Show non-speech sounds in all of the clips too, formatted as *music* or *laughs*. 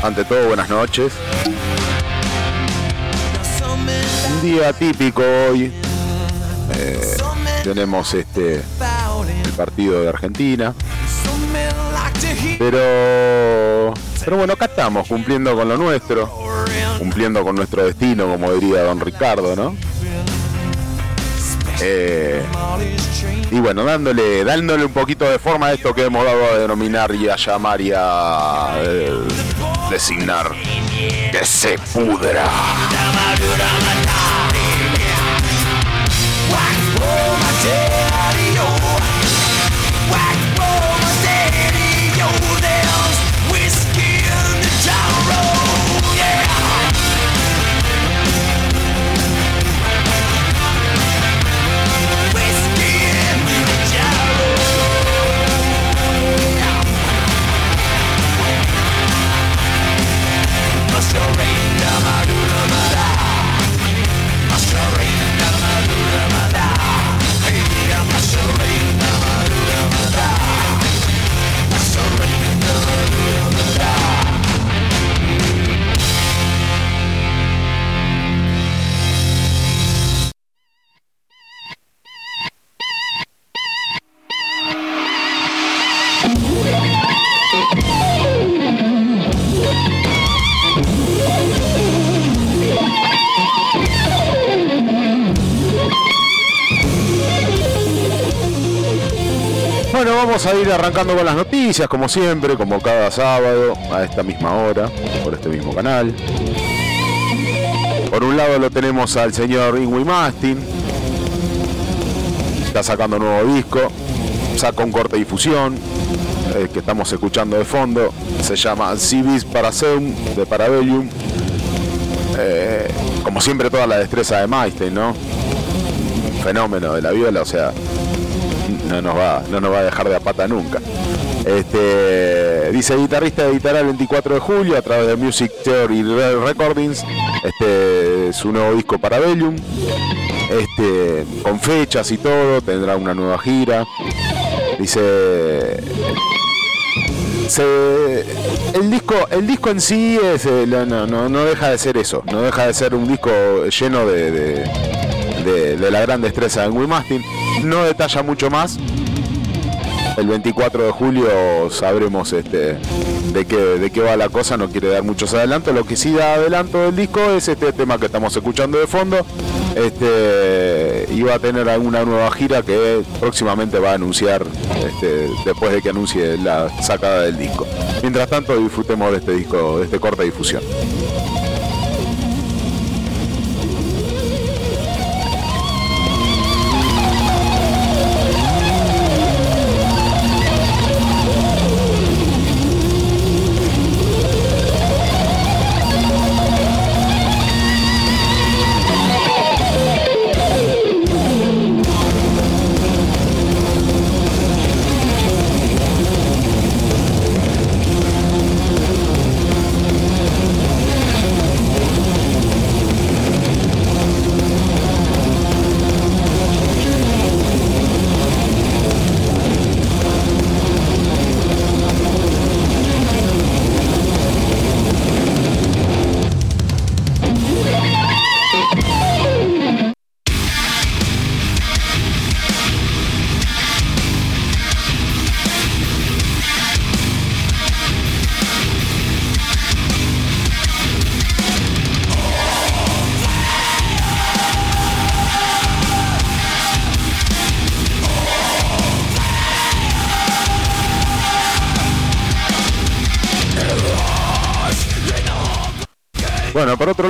Ante todo, buenas noches. Un día típico hoy. Eh, tenemos este el partido de Argentina. Pero pero bueno, acá estamos cumpliendo con lo nuestro, cumpliendo con nuestro destino, como diría don Ricardo, ¿no? Eh, y bueno, dándole, dándole un poquito de forma a esto que hemos dado a denominar y a llamar y a eh, designar que se pudra. Bueno, vamos a ir arrancando con las noticias, como siempre, como cada sábado, a esta misma hora, por este mismo canal. Por un lado lo tenemos al señor Ingui Mastin. Está sacando un nuevo disco. Saca un corte difusión eh, que estamos escuchando de fondo. Se llama Civis Paraseum de Parabellum. Eh, como siempre toda la destreza de Mastin, ¿no? Fenómeno de la viola, o sea, no nos va, no nos va a dejar de a pata nunca. Este, dice guitarrista editará el 24 de julio a través de Music Theory Recordings. Este su nuevo disco para Bellum. Este, con fechas y todo, tendrá una nueva gira. Dice el disco el disco en sí es, eh, no, no, deja de ser eso no deja de ser un disco lleno de, la gran destreza de Will Mastin no detalla mucho más. El 24 de julio sabremos este, de, qué, de qué va la cosa, no quiere dar muchos adelantos. Lo que sí da adelanto del disco es este tema que estamos escuchando de fondo. Este, y va a tener alguna nueva gira que próximamente va a anunciar este, después de que anuncie la sacada del disco. Mientras tanto, disfrutemos de este disco, de este corte de difusión.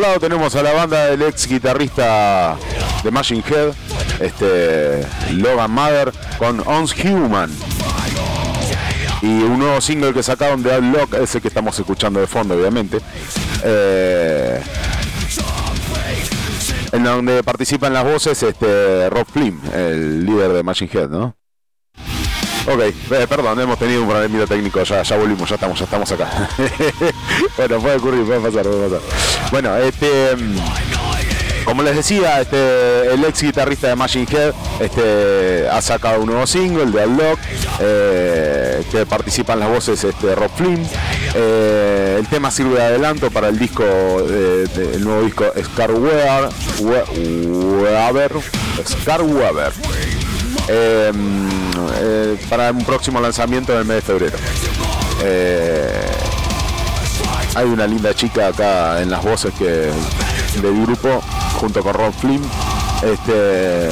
Lado tenemos a la banda del ex guitarrista de Machine Head, este, Logan Mother, con Ons Human. Y un nuevo single que sacaron de Outlook, ese que estamos escuchando de fondo, obviamente. Eh, en donde participan las voces este, Rob Flynn, el líder de Machine Head, ¿no? Ok, eh, perdón, hemos tenido un problema técnico, ya, ya volvimos, ya estamos, ya estamos acá. *laughs* bueno, puede ocurrir, puede pasar, puede pasar. Bueno, este. Mm, como les decía, este, el ex guitarrista de Machine Head este, ha sacado un nuevo single de Unlock, eh, que participan las voces este, Rob Flynn. Eh, el tema sirve de adelanto para el disco, el nuevo disco Scar Weaver, Scar Weaver. Eh, para un próximo lanzamiento en el mes de febrero. Hay una linda chica acá en las voces que del grupo junto con Ron Flynn. Este,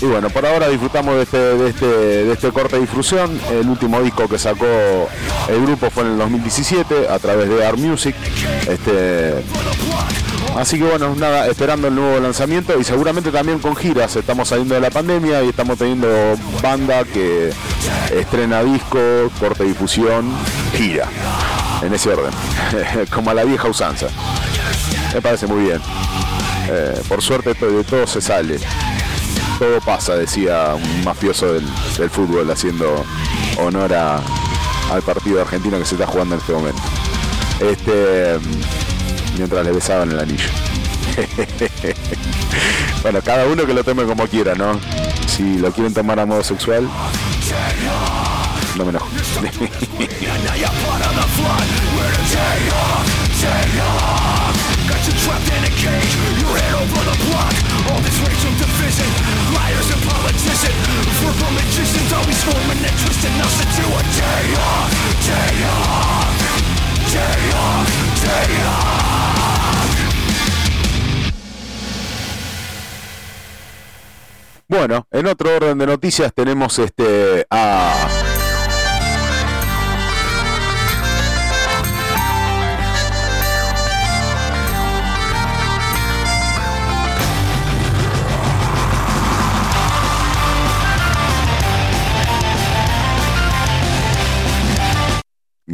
y bueno, por ahora disfrutamos de este, de este, de este corte difusión. El último disco que sacó el grupo fue en el 2017 a través de Art Music. Este, así que bueno, nada, esperando el nuevo lanzamiento y seguramente también con giras. Estamos saliendo de la pandemia y estamos teniendo banda que estrena disco, corte difusión, gira. En ese orden, *laughs* como a la vieja usanza. Me parece muy bien. Eh, por suerte de todo se sale. Todo pasa, decía un mafioso del, fútbol haciendo honor al partido argentino que se está jugando en este momento. Este mientras le besaban el anillo. *laughs* bueno, cada uno que lo tome como quiera, ¿no? Si lo quieren tomar a modo sexual, Bueno, en otro orden de noticias tenemos este a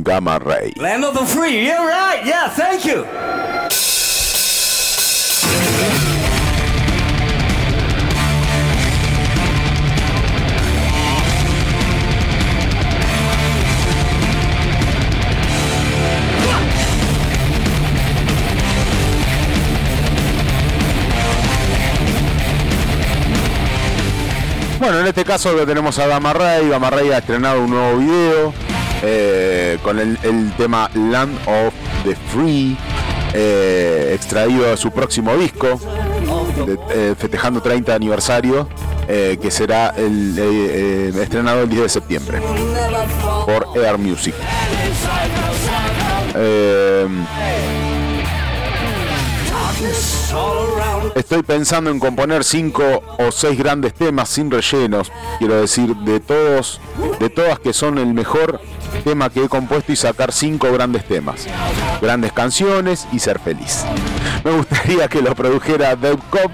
Gamma Ray. Land of the free, you're right, yeah, thank you. Bueno, en este caso tenemos a Gamma Ray. Gamma Ray ha estrenado un nuevo video eh, con el, tema Land of the Free, eh, extraído de su próximo disco, eh, festejando 30 aniversario, que será estrenado el 10 de septiembre por Air Music. Estoy pensando en componer cinco o seis grandes temas sin rellenos, quiero decir, de todos, de todas que son el mejor tema que he compuesto y sacar cinco grandes temas, grandes canciones y ser feliz. Me gustaría que lo produjera Dave Cobb.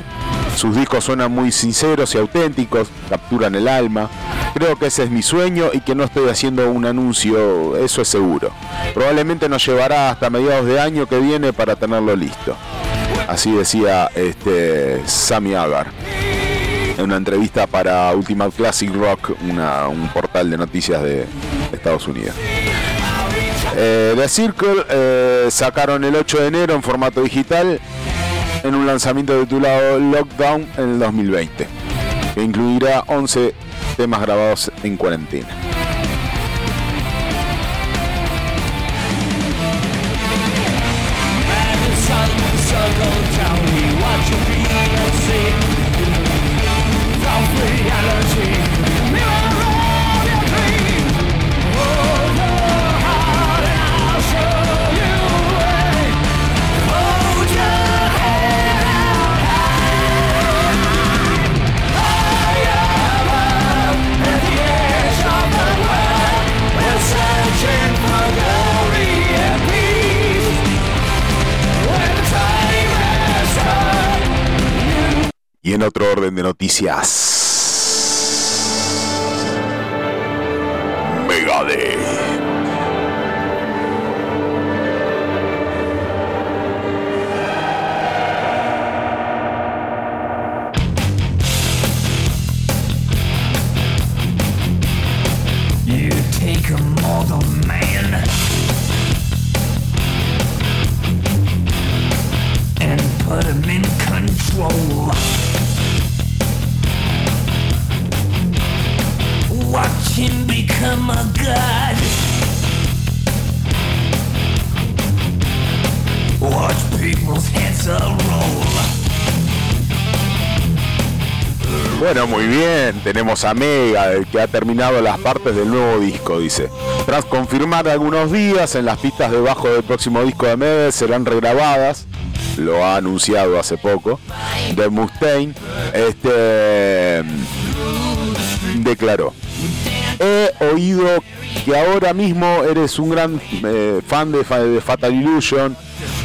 Sus discos suenan muy sinceros y auténticos, capturan el alma. Creo que ese es mi sueño y que no estoy haciendo un anuncio, eso es seguro. Probablemente nos llevará hasta mediados de año que viene para tenerlo listo. Así decía este Sammy Agar en una entrevista para Ultimate Classic Rock, un portal de noticias de Estados Unidos. Eh, The Circle eh, sacaron el 8 de enero en formato digital en un lanzamiento titulado Lockdown en el 2020, que incluirá 11 temas grabados en cuarentena. Y en otro orden de noticias. Megadeth. Bien. Tenemos a Mega, el que ha terminado las partes del nuevo disco, dice. Tras confirmar algunos días, en las pistas debajo del próximo disco de Mega serán regrabadas. Lo ha anunciado hace poco. De Mustaine. Este. Declaró. He oído que ahora mismo eres un gran eh, fan de, de Fatal Illusion.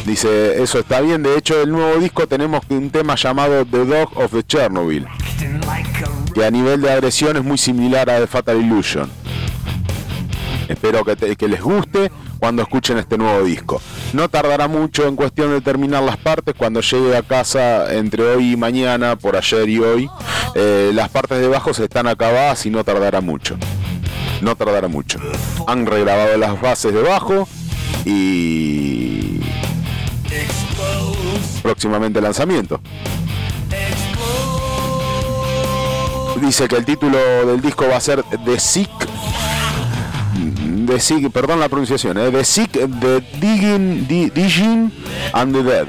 Dice, eso está bien. De hecho, el nuevo disco tenemos un tema llamado The Dog of the Chernobyl que a nivel de agresión es muy similar a The Fatal Illusion. Espero que, les guste cuando escuchen este nuevo disco. No tardará mucho en cuestión de terminar las partes. Cuando llegue a casa entre hoy y mañana, por ayer y hoy, eh, las partes de bajo se están acabadas y no tardará mucho. No tardará mucho. Han regrabado las bases de bajo y próximamente lanzamiento. Dice que el título del disco va a ser The Sick. The Sick, perdón la pronunciación, ¿eh? The Sick, The Digging, Digging and the Dead.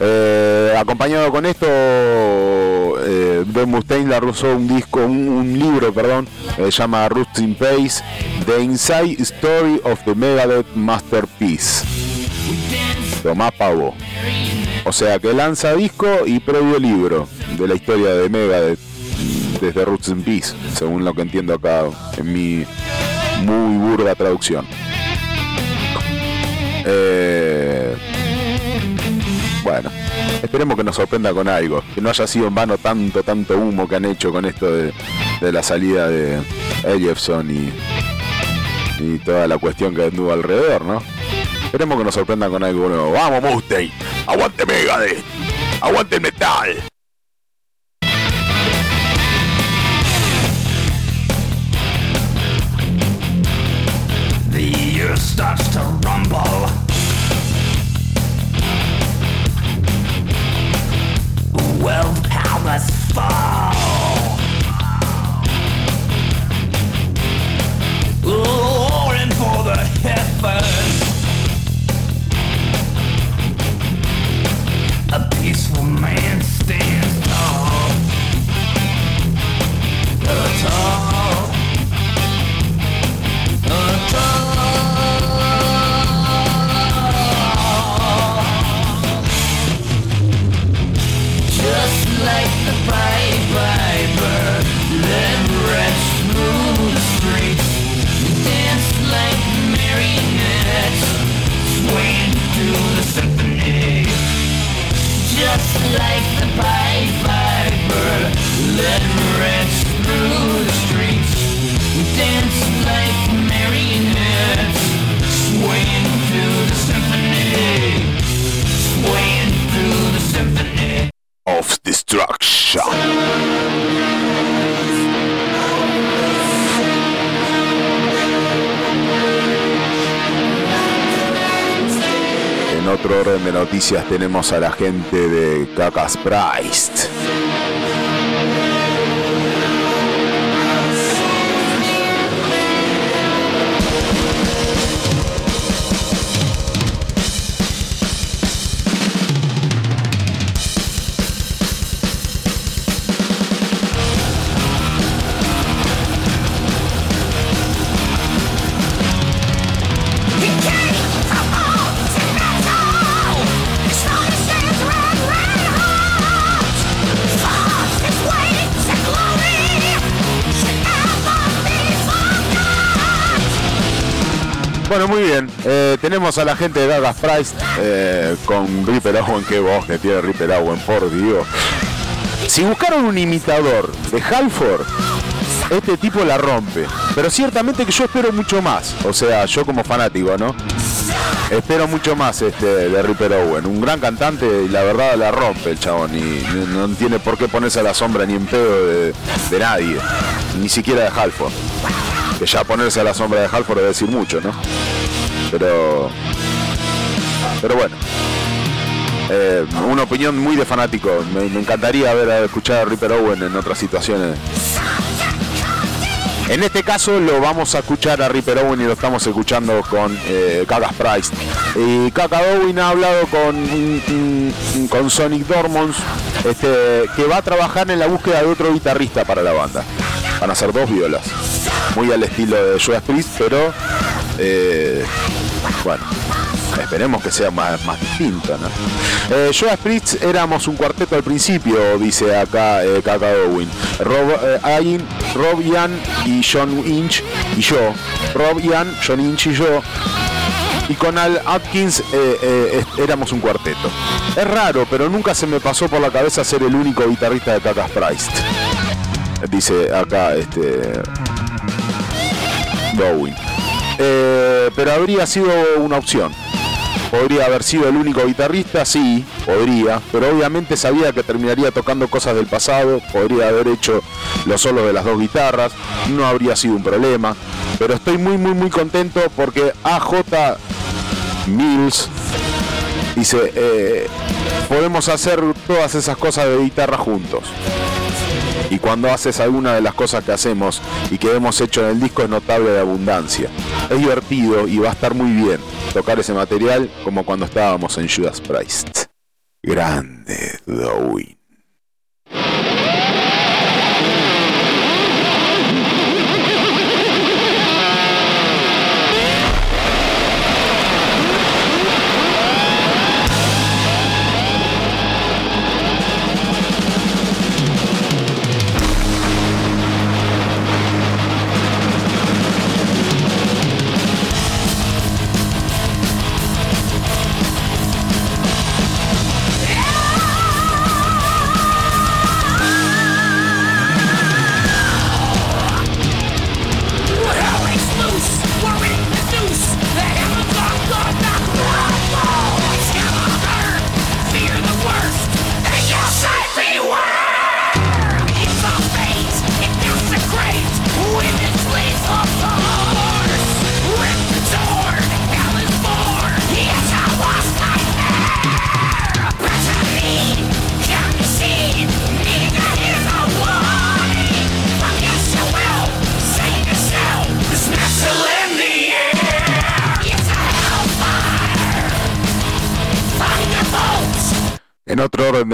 Eh, acompañado con esto, eh, Ben Mustaine lanzó un disco, un, libro, perdón, se llama Rusting Pace, The Inside Story of the Megadeth Masterpiece. Tomás Pavo. O sea que lanza disco y previo libro de la historia de Mega desde Roots in Peace, según lo que entiendo acá en mi muy burda traducción. Eh, bueno, esperemos que nos sorprenda con algo, que no haya sido en vano tanto, tanto humo que han hecho con esto de, la salida de Ellefson y, y toda la cuestión que anduvo alrededor, ¿no? Esperemos que nos sorprendan con algo nuevo. ¡Vamos, Mustaine! ¡Aguante Megadeth! ¡Aguante el metal! Tenemos a la gente de Cacas Price. Muy bien. Eh, tenemos a la gente de Gagas Price eh, con Ripper Owen. Qué voz que tiene Ripper Owen, por Dios. Si buscaron un imitador de Halford, este tipo la rompe. Pero ciertamente que yo espero mucho más. O sea, yo como fanático, ¿no? Espero mucho más este de Ripper Owen. Un gran cantante y la verdad la rompe el chabón. Y no tiene por qué ponerse a la sombra ni en pedo de, de nadie. Ni siquiera de Halford. Que ya ponerse a la sombra de Halford es decir mucho, ¿no? Pero Pero bueno, eh, una opinión muy de fanático. Me, encantaría haber escuchado a Ripper Owen en otras situaciones. En este caso lo vamos a escuchar a Ripper Owen y lo estamos escuchando con eh, Kagas Price. Y Kaka Owen ha hablado con, mm, mm, con Sonic Dormons, este, que va a trabajar en la búsqueda de otro guitarrista para la banda. Van a ser dos violas. Muy al estilo de Joe Priest, pero eh, bueno, Esperemos que sea más, más distinto, ¿no? Eh, Joe Spritz éramos un cuarteto al principio, dice acá eh, Kaka Owen. Rob, eh, Ayn, Rob Ian y John Inch y yo. Rob Ian, John Inch y yo. Y con Al Atkins eh, eh, éramos un cuarteto. Es raro, pero nunca se me pasó por la cabeza ser el único guitarrista de Kaka Price. Dice acá este Bowen. Eh, pero habría sido una opción. Podría haber sido el único guitarrista, sí, podría, pero obviamente sabía que terminaría tocando cosas del pasado, podría haber hecho los solos de las dos guitarras, no habría sido un problema, pero estoy muy muy muy contento porque AJ Mills dice, eh, podemos hacer todas esas cosas de guitarra juntos. Y cuando haces alguna de las cosas que hacemos y que hemos hecho en el disco es notable de abundancia. Es divertido y va a estar muy bien tocar ese material como cuando estábamos en Judas Priest. Grande Dowin.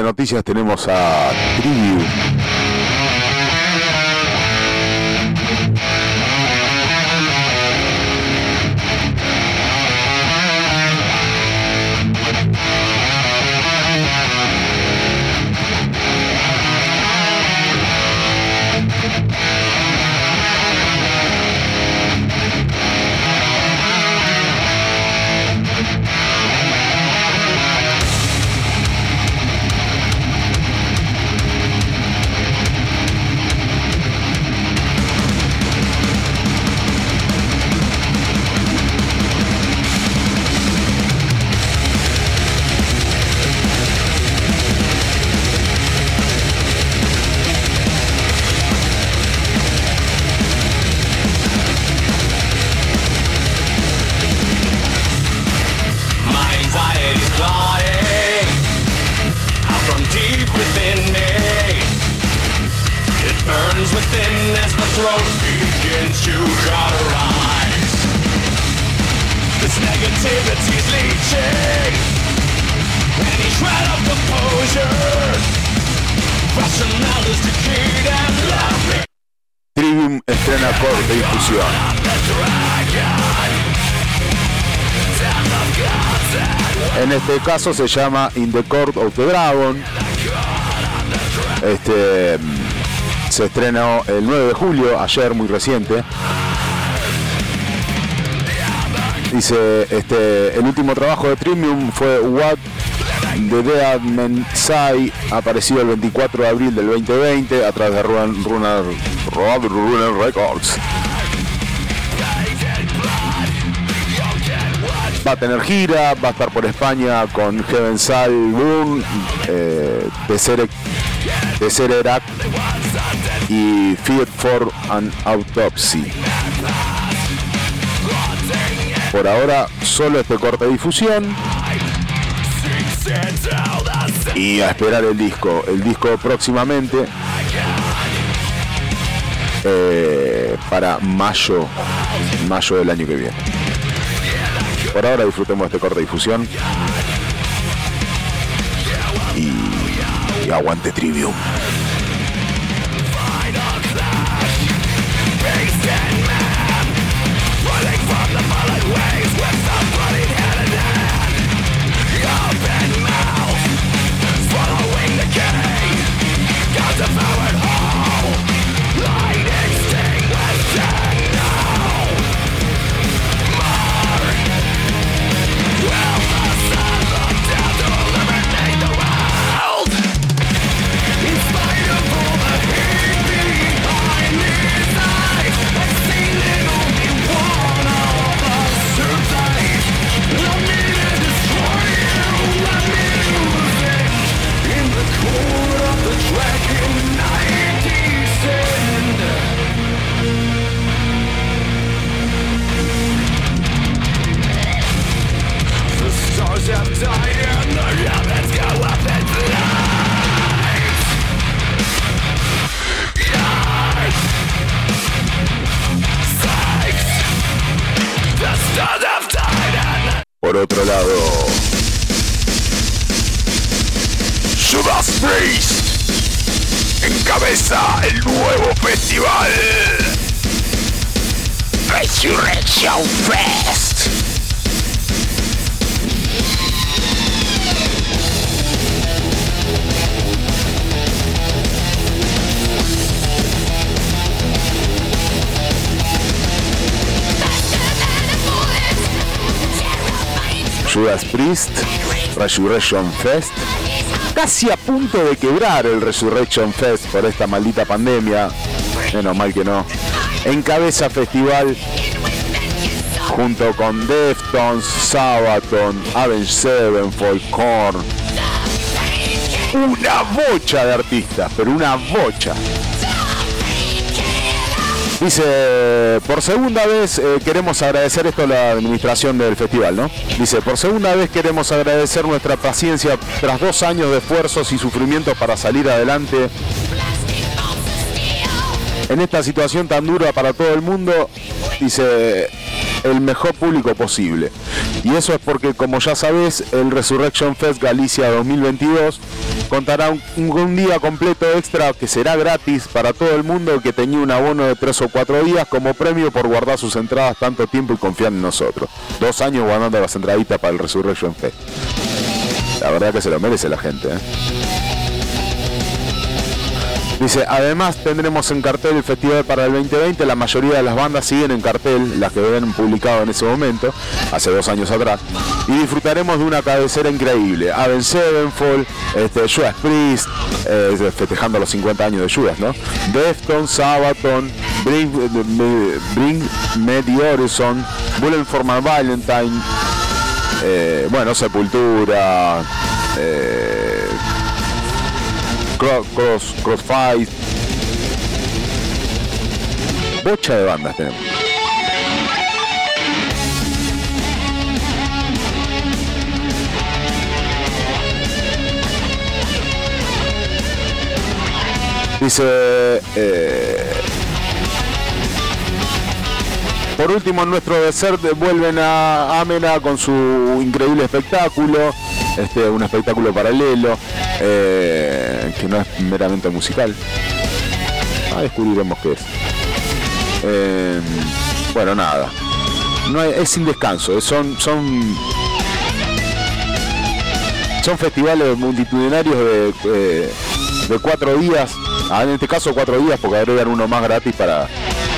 Noticias tenemos a. Caso se llama In the Court of the Dragon. Este se estrenó el 9 de julio, ayer muy reciente. Dice, este, el último trabajo de Trivium fue What the Dead Men Say, aparecido el 24 de abril del 2020 a través de Runner Records. Va a tener gira, va a estar por España con Heaven Sal Boom, eh, Tesseract y Fear for an Autopsy. Por ahora, solo este corte de difusión. Y a esperar el disco. El disco próximamente. eh, para mayo. Mayo del año que viene. Por ahora disfrutemos este corte de difusión. Y aguante Trivium. Otro lado, Judas Priest encabeza el nuevo festival Resurrection Fest. Judas Priest, Resurrection Fest. Casi a punto de quebrar el Resurrection Fest por esta maldita pandemia. Menos mal que no. Encabeza festival junto con Deftones, Sabaton, Avenged Sevenfold, Korn. Una bocha de artistas, pero una bocha. Dice, por segunda vez eh, queremos agradecer esto a la administración del festival, ¿no? Dice, por segunda vez queremos agradecer nuestra paciencia tras dos años de esfuerzos y sufrimientos para salir adelante en esta situación tan dura para todo el mundo. Dice, el mejor público posible. Y eso es porque, como ya sabes, el Resurrection Fest Galicia 2022 contará un, un día completo extra que será gratis para todo el mundo que tenía un abono de tres o cuatro días como premio por guardar sus entradas tanto tiempo y confiar en nosotros. Dos años guardando las entraditas para el Resurrection Fest. La verdad que se lo merece la gente. ¿eh? Dice, además tendremos en cartel el festival para el 2020, la mayoría de las bandas siguen en cartel, las que habían publicado en ese momento, hace dos años atrás, y disfrutaremos de una cabecera increíble. Avenged Sevenfold, este, Judas Priest, eh, festejando los 50 años de Judas, ¿no? Deftones, Sabaton, Bring, Bring Me the Horizon, Bullet for My Valentine, eh, bueno, Sepultura, eh, Cross, cross, Crossfight. Bocha de bandas tenemos. Dice. eh, por último, en nuestro desert vuelven a Amena con su increíble espectáculo, este, un espectáculo paralelo, eh, que no es meramente musical. Ah, descubriremos qué es. Eh, bueno, nada. No es, sin descanso, es- son, son, son festivales multitudinarios de, eh, de cuatro días, ah, en este caso cuatro días porque agregan uno más gratis para,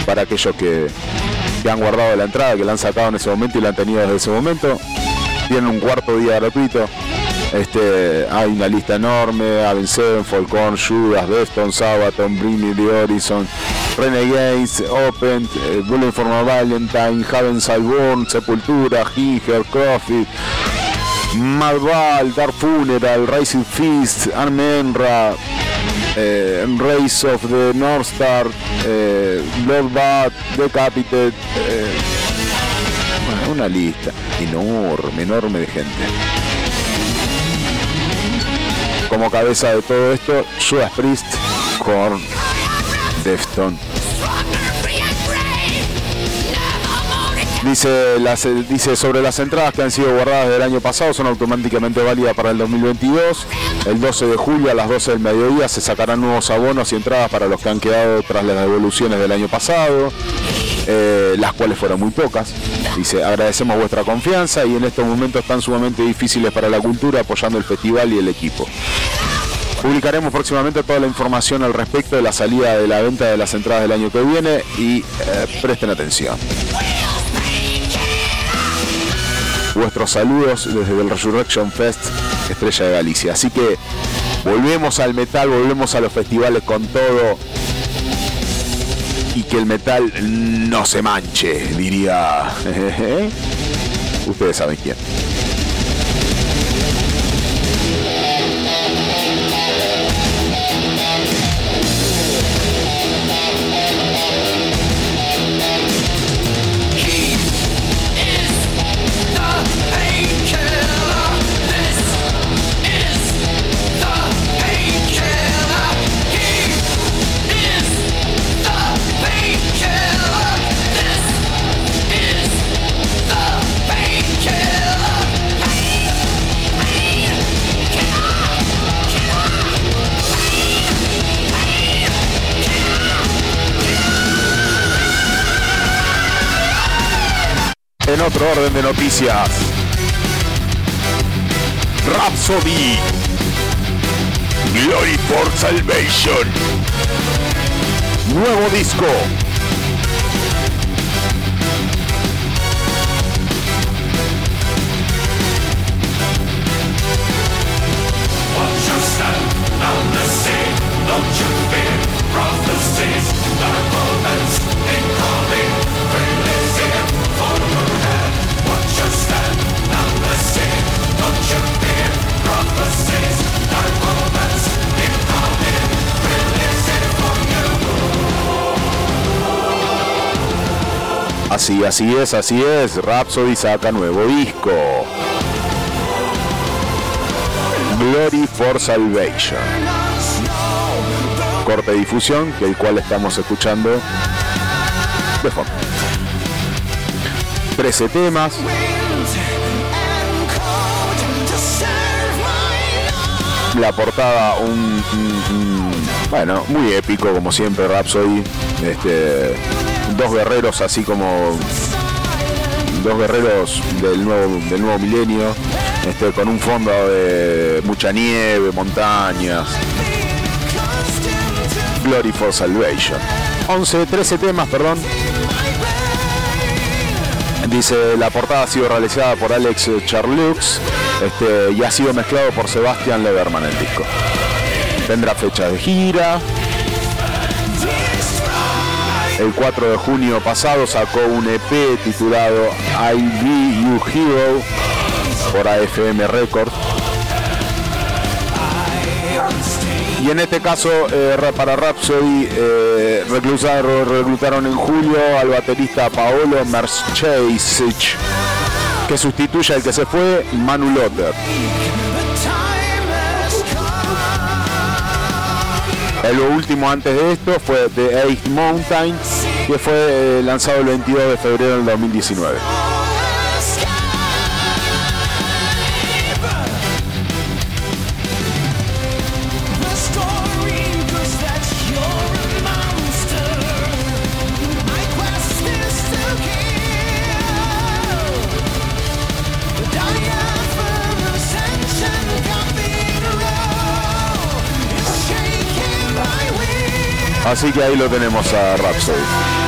para aquellos que, que han guardado la entrada, que la han sacado en ese momento y la han tenido desde ese momento. Tienen un cuarto día gratuito. Este, hay una lista enorme, Avenged Sevenfold, Korn, Judas, Deftones, Sabaton, Bring The Horizon, Renegades, Open, eh, Bullet for My Valentine, Heaven Salborn, Sepultura, Giger, Crossfit, Madval, Dark Funeral, Rising Fist, Armenra, eh, Race of the North Star, eh, Bloodbath, Decapitated, eh, bueno, una lista enorme, enorme de gente. como cabeza de todo esto Judas Priest con Defton. Dice, las, dice sobre las entradas que han sido guardadas del año pasado son automáticamente válidas para el 2022. El 12 de julio a las 12 del mediodía se sacarán nuevos abonos y entradas para los que han quedado tras las devoluciones del año pasado, eh, las cuales fueron muy pocas. Dice, agradecemos vuestra confianza y en estos momentos tan sumamente difíciles para la cultura apoyando el festival y el equipo. Publicaremos próximamente toda la información al respecto de la salida de la venta de las entradas del año que viene y eh, presten atención. Vuestros saludos desde el Resurrection Fest Estrella de Galicia. Así que volvemos al metal, volvemos a los festivales con todo y que el metal no se manche, diría. *laughs* Ustedes saben quién. Orden de noticias. Rhapsody. Glory for Salvation. Nuevo disco. Así, así es, así es. Rhapsody saca nuevo disco. Glory for Salvation. Corte de difusión, el cual estamos escuchando de fondo. 13 temas. La portada, un- un- bueno, muy épico como siempre Rhapsody. Este, dos guerreros así como dos guerreros del nuevo, del nuevo milenio, este, con un fondo de mucha nieve, montañas. Glory for Salvation. 11, 13 temas, perdón. Dice, la portada ha sido realizada por Alex Charlux este, y ha sido mezclado por Sebastian Leverman el disco. Tendrá fecha de gira. El 4 de junio pasado sacó un EP titulado I Be You Hero por AFM Records. Y en este caso, eh, ra- para Rhapsody, eh, reclutaron, reclutaron en julio al baterista Paolo Merchesic, que sustituye al que se fue, Manu Lotter. Lo último antes de esto fue The Eighth Mountain, que fue eh, lanzado el 22 de febrero del 2019. Así que ahí lo tenemos a Rhapsody.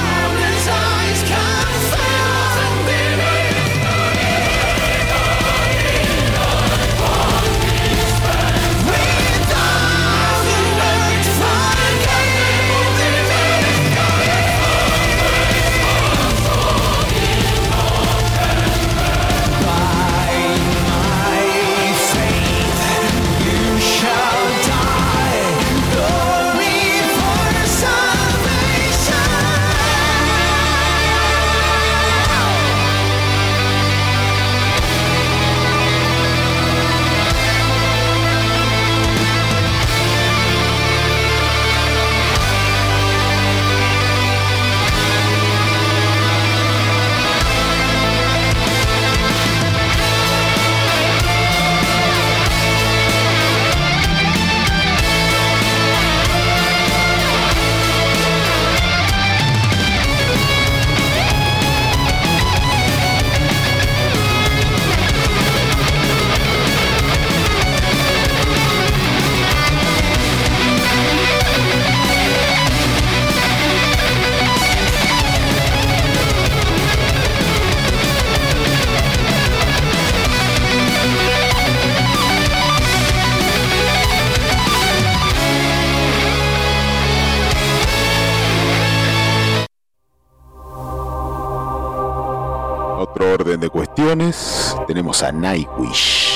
Tenemos a Nightwish.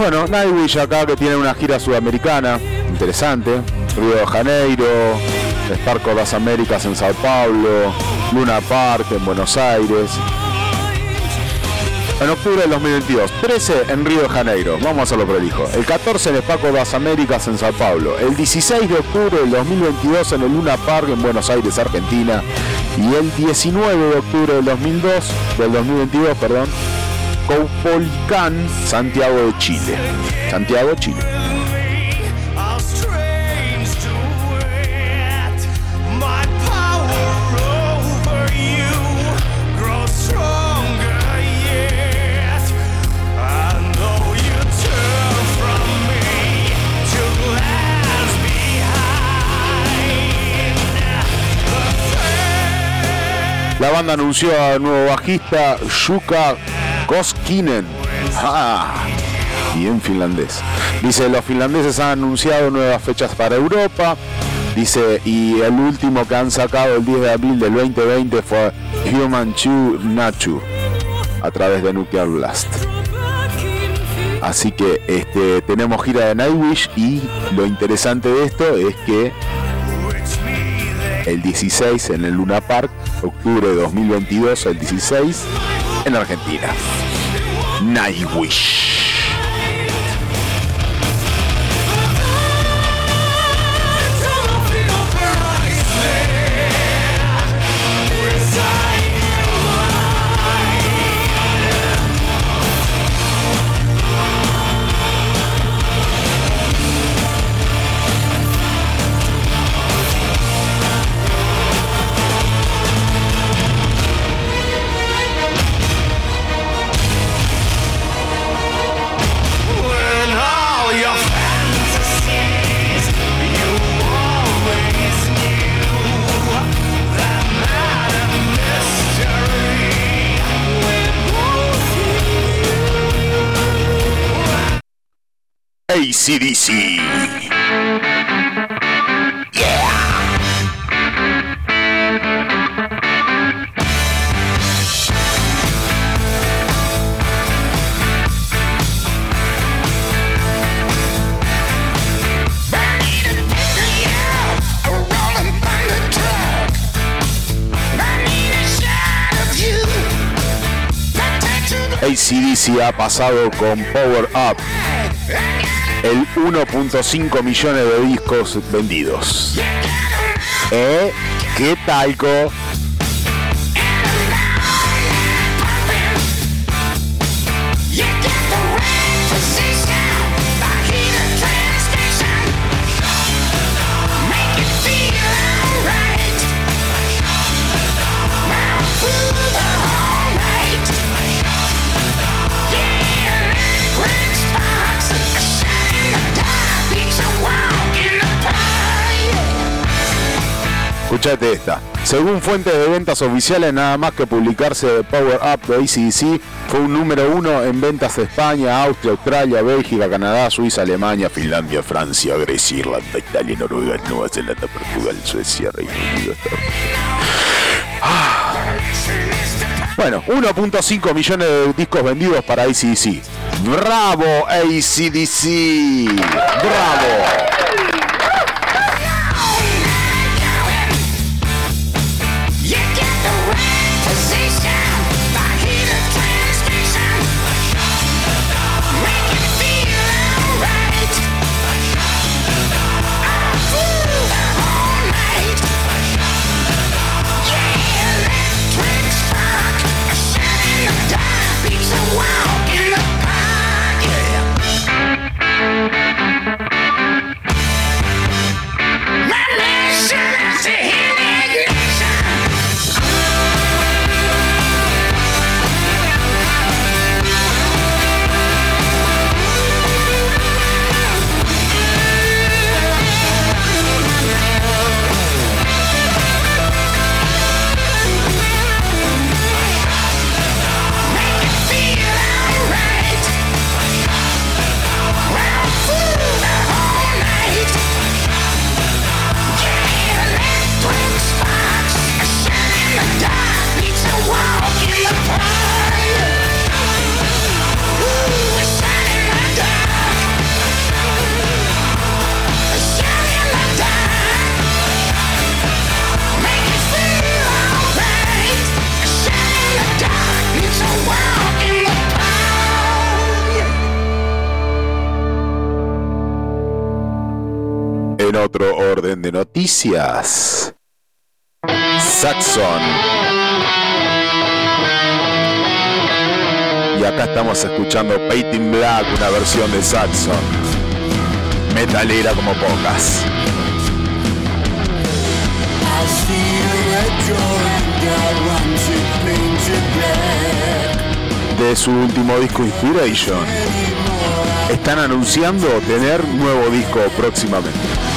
Bueno, Nightwish acá que tiene una gira sudamericana, interesante. Río de Janeiro, Sparco las Américas en Sao Paulo, Luna Park en Buenos Aires. En octubre del 2022, 13 en Río de Janeiro, vamos a hacerlo prolijo. El 14 en Sparco las Américas en Sao Paulo. El 16 de octubre del 2022 en el Luna Park en Buenos Aires, Argentina. Y el 19 de octubre del 2002, del 2022, perdón, Caupolicán, Santiago de Chile. Santiago, Chile. La banda anunció al nuevo bajista Yuka Koskinen. Ah, y finlandés. Dice, los finlandeses han anunciado nuevas fechas para Europa. Dice, y el último que han sacado el 10 de abril del 2020 fue Human Chu Nachu a través de Nuclear Blast. Así que este, tenemos gira de Nightwish y lo interesante de esto es que el 16 en el Luna Park, octubre de 2022, el 16 en Argentina. Nightwish. ACDC. ACDC ha pasado con Power Up el 1.5 millones de discos vendidos. ¿Eh? ¿Qué talco? Escuchate esta. Según fuentes de ventas oficiales, nada más que publicarse de Power Up de ACDC, fue un número uno en ventas de España, Austria, Australia, Bélgica, Canadá, Suiza, Alemania, Finlandia, Francia, Grecia, Irlanda, Italia, Noruega, Nueva Zelanda, Portugal, Suecia, Reino Unido. Bueno, 1.5 millones de discos vendidos para ACDC. ¡Bravo, ACDC! ¡Bravo! Saxon. Y acá estamos escuchando Painting Black, una versión de Saxon. Metalera como pocas. De su último disco Inspiration. Están anunciando tener nuevo disco próximamente.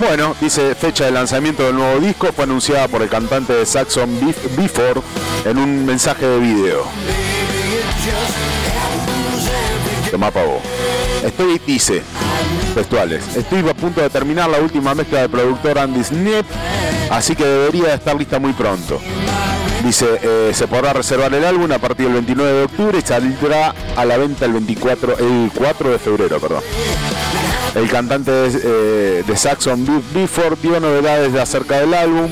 Bueno, dice fecha de lanzamiento del nuevo disco fue anunciada por el cantante de Saxon Bef- Before en un mensaje de video. Tomá pavo. Estoy, dice, textuales, estoy a punto de terminar la última mezcla del productor Andy Snip, así que debería de estar lista muy pronto. Dice, eh, se podrá reservar el álbum a partir del 29 de octubre y saldrá a la venta el 24, el 4 de febrero, perdón. El cantante de, eh, de Saxon Be- Before dio novedades de acerca del álbum.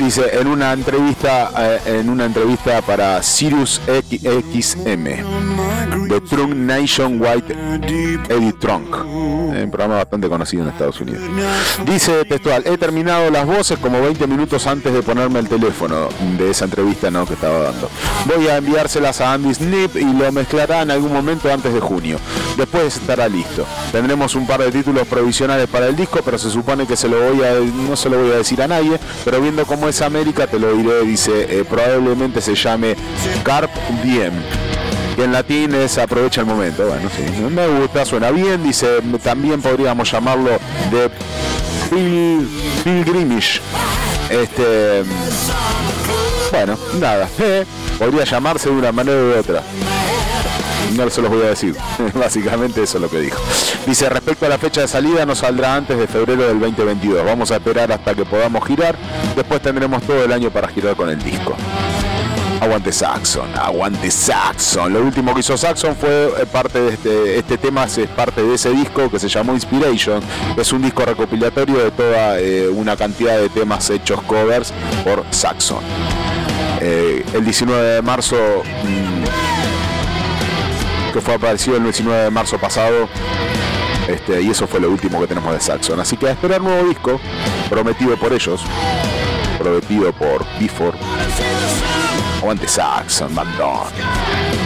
Dice en una entrevista eh, en una entrevista para Sirius X- XM de Trunk Nationwide Eddie Trunk, un programa bastante conocido en Estados Unidos. Dice textual, he terminado las voces como 20 minutos antes de ponerme el teléfono de esa entrevista ¿no? que estaba dando. Voy a enviárselas a Andy Snip y lo mezclará en algún momento antes de junio. Después estará listo. Tendremos un par de títulos provisionales para el disco, pero se supone que se lo voy a, no se lo voy a decir a nadie, pero viendo cómo es América te lo diré, dice, eh, probablemente se llame Carp Diem que en latín es aprovecha el momento. Bueno, sí, me gusta, suena bien. Dice, también podríamos llamarlo de pil, pilgrimish. Este, bueno, nada, *laughs* eh, podría llamarse de una manera u otra. No se los voy a decir. *laughs* Básicamente eso es lo que dijo. Dice, respecto a la fecha de salida, no saldrá antes de febrero del 2022. Vamos a esperar hasta que podamos girar. Después tendremos todo el año para girar con el disco. Aguante Saxon, aguante Saxon. Lo último que hizo Saxon fue eh, parte de este, este tema, es parte de ese disco que se llamó Inspiration. Es un disco recopilatorio de toda eh, una cantidad de temas hechos covers por Saxon. Eh, el 19 de marzo, mm, que fue aparecido el 19 de marzo pasado, este, y eso fue lo último que tenemos de Saxon. Así que a esperar nuevo disco, prometido por ellos, prometido por Before. Aguante Saxon, bandón. Bueno,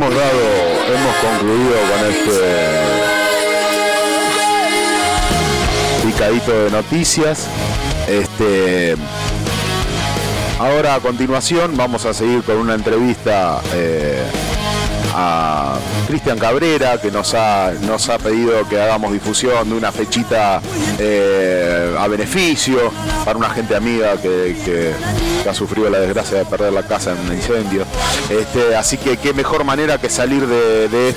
hemos dado, hemos concluido con este picadito de noticias. Este, ahora a continuación vamos a seguir con una entrevista eh, a Cristian Cabrera que nos ha, nos ha pedido que hagamos difusión de una fechita eh, a beneficio para una gente amiga que, que- que ha sufrido la desgracia de perder la casa en un incendio. Este, así que qué mejor manera que salir de,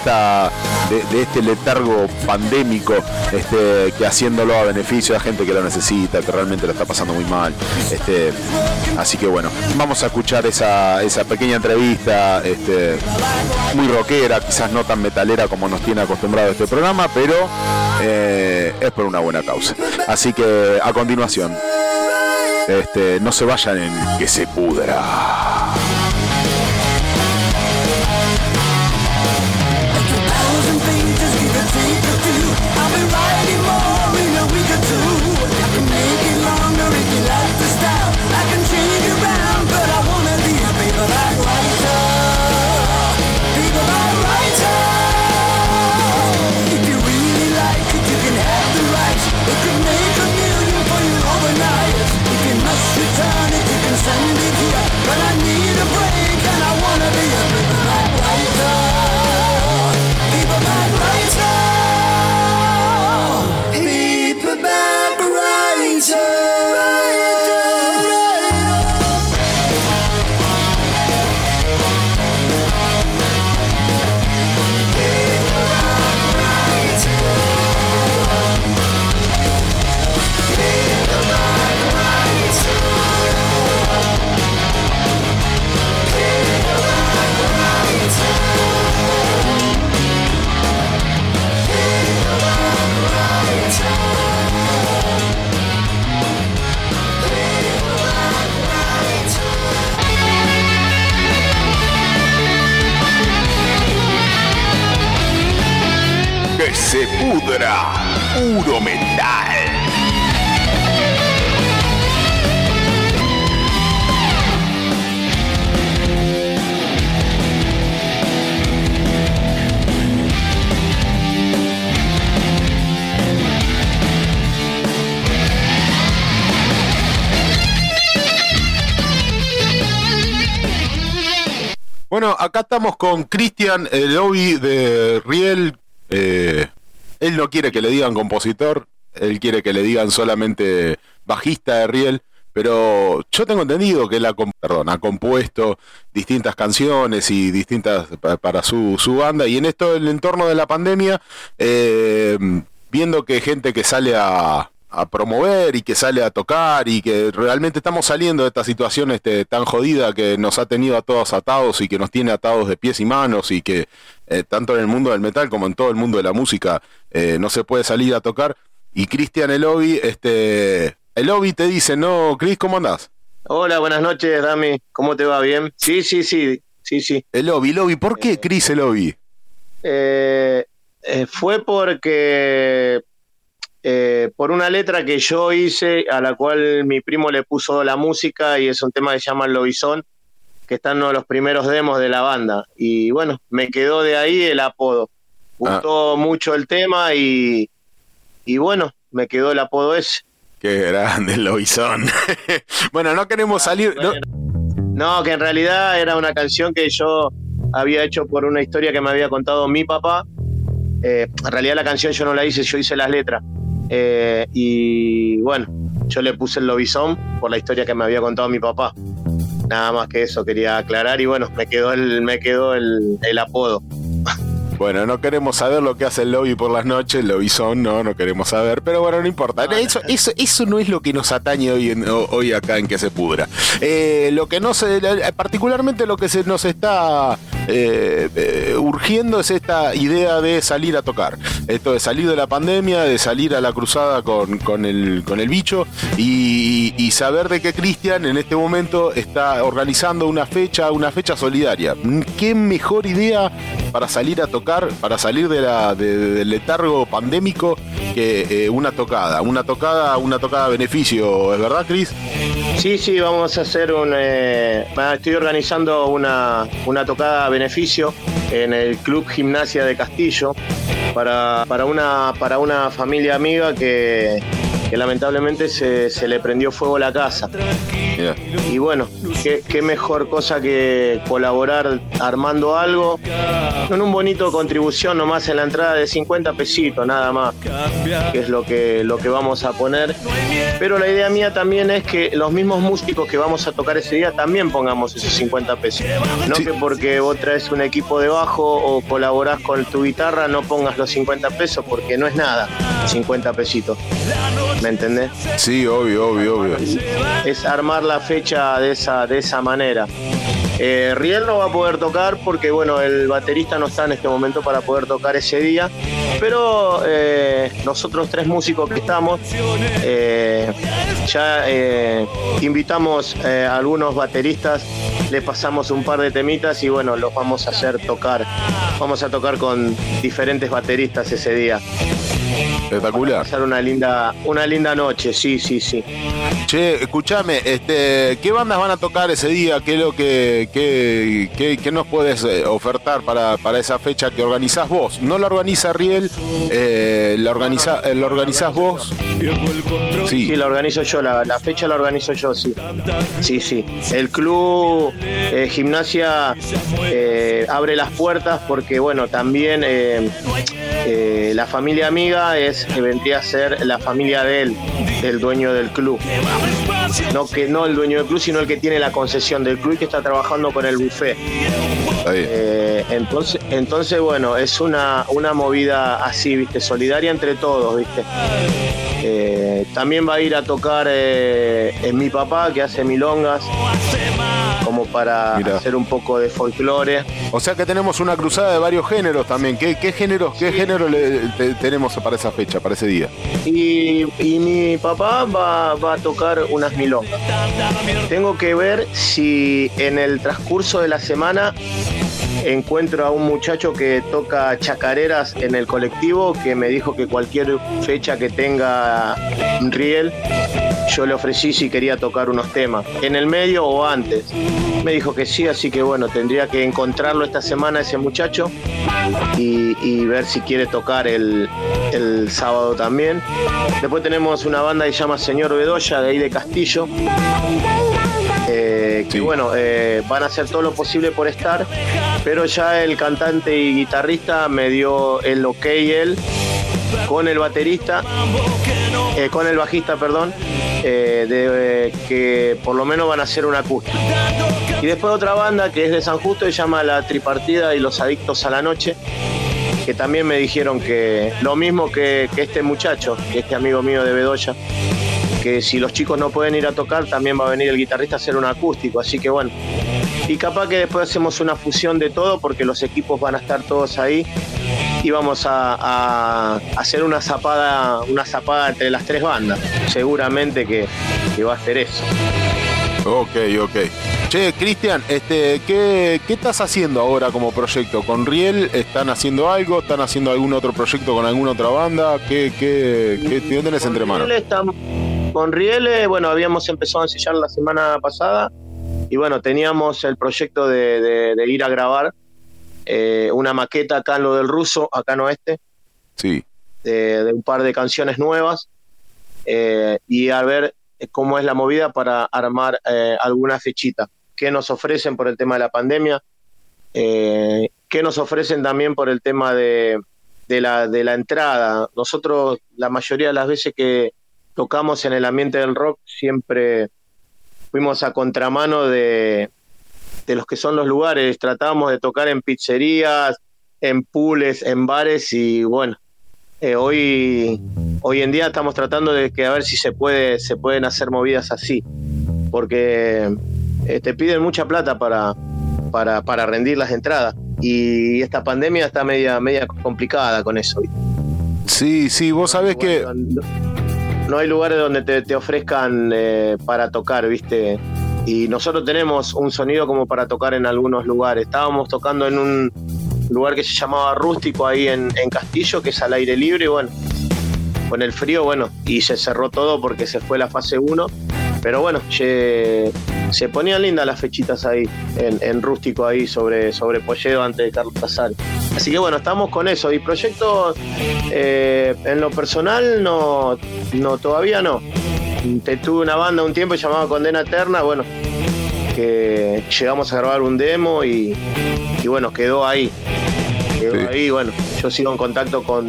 este letargo pandémico este, que haciéndolo a beneficio de gente que lo necesita, que realmente lo está pasando muy mal. Este, así que bueno, vamos a escuchar esa, pequeña entrevista muy rockera, quizás no tan metalera como nos tiene acostumbrado este programa, pero eh, es por una buena causa. Así que a continuación, este, no se vayan en que se pudra. Puro metal. Bueno, acá estamos con Cristian, lobby de Riel. Eh, él no quiere que le digan compositor, él quiere que le digan solamente bajista de Riel, pero yo tengo entendido que él ha, perdón, ha compuesto distintas canciones y distintas pa- para su, su banda, y en esto, el entorno de la pandemia, eh, viendo que gente que sale a, a promover y que sale a tocar y que realmente estamos saliendo de esta situación este, tan jodida que nos ha tenido a todos atados y que nos tiene atados de pies y manos y que eh, tanto en el mundo del metal como en todo el mundo de la música eh, no se puede salir a tocar. Y Cristian Elovi, este, Elovi te dice, no, Cris, ¿cómo andás? Hola, buenas noches, Dami. ¿Cómo te va? ¿Bien? Sí, sí, sí, sí, sí. Elovi, Elovi, ¿por qué Cris Elovi? Eh, eh, fue porque eh, por una letra que yo hice, a la cual mi primo le puso la música y es un tema que se llama Lobizón, que está en uno de los primeros demos de la banda. Y bueno, me quedó de ahí el apodo. Gustó mucho el tema y, y bueno, me quedó el apodo ese. Qué grande el Lobizón. *laughs* bueno, no queremos salir... no- No, que en realidad era una canción que yo había hecho por una historia que me había contado mi papá. Eh, en realidad la canción yo no la hice, yo hice las letras. Eh, y bueno, yo le puse el lobizón por la historia que me había contado mi papá. Nada más que eso quería aclarar y bueno, me quedó el, me quedó el, el apodo. Bueno, no queremos saber lo que hace el lobby por las noches, el lobizón, no, no queremos saber, pero bueno, no importa. Eso, eso, eso no es lo que nos atañe hoy, en- hoy acá en que se pudra. Eh, lo que no se, particularmente lo que se nos está eh, urgiendo es esta idea de salir a tocar. Esto de salir de la pandemia, de salir a la cruzada con, con el, con el bicho y, saber de que Cristian en este momento está organizando una fecha, una fecha solidaria. ¿Qué mejor idea para salir a tocar, para salir de la, de- del letargo pandémico que eh, una tocada? Una tocada, una tocada a beneficio, ¿es verdad, Cris? Sí, sí, vamos a hacer un. eh, estoy organizando una, una tocada beneficio en el Club Gimnasia de Castillo para, para, una, para una familia amiga que, que lamentablemente se, se le prendió fuego la casa. Y bueno, qué, qué mejor cosa que colaborar armando algo con un bonito contribución nomás en la entrada de 50 pesitos nada más, que es lo que, lo que vamos a poner. Pero la idea mía también es que los mismos músicos que vamos a tocar ese día también pongamos esos 50 pesos. No Sí. que porque vos traes un equipo de bajo o colaborás con tu guitarra no pongas los 50 pesos porque no es nada, 50 pesitos. ¿Me entendés? Sí, obvio, obvio, obvio. es armar la fecha de esa, de esa manera. Eh, Riel no va a poder tocar porque bueno, el baterista no está en este momento para poder tocar ese día, pero eh, nosotros tres músicos que estamos, eh, ya invitamos a algunos bateristas, le pasamos un par de temitas y bueno, los vamos a hacer tocar. Vamos a tocar con diferentes bateristas ese día. Espectacular. Pasar una linda, una linda noche, sí, sí, sí. Che, escúchame, este, ¿qué bandas van a tocar ese día? ¿Qué es lo que, qué, qué- qué nos puedes eh, ofertar para, para esa fecha que organizás vos? No la organiza Riel, eh, la, organiza, eh, la organizás vos. Sí, Sí, la organizo yo, la, la fecha la organizo yo, sí. Sí, sí. El club eh, Gimnasia abre las puertas porque, bueno, también la familia amiga es que vendría a ser la familia de él, del dueño del club. No que no el dueño del club, sino el que tiene la concesión del club y que está trabajando con el buffet. Eh, entonces, entonces, bueno, es una, una movida así, ¿viste? Solidaria entre todos, ¿viste? Eh, también va a ir a tocar eh, en mi papá, que hace milongas, como para Mirá. hacer un poco de folclore. O sea que tenemos una cruzada de varios géneros también. ¿Qué, qué géneros, qué género le- te- tenemos para esa fecha, para ese día? Y, y mi papá va, va a tocar unas milongas. Tengo que ver si en el transcurso de la semana encuentro a un muchacho que toca chacareras en el colectivo que me dijo que cualquier fecha que tenga Riel yo le ofrecí si quería tocar unos temas, en el medio o antes. Me dijo que sí, así que bueno, tendría que encontrarlo esta semana ese muchacho y, y ver si quiere tocar el, el sábado también. Después tenemos una banda que se llama Señor Bedoya, de ahí de Castillo. Eh, que Sí. bueno, eh, van a hacer todo lo posible por estar, pero ya el cantante y guitarrista me dio el ok él con el baterista, eh, con el bajista, perdón, eh, de que por lo menos van a hacer una acústica. Y después otra banda que es de San Justo, se llama La Tripartida y los Adictos a la Noche, que también me dijeron que lo mismo que, que este muchacho, que este amigo mío de Bedoya, que si los chicos no pueden ir a tocar, también va a venir el guitarrista a hacer un acústico, así que bueno. Y capaz que después hacemos una fusión de todo porque los equipos van a estar todos ahí y vamos a, a hacer una zapada, una zapada entre las tres bandas. Seguramente que, que va a hacer eso. Ok, ok. Che, Cristian, este, ¿qué, ¿qué estás haciendo ahora como proyecto? ¿Con Riel están haciendo algo? ¿Están haciendo algún otro proyecto con alguna otra banda? ¿Qué, qué, qué, qué tenés entre manos? Riel estamos- con Riel, eh, bueno, habíamos empezado a ensayar la semana pasada y bueno, teníamos el proyecto de, de- de ir a grabar eh, una maqueta acá en lo del ruso, acá en oeste, Sí, de, de un par de canciones nuevas eh, y a ver cómo es la movida para armar eh, alguna fechita. ¿Qué nos ofrecen por el tema de la pandemia? Eh, ¿Qué nos ofrecen también por el tema de, de la, de la entrada? Nosotros, la mayoría de las veces que tocamos en el ambiente del rock, siempre fuimos a contramano de, de los que son los lugares. Tratábamos de tocar en pizzerías, en pools, en bares y bueno, eh, hoy, hoy en día estamos tratando de que a ver si se puede, se pueden hacer movidas así, porque eh, te piden mucha plata para, para, para rendir las entradas y esta pandemia está media, media complicada con eso. sí, sí, vos sabés que... no hay lugares donde te, ofrezcan eh, para tocar, ¿viste? Y nosotros tenemos un sonido como para tocar en algunos lugares. Estábamos tocando en un lugar que se llamaba Rústico ahí en, en Castillo, que es al aire libre, y bueno, con el frío, bueno, y se cerró todo porque se fue la fase 1 pero bueno, se ponían lindas las fechitas ahí, en, rústico ahí sobre, sobre Polledo antes de Carlos Casares. Así que bueno, estamos con eso. Y proyectos, eh, en lo personal, no, no, todavía no. Te tuve una banda un tiempo llamada Condena Eterna, bueno, que llegamos a grabar un demo y, y bueno, quedó ahí. Quedó ahí, bueno, yo sigo en contacto con,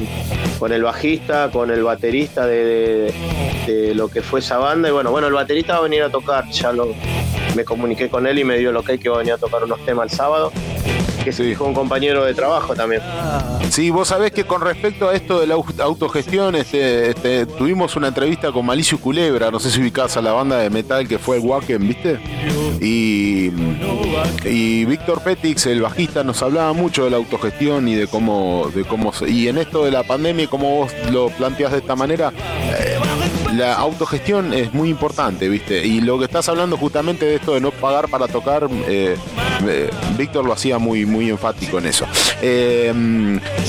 con el bajista, con el baterista de, lo que fue esa banda. Y bueno, bueno, el baterista va a venir a tocar, ya lo, me comuniqué con él y me dio el ok que va a venir a tocar unos temas el sábado. Que Sí. hijo de un compañero de trabajo también. Sí, vos sabés que con respecto a esto de la au- autogestión, este, este, tuvimos una entrevista con Malicio Culebra, no sé si ubicás a la banda de metal que fue el Wacken, ¿viste? Y, y Víctor Petix, el bajista, nos hablaba mucho de la autogestión y de cómo, de cómo se- y en esto de la pandemia, como vos lo planteás de esta manera, eh, la autogestión es muy importante, ¿viste? Y lo que estás hablando justamente de esto de no pagar para tocar, eh, eh, Víctor lo hacía muy, muy enfático en eso. Eh,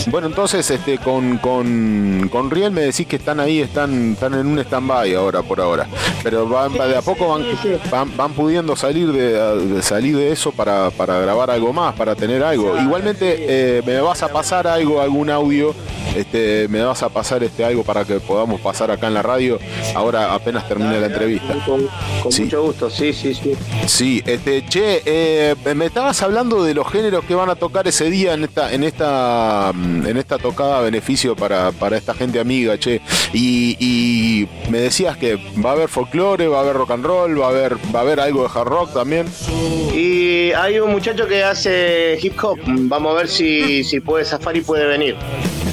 bueno, entonces este, con, con, con Riel me decís que están ahí, están, están en un stand-by ahora, por ahora. Pero van, de a poco van, van, van pudiendo salir de, de salir de eso para, para grabar algo más, para tener algo. Igualmente eh, me vas a pasar algo, algún audio, este, me vas a pasar este algo para que podamos pasar acá en la radio. Ahora apenas termine la entrevista. Con, con Sí. mucho gusto, sí, sí, sí. Sí, este, che, eh, me estabas hablando de los géneros que van a tocar ese día en esta, en esta, mm, en esta tocada beneficio para, para esta gente amiga, che. Y, y me decías que va a haber folclore, va a haber rock and roll, va a haber, va a haber algo de hard rock también. Y hay un muchacho que hace hip hop. Vamos a ver si, si puede zafar y puede venir.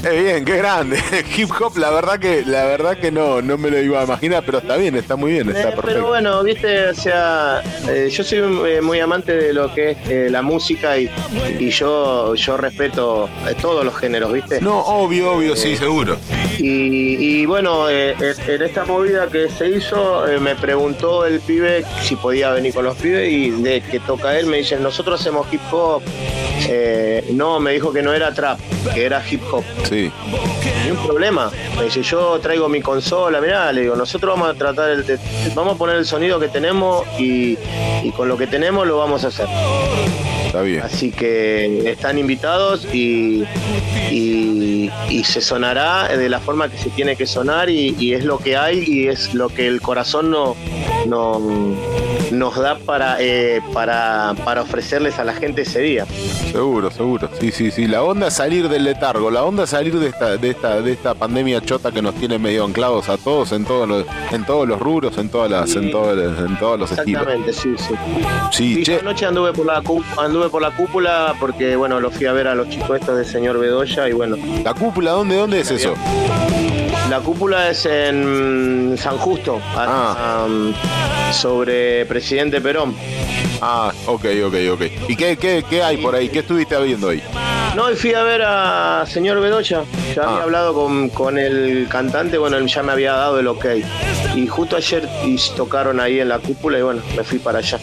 Qué bien, qué grande. *laughs* Hip hop, la verdad que, la verdad que no, no me lo iba a imaginar, pero está bien, está muy bien, está Eh, pero perfecto. bueno, viste, o sea, eh, yo soy eh, muy amante de lo que es eh, la música y, y yo, yo respeto eh, todos los géneros, viste. No, obvio, obvio, sí, seguro. Y, y bueno, eh, en esta movida que se hizo, eh, me preguntó el pibe si podía venir con los pibes y de que toca él, me dicen, nosotros hacemos hip hop. Eh, no, me dijo que no era trap, que era hip hop. Sí. Ni un problema. Me dice, yo traigo mi consola, mirá, le digo, nosotros vamos a tratar, el, de- vamos a poner el sonido que tenemos y, y con lo que tenemos lo vamos a hacer. Está bien. Así que están invitados y, y, y se sonará de la forma que se tiene que sonar y, y es lo que hay y es lo que el corazón no, no, nos da para, eh, para, para ofrecerles a la gente ese día. Seguro, seguro. Sí, sí, sí. La onda es salir del letargo, la onda es salir de esta, de esta, de esta pandemia chota que nos tiene medio anclados a todos en todos los, en todos los rubros, en todas las, en todos, los- en todos los estilos. Exactamente, sí, sí. Sí, Sí, anoche anduve por la anduve por la cúpula porque bueno, lo fui a ver a los chicos estos del señor Bedoya y bueno, la cúpula, ¿dónde, dónde es eso? La cúpula es en San Justo, Ah. am, sobre Presidente Perón. Ah, ok, ok, ok. ¿Y qué, qué, qué hay por ahí? ¿Qué estuviste viendo ahí? No, fui a ver a señor Bedoya. Ya Ah. había hablado con, con el cantante, bueno, él ya me había dado el ok. Y justo ayer y tocaron ahí en la cúpula y bueno, me fui para allá.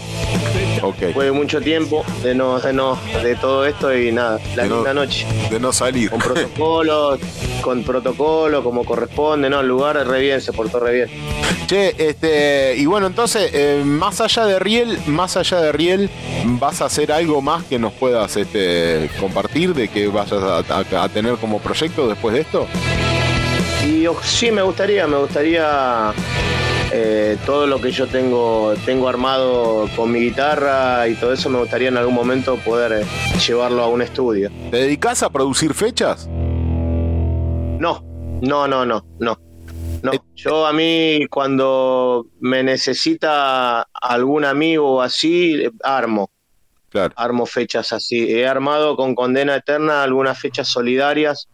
*laughs* Ok. Fue mucho tiempo de no, de no, de todo esto y nada, la De no- noche. De no salir. Con protocolo, *laughs* con protocolo, como corresponde, ¿no? El lugar re bien, se portó re bien. Che, este, y bueno, entonces, eh, más allá de Riel, más allá de Riel, ¿vas a hacer algo más que nos puedas este, compartir de que vayas a, a- a tener como proyecto después de esto? Y sí, me gustaría, me gustaría eh, todo lo que yo tengo, tengo armado con mi guitarra y todo eso, me gustaría en algún momento poder eh, llevarlo a un estudio. ¿Te dedicas a producir fechas? No, no, no, no, no. No, Eh, yo a mí cuando me necesita algún amigo así, eh, armo, Claro. armo fechas así. He armado con Condena Eterna algunas fechas solidarias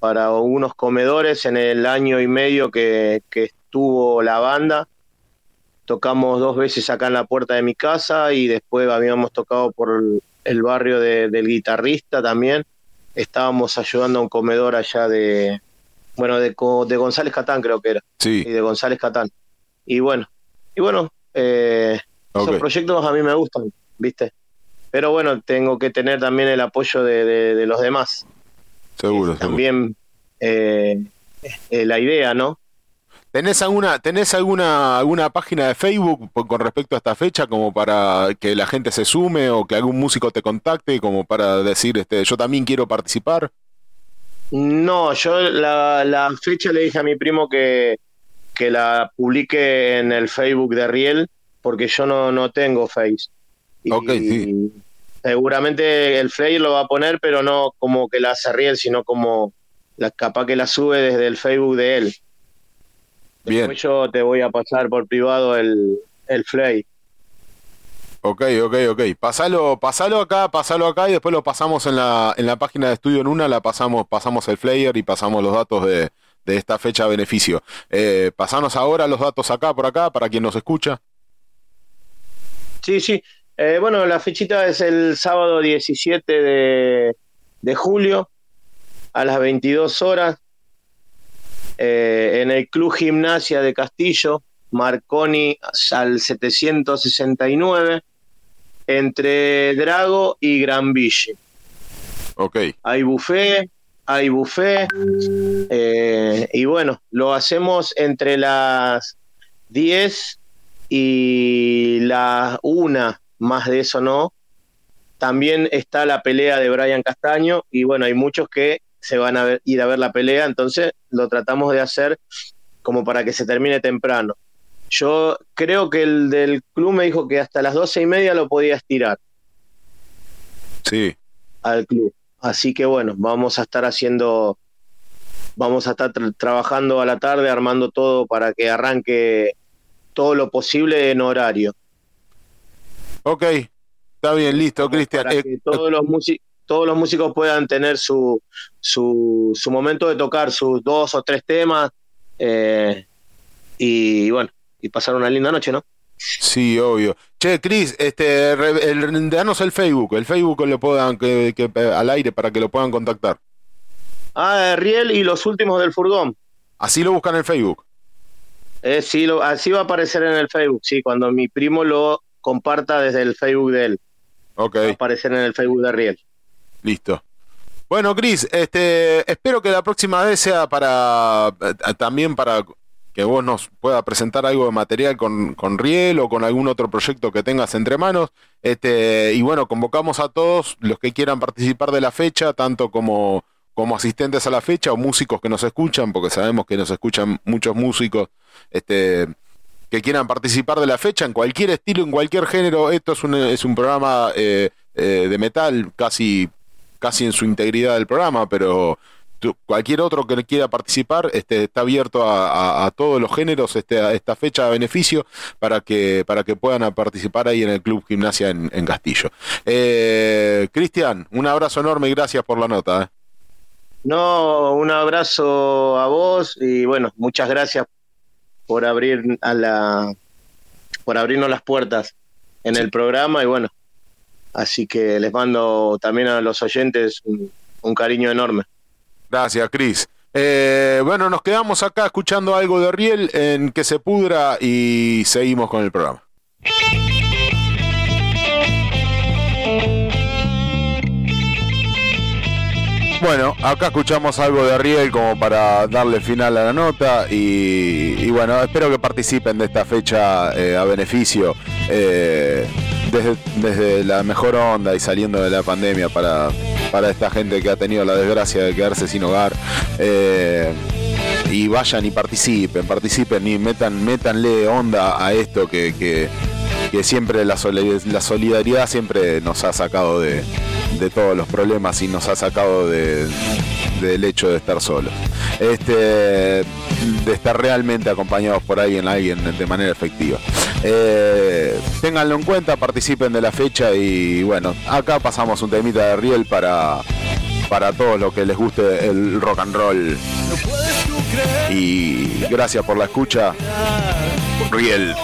para unos comedores en el año y medio que, que estuvo la banda. Tocamos dos veces acá en la puerta de mi casa y después habíamos tocado por el- barrio de- del guitarrista también. Estábamos ayudando a un comedor allá de, bueno, de, de González Catán creo que era, y Sí, de González Catán. Y bueno, y bueno, eh, esos proyectos a mí me gustan, ¿viste? Pero bueno, tengo que tener también el apoyo de, de- de los demás. seguro, seguro. También eh, eh, la idea, ¿no? ¿Tenés alguna, tenés alguna, alguna página de Facebook con respecto a esta fecha como para que la gente se sume o que algún músico te contacte como para decir, este, yo también quiero participar? No, yo la, la fecha le dije a mi primo que, que la publique en el Facebook de Riel, porque yo no, no tengo Face. Y sí. Seguramente el flyer lo va a poner, pero no como que la hace Riel, sino como la, capaz que la sube desde el Facebook de él. Bien. Después yo te voy a pasar por privado el, el flyer. Ok, ok, ok. Pasalo, pasalo acá, pasalo acá y después lo pasamos en la, en la página de Estudio en una, la pasamos, pasamos el flyer y pasamos los datos de, de esta fecha a beneficio. Eh, pasanos ahora los datos acá, por acá, para quien nos escucha. Sí, sí. Eh, bueno, la fechita es el sábado 17 de, de julio a las 22 horas eh, en el Club Gimnasia de Castillo, Marconi al 769, entre Drago y Gran Ville. Ok, Hay buffet, hay buffet, eh, y bueno, lo hacemos entre las 10 y las 1, más de eso no. También está la pelea de Brian Castaño, y bueno, hay muchos que se van a ver- ir a ver la pelea, entonces lo tratamos de hacer como para que se termine temprano. Yo creo que el del club me dijo que hasta las doce y media lo podía estirar sí. al club. Así que bueno, vamos a estar haciendo, vamos a estar tra- trabajando a la tarde, armando todo para que arranque todo lo posible en horario. Ok, está bien, listo, Cristian. Para Eh, que todos los músicos todos los músicos puedan tener su, su, su momento de tocar sus dos o tres temas eh, y bueno, y pasar una linda noche, ¿no? sí, obvio. Che, Cris, este, re- el, danos el Facebook, el Facebook lo puedan, que, que- al aire para que lo puedan contactar. Ah, Riel y los últimos del furgón. Así lo buscan en Facebook. Eh, sí, lo- así va a aparecer en el Facebook, sí, cuando mi primo lo comparta desde el Facebook de él. Ok. Va a aparecer en el Facebook de Riel. Listo. Bueno, Cris, este, espero que la próxima vez sea para eh, también para que vos nos pueda presentar algo de material con, con Riel o con algún otro proyecto que tengas entre manos. Este, y bueno, convocamos a todos los que quieran participar de la fecha, tanto como, como asistentes a la fecha o músicos que nos escuchan, porque sabemos que nos escuchan muchos músicos, este, que quieran participar de la fecha en cualquier estilo, en cualquier género. Esto es un, es un programa eh, eh, de metal casi, casi en su integridad del programa, pero tú- cualquier otro que quiera participar este, está abierto a, a- a todos los géneros este, a esta fecha de beneficio para que, para que puedan participar ahí en el Club Gimnasia en, en Castillo. Eh, Cristian, un abrazo enorme y gracias por la nota. eh. No, un abrazo a vos y bueno, muchas gracias por abrir a la por abrirnos las puertas en el programa y bueno, así que les mando también a los oyentes un, cariño enorme. Gracias, Cris. Eh, bueno, nos quedamos acá escuchando algo de Riel en Que se pudra y seguimos con el programa. Bueno, acá escuchamos algo de Riel como para darle final a la nota y, y bueno, espero que participen de esta fecha eh, a beneficio eh, desde, la mejor onda y saliendo de la pandemia para, para esta gente que ha tenido la desgracia de quedarse sin hogar. Eh, y vayan y participen, participen y metan, métanle onda a esto que, que siempre la, soli- la solidaridad siempre nos ha sacado de, de todos los problemas y nos ha sacado de- del hecho de estar solos. Este, de estar realmente acompañados por alguien, alguien de manera efectiva. Eh, ténganlo en cuenta, participen de la fecha y bueno, acá pasamos un temita de Riel para, para todos los que les guste el rock and roll. Y gracias por la escucha. Riel,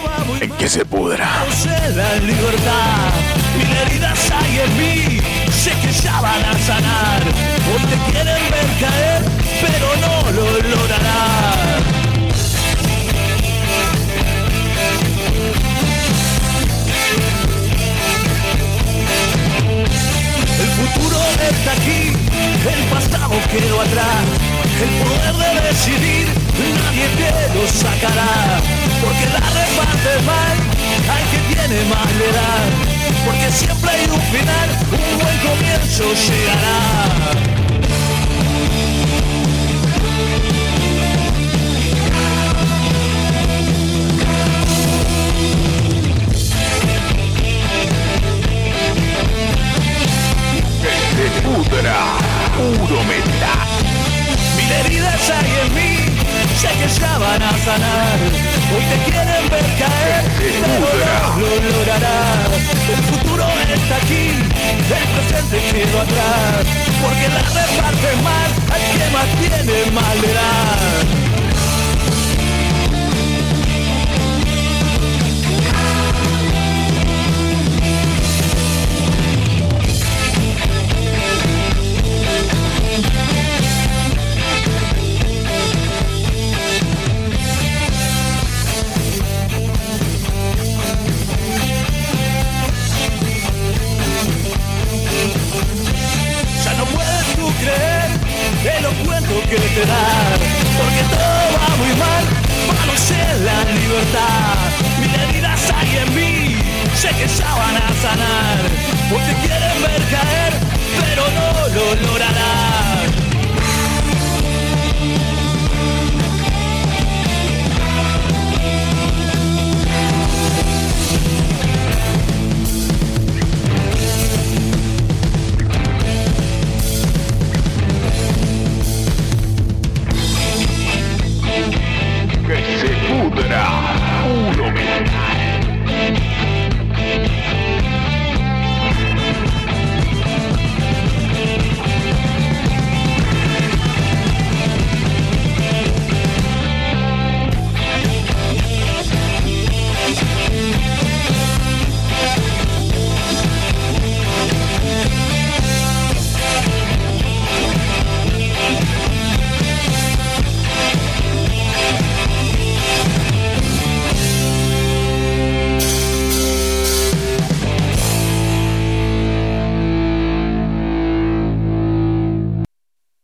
en que se pudra. la libertad. Mil heridas hay en mí, sé que ya van a sanar. O te quieren ver caer, pero no lo lograrán. El futuro está aquí, el pasado quedó atrás. El poder de decidir, nadie te lo sacará. Porque la reparte mal, al que tiene más le da. Porque siempre hay un final, un buen comienzo llegará. Pudra, puro metal. Heridas hay en mí, sé que ya van a sanar. Hoy te quieren ver caer, pero no lo lograrás. El futuro está aquí, el presente quedó atrás. Porque la reparte mal, al que más tiene mal los cuentos que te dan Porque todo va muy mal, vamos en la libertad. Mil heridas hay en mí, sé que ya van a sanar. Hoy te quieren ver caer, pero no lo lograrán pudra,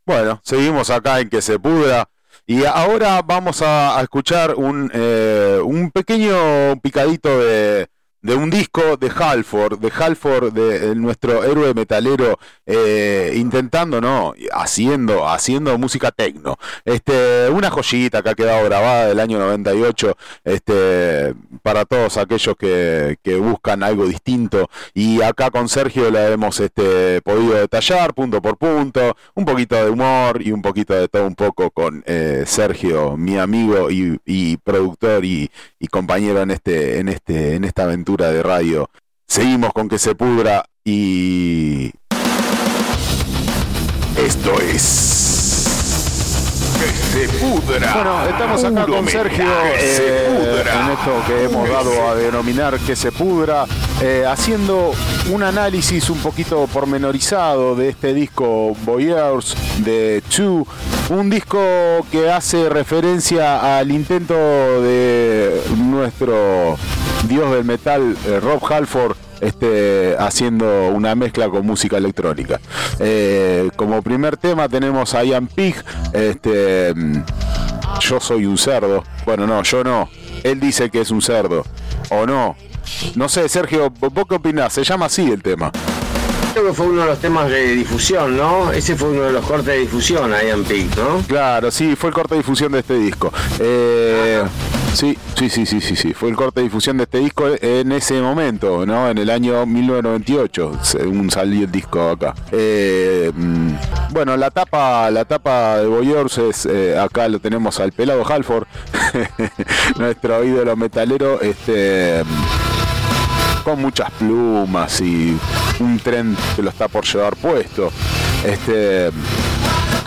Bueno, seguimos acá en que se pudra. Y ahora vamos a, a escuchar un, eh, un pequeño picadito de, de un disco de Halford, de Halford, de, nuestro héroe metalero, eh, intentando, ¿no? Haciendo, haciendo música tecno. Este, una joyita que ha quedado grabada del año 98, este, para todos aquellos que, que buscan algo distinto. Y acá con Sergio la hemos este, podido detallar punto por punto, un poquito de humor y un poquito de todo un poco con eh, Sergio, mi amigo y, y productor y, y compañero en este, en este, en esta aventura de radio. Seguimos con que se pudra y esto es que se pudra. Bueno, estamos acá con Sergio eh, en esto que hemos dado a denominar que se pudra, eh, haciendo un análisis un poquito pormenorizado de este disco Voyeurs de Two, un disco que hace referencia al intento de nuestro dios del metal, eh, Rob Halford, este, haciendo una mezcla con música electrónica. Eh, como primer tema tenemos a Ian Pig, este, mm, yo soy un cerdo. Bueno, no, yo no. Él dice que es un cerdo. ¿O no? No sé, Sergio, ¿vos qué opinás? Se llama así el tema. Creo que fue uno de los temas de difusión, ¿no? Ese fue uno de los cortes de difusión, Ian Peak, ¿no? Claro, sí, fue el corte de difusión de este disco. Eh, sí, sí, sí, sí, sí, sí, fue el corte de difusión de este disco en ese momento, ¿no? En el año 1998, según salió el disco acá. Eh, mm, bueno, la tapa, la tapa de Boyers es, eh, acá lo tenemos al pelado Halford, *laughs* nuestro ídolo metalero, este con muchas plumas y un tren que lo está por llevar puesto. Este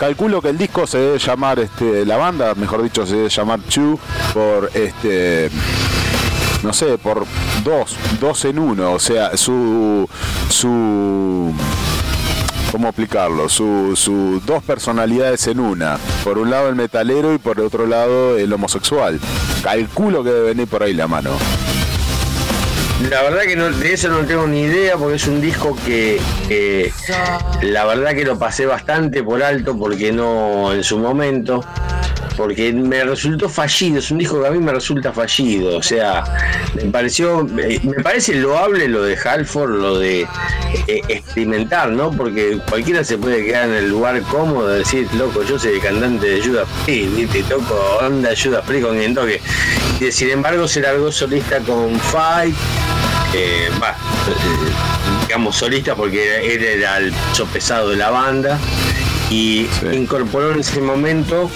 calculo que el disco se debe llamar este la banda, mejor dicho, se debe llamar Chu por este no sé, por dos, dos en uno, o sea, su su ¿Cómo explicarlo? Su, su dos personalidades en una. Por un lado el metalero y por el otro lado el homosexual. Calculo que debe venir por ahí la mano. La verdad que no- de eso no tengo ni idea porque es un disco que, la verdad que lo pasé bastante por alto porque no en su momento porque me resultó fallido, es un disco que a mí me resulta fallido, o sea, me pareció, me parece loable lo de Halford, lo de eh, experimentar, ¿no? Porque cualquiera se puede quedar en el lugar cómodo de decir, loco, yo soy el cantante de Judas Priest, ¿viste? toco onda Judas Priest con quien toque. Y sin embargo, se largó solista con Fight, eh, eh, digamos solista porque él era el peso pesado de la banda y Sí. incorporó en ese momento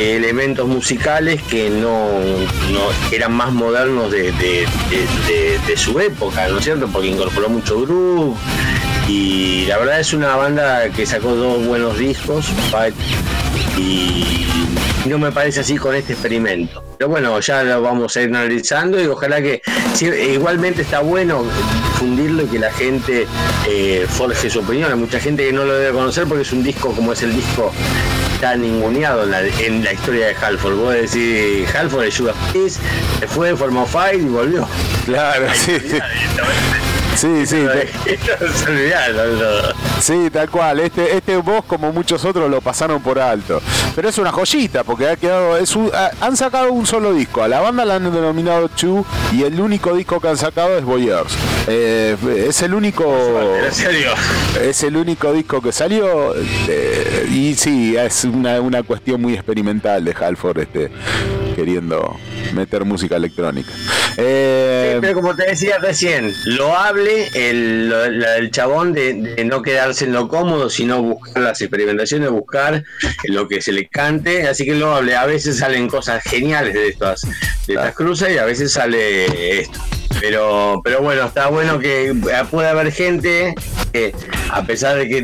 elementos musicales que no, no- eran más modernos de, de- su época, ¿no es cierto? Porque incorporó mucho groove y la verdad es una banda que sacó dos buenos discos y no me parece así con este experimento. Pero bueno, ya lo vamos a ir analizando y ojalá que igualmente está bueno difundirlo y que la gente eh, forje su opinión. Hay mucha gente que no lo debe conocer porque es un disco como es el disco tan ninguneado en la, en la historia de Halford. Vos decís, Halford es Judas Priest, se fue, formó Fight y volvió. Claro, sí. Sí, *laughs* sí, sí, tal cual. Este, este vos, como muchos otros, lo pasaron por alto. Pero es una joyita, porque ha quedado. Es un- ha- han sacado un solo disco. A la banda la han denominado Two y el único disco que han sacado es Voyeurs. Eh, es el único. Es el único disco que salió eh, y sí, es una, una cuestión muy experimental de Halford este, queriendo meter música electrónica. Eh, Sí, pero como te decía recién, el, lo- la- el chabón de, de no quedarse en lo cómodo, sino buscar las experimentaciones, buscar lo que se le cante. Así que loable, a veces salen cosas geniales de estas, de estas cruces y a veces sale esto. Pero, pero bueno, está bueno que pueda haber gente que, a pesar de que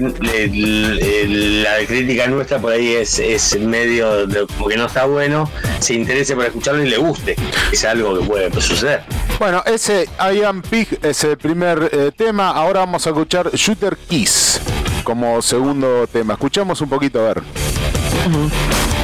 la crítica nuestra por ahí es, es medio de- como que no está bueno, se interese por escucharlo y le guste. Es algo que puede suceder. Bueno, ese I Am Pig es el primer eh, tema. Ahora vamos a escuchar Shooter Kiss como segundo tema. Escuchamos un poquito a ver. ¿Cómo lo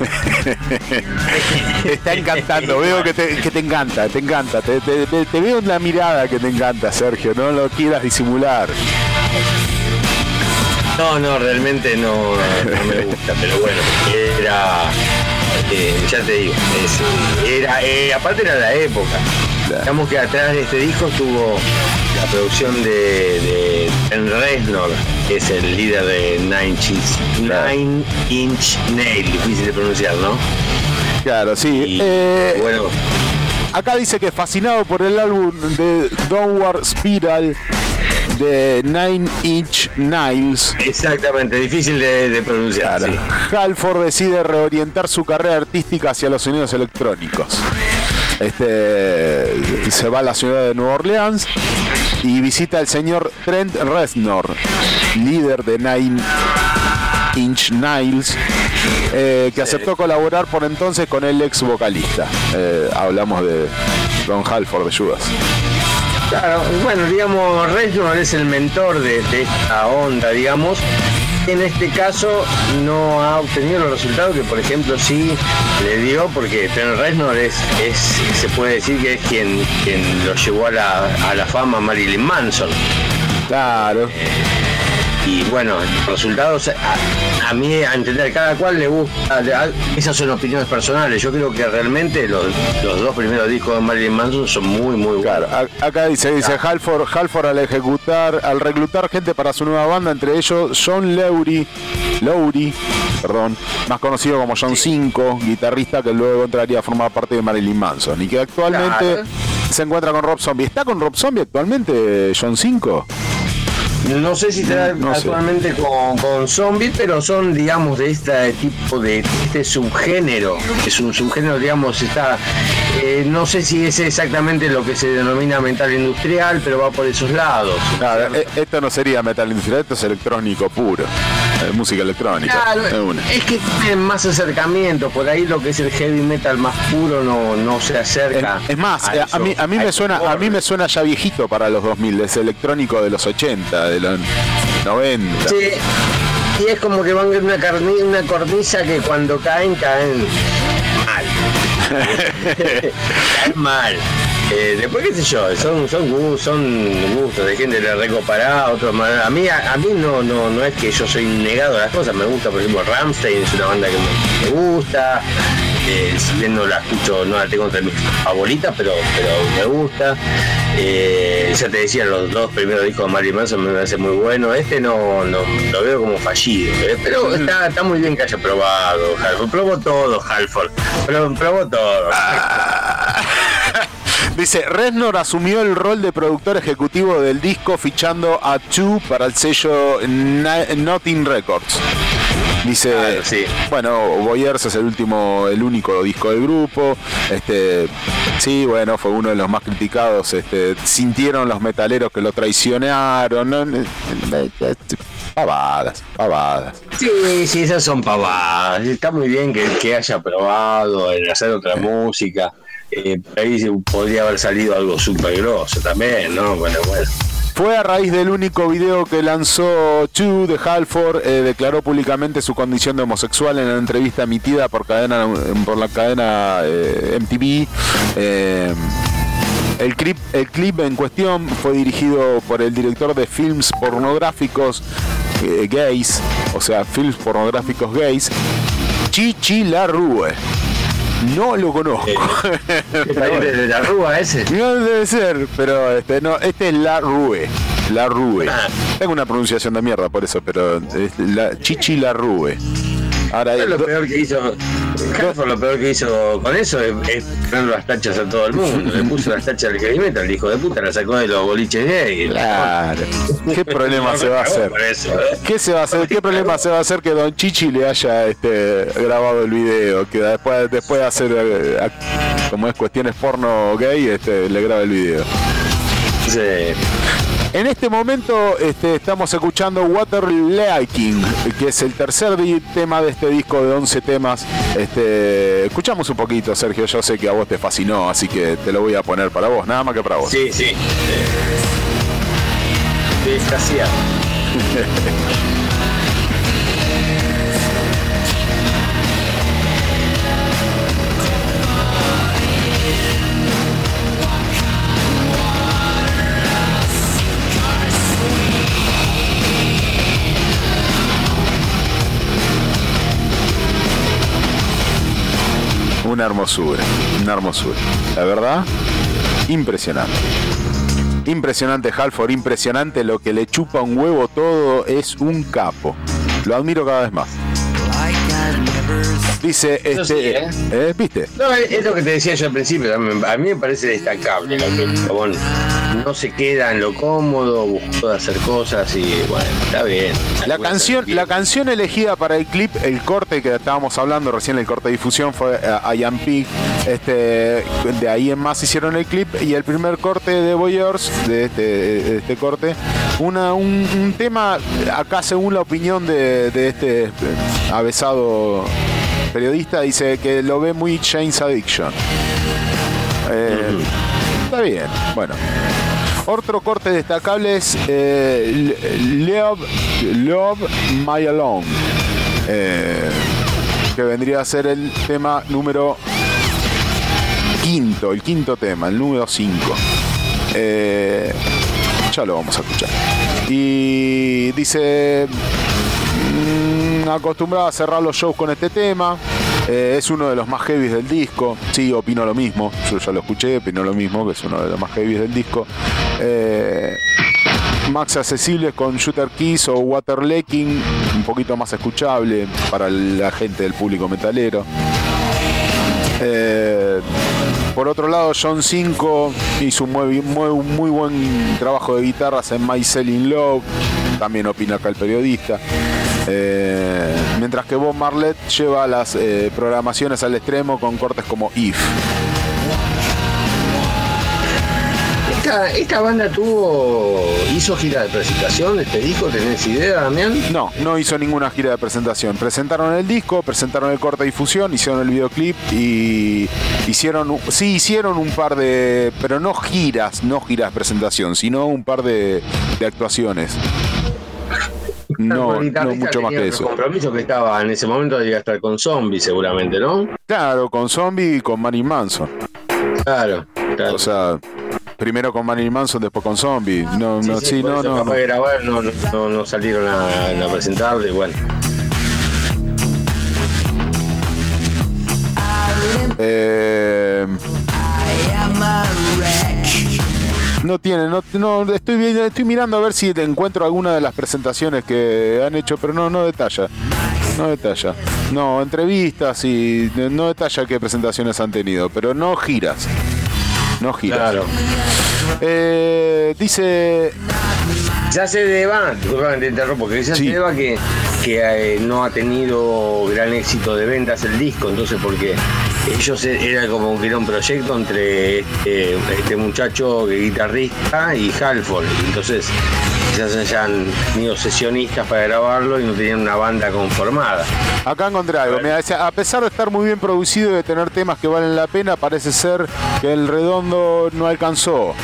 *laughs* está encantando, veo que te, que te encanta, te encanta. Te, veo en la mirada que te encanta, Sergio. No lo quieras disimular. No, no, realmente no, me gusta, pero bueno, era, eh, ya te digo, era, eh, aparte era la época. Digamos que atrás de este disco estuvo la producción de, Ben Reznor, que es el líder de Nine Inch, Claro. Nine Inch Nail, difícil de pronunciar, ¿no? Claro, sí. Y Eh, bueno, Acá dice que fascinado por el álbum de Downward Spiral de Nine Inch Nails. exactamente, difícil de, de pronunciar. Claro. sí. Halford decide reorientar su carrera artística hacia los sonidos electrónicos. Este se va a la ciudad de Nueva Orleans y visita al señor Trent Reznor, líder de Nine Inch Nails, eh, que aceptó colaborar por entonces con el ex vocalista. Eh, hablamos de Don Halford de Judas. Claro, bueno, digamos, Reznor es el mentor de esta onda, digamos. En este caso no ha obtenido los resultados que, por ejemplo, sí le dio, porque Trent Reznor es, es, se puede decir que es quien, quien lo llevó a la, a la fama Marilyn Manson. Claro. Y bueno, resultados, a, a mí, a entender, cada cual le gusta, esas son opiniones personales. Yo creo que realmente los, los dos primeros discos de Marilyn Manson son muy, muy buenos. Claro, acá dice, dice Halford, Halford al ejecutar, al reclutar gente para su nueva banda, entre ellos John Lowry, Lowry, perdón, más conocido como John 5, guitarrista que luego entraría a formar parte de Marilyn Manson y que actualmente Claro. se encuentra con Rob Zombie. ¿Está con Rob Zombie actualmente John 5? No sé si está No actualmente con, con zombies, pero son, digamos, de este tipo de este subgénero. Es un subgénero, digamos, está. eh, no sé si es exactamente lo que se denomina metal industrial, pero va por esos lados. Claro, e- esto no sería metal industrial, esto es electrónico puro. Eh, música electrónica. Claro, es que tienen más acercamientos, por ahí lo que es el heavy metal más puro no, no se acerca. Es, es más, a eh, a, mí, a mí a me suena, a mí me suena ya viejito para los 2000, es electrónico de los 80, de los 90. Sí, y es como que van en una, carni- una cornisa que cuando caen, caen mal. *laughs* *laughs* caen mal. Eh, después, qué sé yo, son, son, gu- son gustos de gente de recoparada, otros más. A mí, a, a mí no, no, no es que yo soy negado a las cosas, me gusta, por ejemplo, Ramstein es una banda que me, me gusta. Eh, si bien no la escucho, no la tengo entre mis favoritas, pero, pero me gusta. Eh, ya te decía, los dos primeros discos de Marilyn Manson me parece muy bueno. Este no, no lo veo como fallido, ¿eh? pero está, está muy bien que haya probado. Halford. Probó todo, Halford. Probó todo. Dice, Reznor asumió el rol de productor ejecutivo del disco fichando a Two para el sello Nothing Records. Dice, Claro, sí. bueno, Boyers es el último, el único disco del grupo. Este, sí, bueno, fue uno de los más criticados. Este, sintieron los metaleros que lo traicionaron. ¿no? Pavadas, pavadas. Sí, sí, esas son pavadas. Está muy bien que, que haya probado en hacer otra música. Eh, ahí podría haber salido algo súper grosso también, ¿no? Bueno, bueno. Fue a raíz del único video que lanzó Chu de Halford, eh, declaró públicamente su condición de homosexual en la entrevista emitida por cadena por la cadena eh, MTV. El clip, el clip en cuestión fue dirigido por el director de films pornográficos gays, o sea, films pornográficos gays, Chichi Larrue. No lo conozco. *laughs* ¿Qué pariente de la Rúa ese? No debe ser, pero este no, este es la Rue. La Rue. Ah. Tengo una pronunciación de mierda por eso, pero es la Chichi la Rue. Ahora Lo do- peor que hizo, Halford lo peor que hizo con eso es, es poner las tachas a todo el mundo. Le puso las tachas al heavy metal, el hijo de puta, la sacó de los boliches gay. Claro. ¿Qué problema se va a hacer? Eso, ¿eh? ¿Qué se va a hacer? ¿Qué problema se va a hacer que Don Chichi le haya este, grabado el video? Que después, después de hacer eh, como es cuestiones porno gay, este, le graba el video. Sí. En este momento este, estamos escuchando Water Liking, que es el tercer tema de este disco de 11 temas. Este, escuchamos un poquito, Sergio. Yo sé que a vos te fascinó, así que te lo voy a poner para vos, nada más que para vos. Sí, sí. Sí, *laughs* Una hermosura, una hermosura. La verdad, impresionante. Impresionante Halford, impresionante lo que le chupa un huevo todo, es un capo. Lo admiro cada vez más. Dice, sí, este, ¿eh? ¿eh? ¿viste? No, es es lo que te decía yo al principio. A mí, a mí me parece destacable lo que no se queda en lo cómodo, buscó hacer cosas y bueno, está bien. La canción, la canción elegida para el clip, el corte que estábamos hablando recién, el corte de difusión fue eh, I Am Pig. Este, de ahí en más hicieron el clip y el primer corte de Boyers, de este, de este corte, una, un, un tema, acá según la opinión de, de este eh, avesado periodista, dice que lo ve muy James Addiction. Eh, Está bien, bueno. Otro corte destacable es eh, Love, Love My Alone, eh, que vendría a ser el tema número quinto, el quinto tema, el número 5. ya lo vamos a escuchar. Y dice, mm, acostumbrado a cerrar los shows con este tema. Eh, es uno de los más heavies del disco. Sí, opino lo mismo. Yo ya lo escuché, opino lo mismo, que es uno de los más heavies del disco. Eh, Max accesibles con Shooter Keys o Water Leaking, un poquito más escuchable para la gente del público metalero. Eh, por otro lado, John 5 hizo un muy, muy, muy buen trabajo de guitarras en My Selling Love, también opina acá el periodista. Eh, mientras que Bob Marlett lleva las eh, programaciones al extremo con cortes como If. Esta, esta banda tuvo. hizo gira de presentación de este disco, ¿tenés idea, Damián? No, no hizo ninguna gira de presentación. Presentaron el disco, presentaron el corte de difusión, hicieron el videoclip y hicieron, sí hicieron un par de, pero no giras, no giras de presentación, sino un par de, de actuaciones. No, no mucho más que eso. compromiso que estaba en ese momento debía estar con Zombie seguramente, ¿no? Claro, con Zombie y con Marilyn Manson. Claro, claro. O sea, primero con Marilyn Manson, después con Zombie. No, no, sí, por no, no. capaz no. grabar, no, no, no- salieron a, a presentarle, y bueno. Eh, no tiene, no, no estoy, mirando a ver si encuentro alguna de las presentaciones que han hecho, pero no, no detalla. No detalla. No, entrevistas y no detalla qué presentaciones han tenido, pero no giras. No giras. Claro. Eh, dice Ya se deba, te interrumpo, que ya Sí. se deba que, que eh, no ha tenido gran éxito de ventas el disco, entonces porque ellos era como que era un proyecto entre este, este muchacho guitarrista y Halford, entonces quizás hayan tenido sesionistas para grabarlo y no tenían una banda conformada. Acá encontré algo. Mira, dice, a pesar de estar muy bien producido y de tener temas que valen la pena, parece ser que el redondo no alcanzó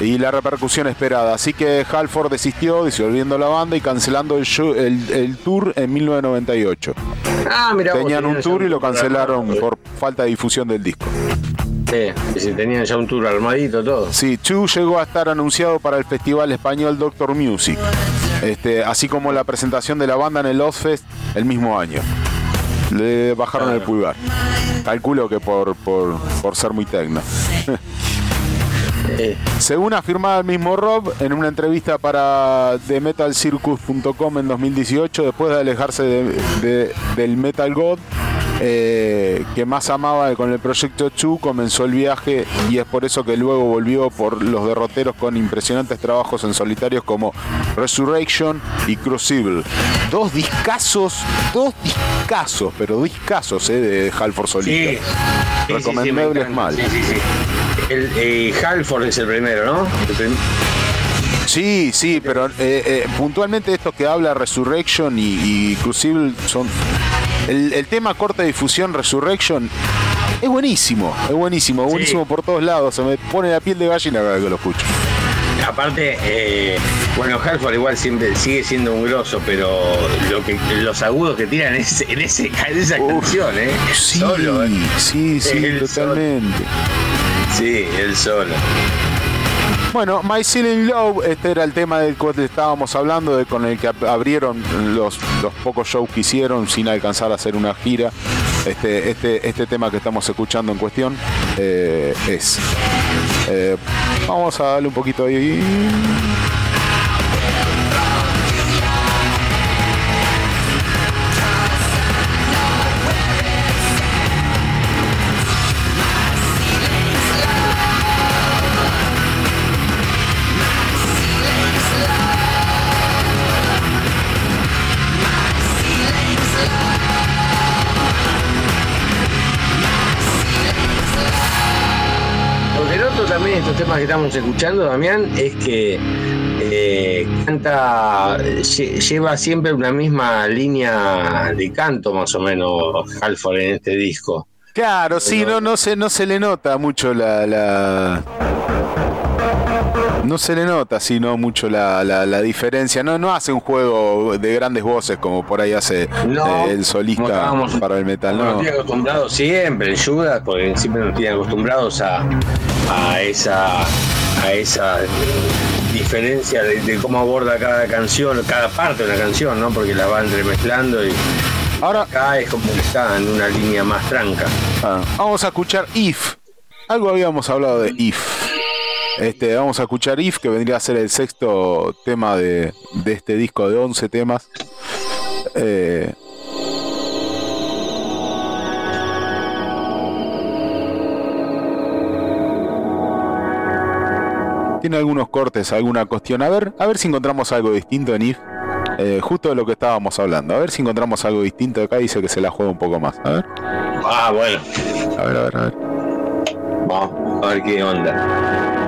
y la repercusión esperada. Así que Halford desistió, disolviendo la banda y cancelando el, show- el tour en 1998. Ah, mira, Tenían un tour y lo cancelaron por falta de difusión del disco. Sí, que si tenían ya un tour armadito, todo. Sí, Chu llegó a estar anunciado para el festival español Doctor Music, este, así como la presentación de la banda en el Ozfest el mismo año. Le bajaron el pulgar. Calculo que por, por, por ser muy tecno. *laughs* Eh, Según afirmaba el mismo Rob en una entrevista para TheMetalCircus.com en 2018, después de alejarse de- de- del Metal God, eh, que más amaba con el proyecto Chu, comenzó el viaje y es por eso que luego volvió por los derroteros con impresionantes trabajos en solitarios como Resurrection y Crucible. Dos discazos, dos discazos, pero discazos eh, de Halford sí. solista. Sí, sí, sí, me Recomendables mal. El, eh, Halford es el primero, ¿no? El prim- Sí, sí, pero eh, eh, puntualmente estos que habla Resurrection y, y Crucible son. El, el tema corta difusión Resurrection es buenísimo, es buenísimo, Sí. buenísimo por todos lados. Se me pone la piel de gallina cada vez que lo escucho. Aparte, eh, bueno, Halford igual siempre sigue siendo un grosso, pero lo que los agudos que tiran es, en, ese, en esa Uf, canción, ¿eh? Sí, Solo, ¿eh? sí, sí, El totalmente. Sí, él solo. Bueno, My Ceiling Love, este era el tema del cual estábamos hablando, de, con el que ab- abrieron los, los pocos shows que hicieron sin alcanzar a hacer una gira. Este, este, este tema que estamos escuchando en cuestión eh, es. eh, vamos a darle un poquito ahí. Temas que estamos escuchando, Damián, es que eh, canta, lle- lleva siempre una misma línea de canto, más o menos, Halford en este disco. Claro, sí, no, no, se, no se le nota mucho la. la- No se le nota, sí, no mucho la, la- la diferencia. No, no hace un juego de grandes voces como por ahí hace No, eh, el solista para el metal. No. nos tiene acostumbrados siempre, en Judas, porque siempre nos tienen acostumbrados a, a esa a esa diferencia de, de cómo aborda cada canción, cada parte de una canción, ¿no? Porque la va entremezclando y Ahora acá es como que está en una línea más tranca. ah, vamos a escuchar If. Algo habíamos hablado de If. Este, vamos a escuchar If, que vendría a ser el sexto tema de, de este disco de 11 temas. Eh, tiene algunos cortes, alguna cuestión. A ver, a ver si encontramos algo distinto en If. Eh, justo de lo que estábamos hablando. A ver si encontramos algo distinto acá. Dice que se la juega un poco más. A ver, Ah, bueno. a ver, a ver, a ver. Vamos a ver qué onda.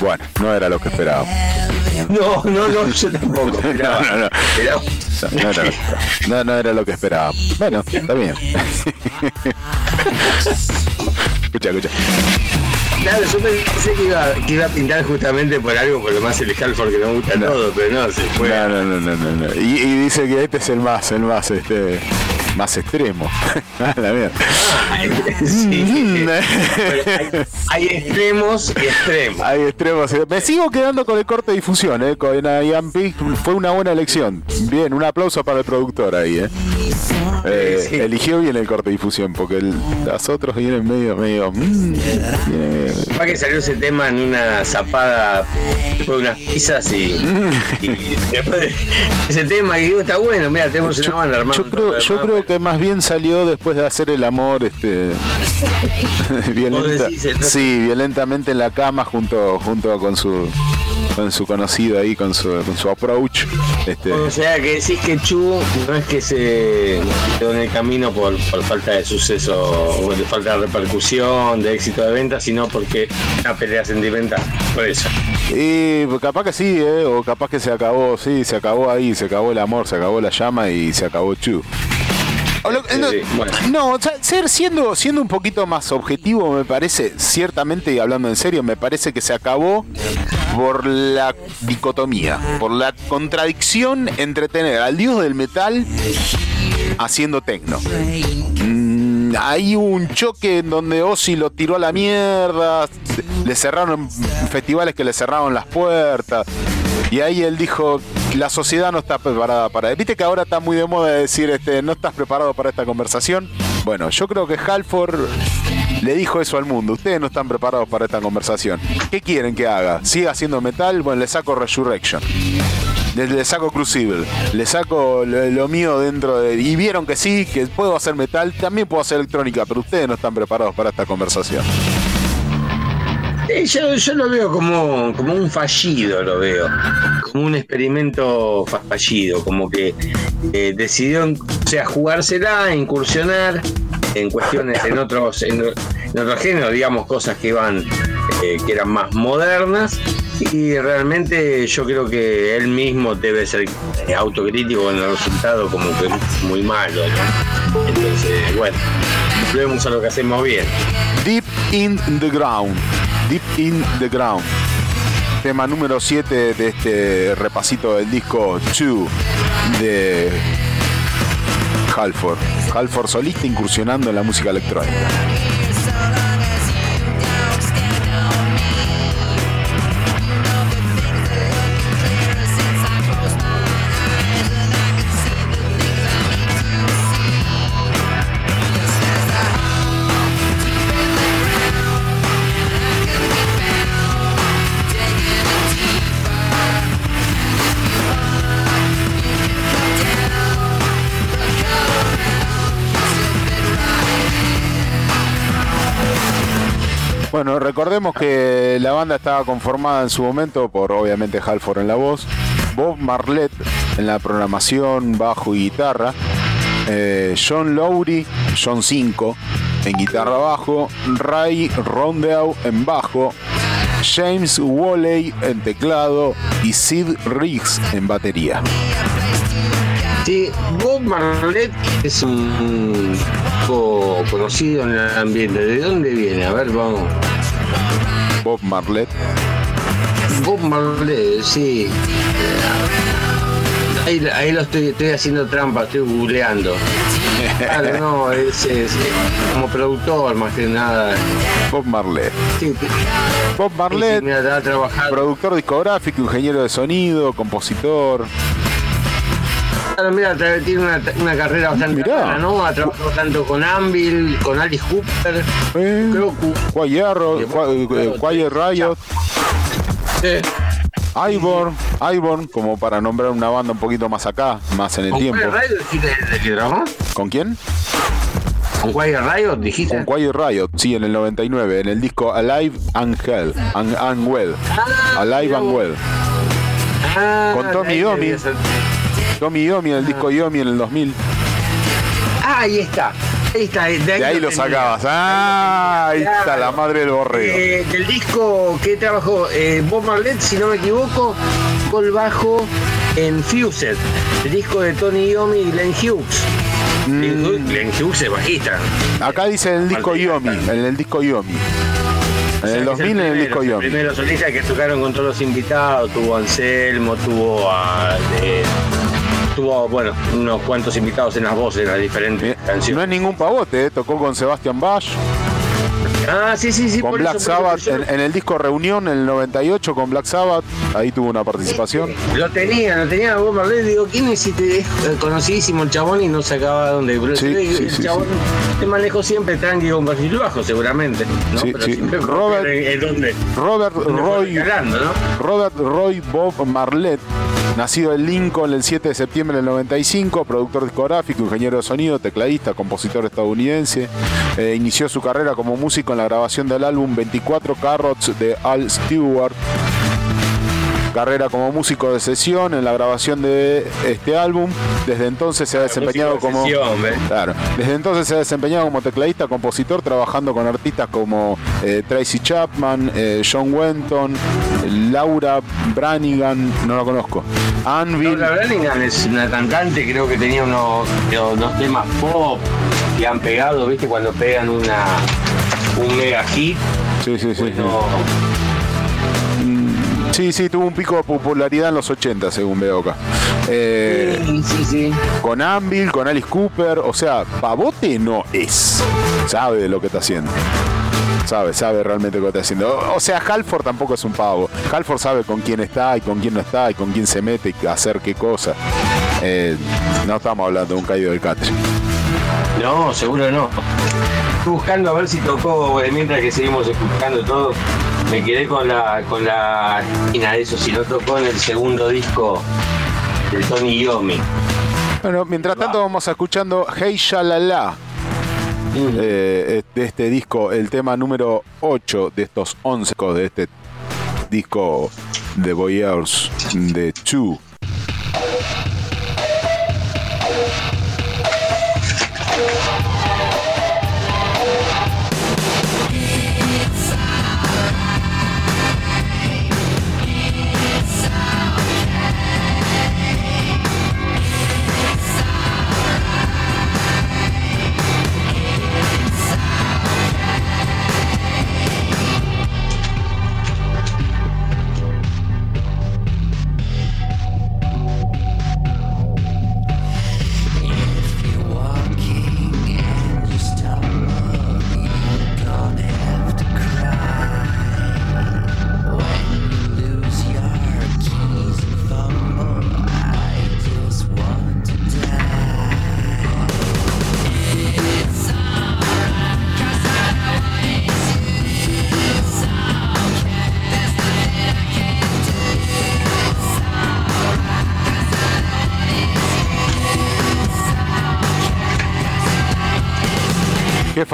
Bueno, no era lo que esperaba. No, no, no, yo tampoco. Esperaba. *laughs* No, no, no. Esperaba. No, no era, no, no era lo que esperaba. Bueno, está bien. escucha, escucha. Claro, yo pensé que iba, que iba a pintar justamente por algo, por lo más el Halford que me gusta todo, pero no, se fue. No, no, no, no, no, no. Y, y dice que este es el más, el más, este, más extremo. *laughs* La mierda. Sí. *laughs* Hay, hay extremos y extremos. Hay extremos. Me sigo quedando con el corte de difusión, ¿eh? Con Ian Peak fue una buena elección. Bien, un aplauso para el productor ahí, ¿eh? Eh, Sí. Eligió bien el corte de difusión, porque el- los otros vienen medio, medio. mm, viene- Capaz que salió ese tema en una zapada después de unas pizzas y, y después de ese tema y digo, está bueno, mira, tenemos una banda hermano. Yo creo, yo creo que más bien salió después de hacer el amor, este, *laughs* sí, violentamente en la cama junto, junto con su, con su conocido ahí, con su, con su approach, este, O sea, que decís que Chu no es que se quedó en el camino por, por falta de suceso o de falta de repercusión, de éxito de venta, sino porque una pelea sentimental. Por eso. y capaz que sí, eh, o capaz que se acabó, sí, se acabó ahí, se acabó el amor, se acabó la llama y se acabó Chu. No, sí, bueno. no, o sea, ser siendo siendo un poquito más objetivo me parece, ciertamente y hablando en serio, me parece que se acabó por la dicotomía, por la contradicción entre tener al dios del metal haciendo tecno. Mm, hay un choque en donde Ozzy lo tiró a la mierda, le cerraron festivales que le cerraron las puertas. Y ahí él dijo, la sociedad no está preparada para... Viste que ahora está muy de moda decir, este, no estás preparado para esta conversación. Bueno, yo creo que Halford le dijo eso al mundo. Ustedes no están preparados para esta conversación. ¿Qué quieren que haga? ¿Siga haciendo metal? Bueno, le saco Resurrection. Le, saco Crucible, le saco lo mío dentro de... Y vieron que sí, que puedo hacer metal, también puedo hacer electrónica, pero ustedes no están preparados para esta conversación. Yo, yo lo veo como, como un fallido, lo veo. Como un experimento fa- fallido, como que eh, decidió o sea, jugársela, incursionar en cuestiones, en otros, en, en otros géneros, digamos, cosas que iban, eh, que eran más modernas. Y realmente yo creo que él mismo debe ser eh, autocrítico con el resultado como que muy malo. Entonces, bueno, volvemos a lo que hacemos bien. Deep in the Ground. Deep in the Ground. Tema número 7 de este repasito del disco 2 de Halford. Halford solista incursionando en la música electrónica. Bueno, recordemos que la banda estaba conformada en su momento por obviamente Halford en la voz, Bob Marlett en la programación, bajo y guitarra, eh, John Lowry, John 5 en guitarra bajo, Ray Rondeau en bajo, James Woolley en teclado y Sid Riggs en batería. Sí, Bob Marlette es un poco conocido en el ambiente. ¿De dónde viene? A ver, vamos. Bob Marlette. Bob Marley, sí. Ahí, ahí lo estoy, estoy haciendo trampa, estoy googleando. Claro, no, es, es como productor más que nada. Bob Marlette. Sí, sí, Bob sí, mira, ha trabajado. productor discográfico, ingeniero de sonido, compositor. Mira, tiene una, una carrera bastante ¿no? Ha trabajado tanto con Anvil, con Alice Cooper, Eh, creo que. Quiet eh, Riot, Ivor, Ivor, como para nombrar una banda un poquito más acá, más en el ¿Con tiempo. De? ¿Con quién? ¿Con Quiet Riot dijiste? Con Quiet Riot, sí, en el 99, en el disco Alive and Hell, and, and Well. Alive and Well. Ah, con Tommy ahí Yomi. Yomi Yomi, en el disco Yomi en el 2000. Ah, ahí está. Ahí está. De ahí, De ahí lo sacabas. Ah, ahí está la madre del borrego. Eh, del disco que trabajó eh, Bob Marlette, si no me equivoco, con el bajo en Fused, el disco de Tony Iommi y Glenn Hughes. Mm. Glenn Hughes- Glenn Hughes es bajista. Acá dice en el disco Yomi, en el disco Yomi. En el Es 2000 en el disco Yomi. El primero solista que tocaron con todos los invitados, tuvo a Anselmo, tuvo a... eh, tuvo, bueno, unos cuantos invitados en las voces, en las diferentes Eh, No canciones. es ningún pavote, eh, tocó con Sebastian Bach, Ah, sí, sí, sí. con por Black eso, Sabbath, yo en, en el disco Reunión en el 98 con Black Sabbath, ahí tuvo una participación. Lo tenía, lo tenía Bob Marley. Digo, ¿quién es este? Es conocidísimo el chabón y no sacaba dónde. Sí, el sí, chabón se manejó siempre tranqui con perfil bajo, seguramente. ¿no? Pero siempre Robert- en, en dónde, Robert Roy, ¿no? Robert Roy Bob Marlette, nacido en Lincoln el 7 de septiembre del 95, productor discográfico, ingeniero de sonido, tecladista, compositor estadounidense. Eh, inició su carrera como músico en la grabación del álbum 24 Carrots de Al Stewart. Carrera como músico de sesión en la grabación de este álbum. Desde entonces se ha desempeñado de como sesión. Claro. Desde entonces se ha desempeñado como tecladista, compositor, trabajando con artistas como eh, Tracy Chapman, eh, John Wenton, Laura Branigan, no lo conozco. Anvil. Laura Branigan es una cantante, creo que tenía unos, unos temas pop que han pegado, ¿viste? Cuando pegan una un mega hit. Sí, sí, sí. sí. Sí, sí, tuvo un pico de popularidad en los 80, según veo acá. Eh, sí, sí, sí. con Anvil, con Alice Cooper, o sea, pavote no es. Sabe de lo que está haciendo. Sabe, sabe realmente lo que está haciendo. O, o sea, Halford tampoco es un pavo. Halford sabe con quién está y con quién no está y con quién se mete y hacer qué cosa. Eh, no estamos hablando de un caído del catre. No, seguro no. Estoy buscando a ver si tocó, eh, mientras que seguimos escuchando todo, me quedé con la con la esquina de eso, si no tocó en el segundo disco de Tony Yomi. Bueno, mientras tanto vamos escuchando Hey Shalala. eh, de este disco, el tema número 8 de estos 11 de este disco de Voyeurs de Two.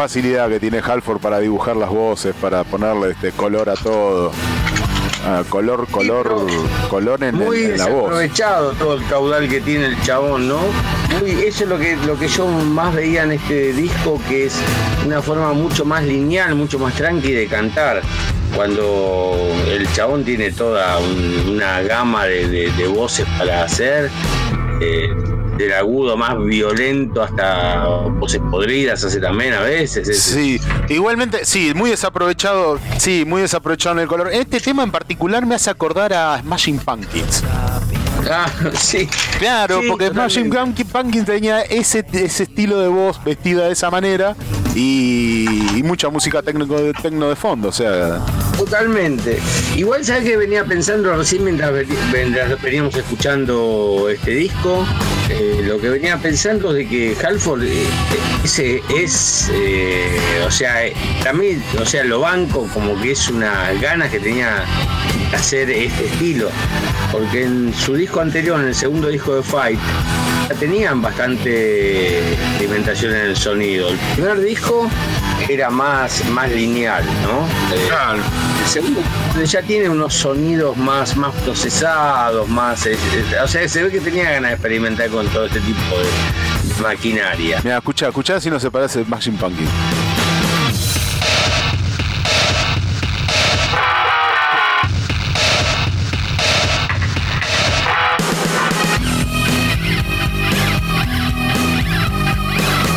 Facilidad que tiene Halford para dibujar las voces, para ponerle este color a todo. Ah, color, color, color en, Muy en la voz. desaprovechado todo el caudal que tiene el chabón, ¿no? Muy, eso es lo que, lo que yo más veía en este disco, que es una forma mucho más lineal, mucho más tranqui de cantar. Cuando el chabón tiene toda un- una gama de, de- de voces para hacer, eh, del agudo más violento hasta voces podridas hace también a veces. es- Sí, igualmente, sí, muy desaprovechado, sí, muy desaprovechado en el color. Este tema en particular me hace acordar a Smashing Pumpkins. Ah, *laughs* sí. Claro, Sí, porque. Smashing Pumpkin- Pumpkins tenía ese, ese estilo de voz vestida de esa manera y, y mucha música técnico de, tecno de fondo, o sea, Totalmente. Igual, ¿sabes que venía pensando recién mientras, mientras veníamos escuchando este disco? Eh, lo que venía pensando es de que Halford eh, ese es, eh, o sea, también, o sea, lo banco como que es una ganas que tenía hacer este estilo. Porque en su disco anterior, en el segundo disco de Fight, ya tenían bastante experimentación en el sonido. El primer disco era más, más lineal, ¿no? Eh, el segundo ya tiene unos sonidos más, más procesados, más. o sea, se ve que tenía ganas de experimentar con todo este tipo de maquinaria. mira, escucha, escucha si no se parece a Smashing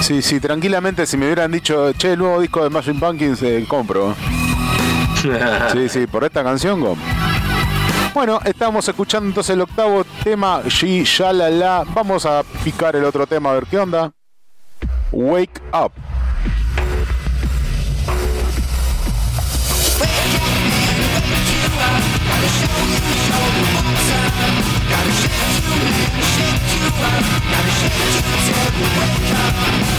Sí, sí, tranquilamente si me hubieran dicho, che, el nuevo disco de Smashing Pumpkins, eh, compro. *laughs* Sí, sí, por esta canción, compro. Bueno, estamos escuchando entonces el octavo tema, Shi Shalala. Vamos a picar el otro tema a ver qué onda. Wake Up. You you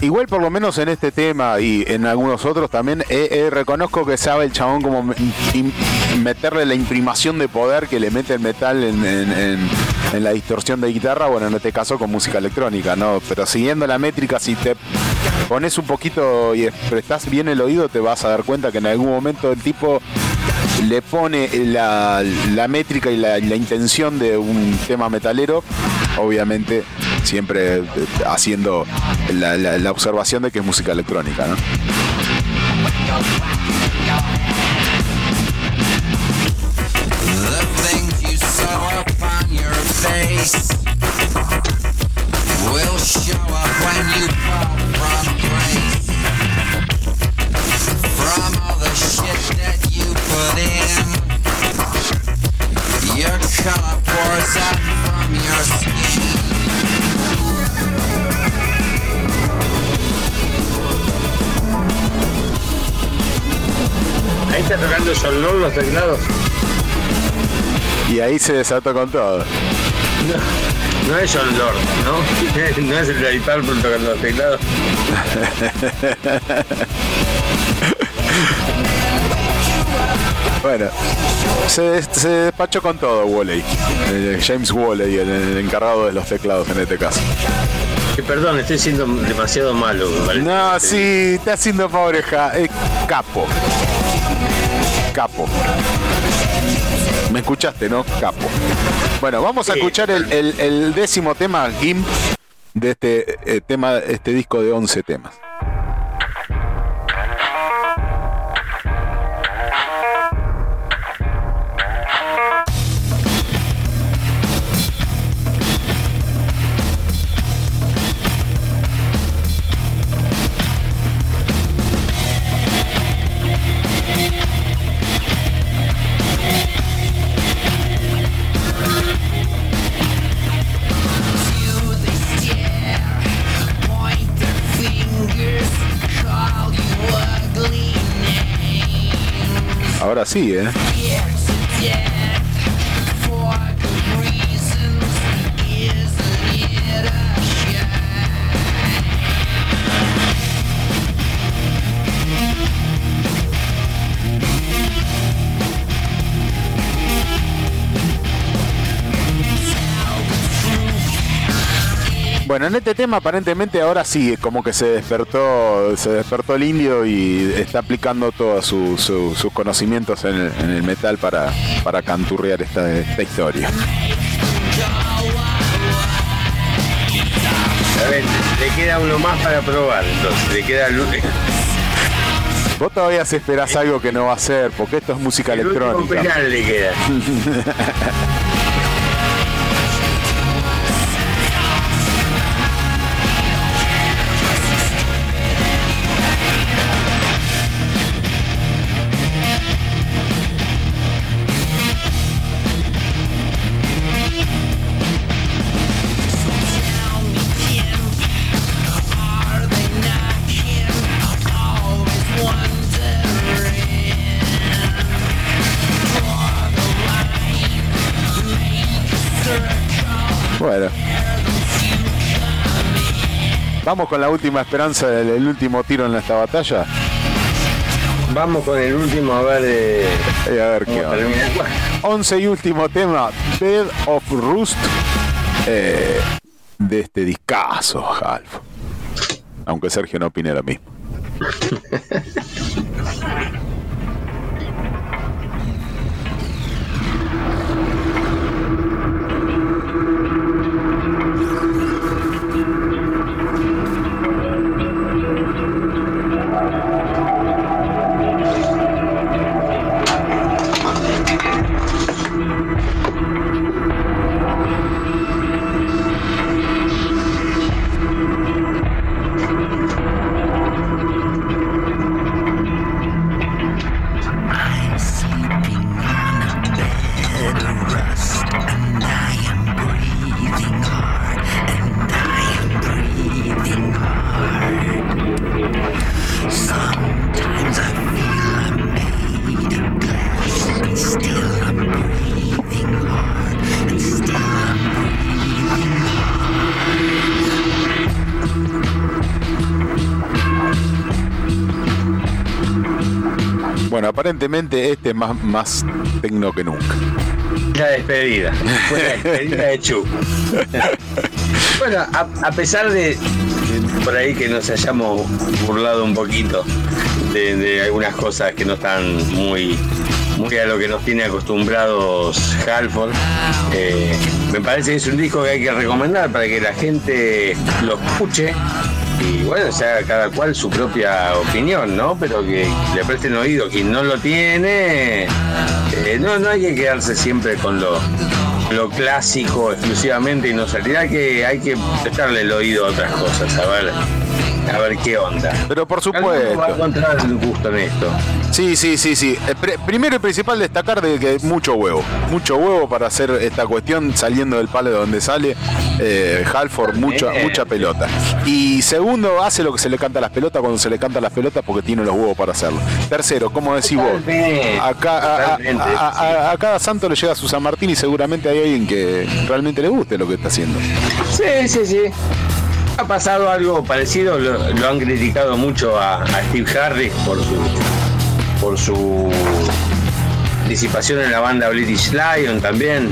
Igual por lo menos en este tema y en algunos otros también eh, eh, reconozco que sabe el chabón como meterle la imprimación de poder que le mete el metal en, la distorsión de guitarra, bueno en este caso con música electrónica, ¿no? Pero siguiendo la métrica, si te pones un poquito y prestás bien el oído, te vas a dar cuenta que en algún momento el tipo le pone la, métrica y la intención de un tema metalero, obviamente siempre eh, haciendo la, la- la observación de que es música electrónica, ¿no? Will show up when you fall from grace. From all the shit that you put in, color pours out from your skin. Ahí está tocando John Lord los teclados. Y ahí se desató con todo. No es John Lord, ¿no? *laughs* No es el de Deep Purple tocando los teclados. *laughs* Bueno, se, se despachó con todo Woolley. Eh, James Woolley, el, el encargado de los teclados en este caso. Que perdón, estoy siendo demasiado malo. parece. No, sí, está haciendo favoreja. Es capo. Capo. ¿Me escuchaste, no? Capo. Bueno, vamos a Sí. escuchar el, el- el décimo tema, GIMP, de este eh, tema, este disco de 11 temas. Ahora sí, ¿eh? Bueno, en este tema aparentemente ahora sí, como que se despertó, se despertó el indio y está aplicando todos su- su- sus conocimientos en el, en el metal para, para canturrear esta, esta historia. A ver, le queda uno más para probar, entonces, le queda el, Vos todavía se esperás algo que no va a ser, porque esto es música el electrónica. penal le queda. *laughs* Vamos con la última esperanza del el último tiro en esta batalla. Vamos con el último a ver eh, Eh, a ver qué onda. 11 y último tema, Bed of Rust, eh, de este discazo, Half. Aunque Sergio no opine lo mismo. *laughs* Bueno, aparentemente este es más, más tecno que nunca. la despedida. Fue la despedida de Chu. *laughs* bueno, a, a pesar de, de por ahí que nos hayamos burlado un poquito de, de algunas cosas que no están muy muy a lo que nos tiene acostumbrados Halford. eh, me parece que es un disco que hay que recomendar para que la gente lo escuche y bueno, sea cada cual su propia opinión, ¿no? Pero que le presten oído. Quien no lo tiene, eh, no, no hay que quedarse siempre con lo, lo clásico exclusivamente y no salir. Hay que, hay que prestarle el oído a otras cosas, a ver, a ver qué onda. Pero por Alguno va a supuesto. encontrar un gusto en esto. Sí, sí, sí, sí. Eh, primero y principal destacar de que mucho huevo. Mucho huevo para hacer esta cuestión saliendo del palo de donde sale. Eh, Halford, mucha, mucha pelota. Y segundo, hace lo que se le canta a las pelotas cuando se le canta a las pelotas porque tiene los huevos para hacerlo. Tercero, como decís vos, acá, a, a- a- a- a cada santo le llega su San Martín y seguramente hay alguien que realmente le guste lo que está haciendo. Sí, sí, sí. Ha pasado algo parecido, lo, han criticado mucho a, Steve Harris por su por su disipación en la banda British Lion también.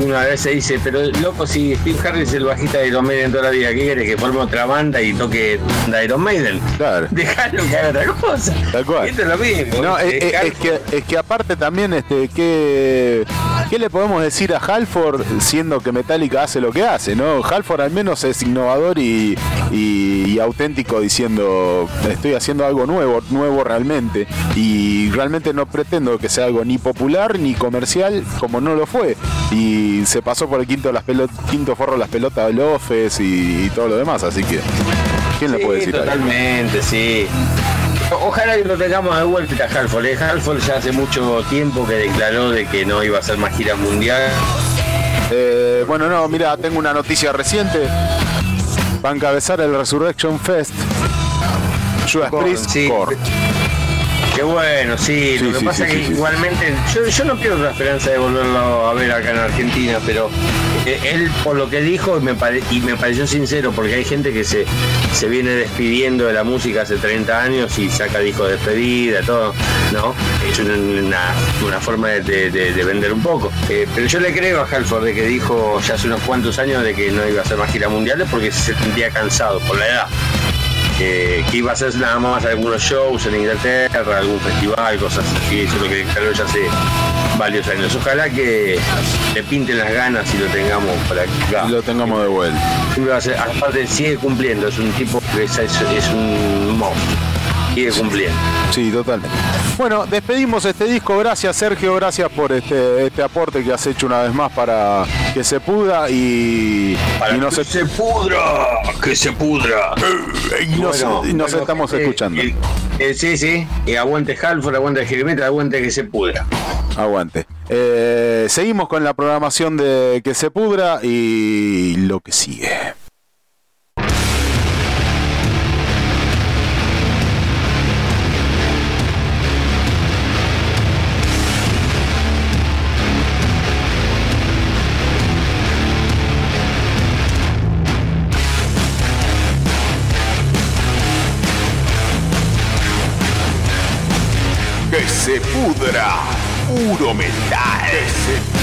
Y uno a veces dice, pero loco, si Steve Harris es el bajista de Iron Maiden toda la vida, ¿qué quiere? Que forme otra banda y toque de Iron Maiden. Claro. Dejalo que haga otra cosa. Tal cual. Esto es lo mismo. No, es, ¿viste? es- es que, es que aparte también, este, ¿qué, ¿qué le podemos decir a Halford siendo que Metallica hace lo que hace? ¿no? Halford al menos es innovador y, y- y auténtico diciendo estoy haciendo algo nuevo, nuevo realmente. Y realmente no pretendo que sea algo ni popular ni comercial como no lo fue. Y se pasó por el quinto, las pelo- quinto forro las pelotas de Lofes y, y todo lo demás, así que ¿quién le Sí, puede decir? Totalmente, sí. O- Ojalá que lo tengamos de vuelta a Halford. ¿eh? Halford ya hace mucho tiempo que declaró de que no iba a hacer más giras mundiales. Eh, bueno, no, mira, tengo una noticia reciente. Va a encabezar el Resurrection Fest. Judas Priest, sí. Qué bueno, sí. Sí, lo que sí, pasa sí, es que igualmente, yo, yo no pierdo la esperanza de volverlo a ver acá en Argentina, pero eh, él por lo que dijo y me, pare- y me pareció sincero, porque hay gente que se, se viene despidiendo de la música hace 30 años y saca discos de despedida, todo, ¿no? Es una, forma de, de- de- de vender un poco. Eh, pero yo le creo a Halford de que dijo ya hace unos cuantos años de que no iba a hacer más giras mundiales porque se sentía cansado por la edad que iba a hacer nada más algunos shows en Inglaterra, algún festival, cosas así, eso es lo que declaró ya hace varios años. Ojalá que le pinten las ganas y lo tengamos para acá. Lo tengamos de vuelta. Aparte sigue cumpliendo, es un tipo que es, es- es un monstruo, sigue cumpliendo. Sí, totalmente. Bueno, despedimos este disco. Gracias, Sergio. Gracias por este, este aporte que has hecho una vez más para que se puda y, Para y nos, que se pudra, que se pudra. y nos- Bueno, y nos bueno, estamos gente, escuchando. eh, eh, sí, sí, y aguante Halford, aguante Gilmeta, aguante que se pudra. Aguante. Eh, seguimos con la programación de Que se pudra y lo que sigue. Se pudra. Puro metal. Que se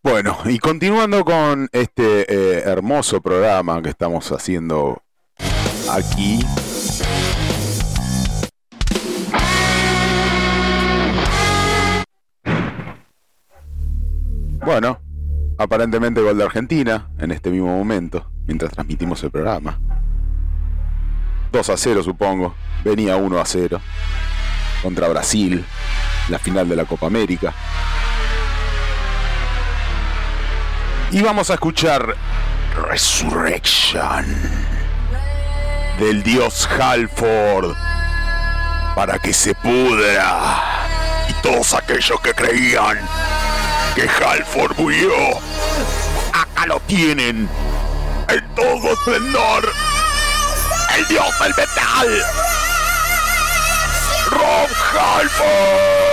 Bueno, y continuando con este eh, hermoso programa que estamos haciendo aquí. Bueno, aparentemente gol de Argentina en este mismo momento, mientras transmitimos el programa. 2 a 0 supongo, venía 1 a 0 contra Brasil, la final de la Copa América. Y vamos a escuchar Resurrection del dios Halford para que se pudra. Y todos aquellos que creían que Halford murió, acá lo tienen. En todo esplendor. El dios del metal. Rob Halford.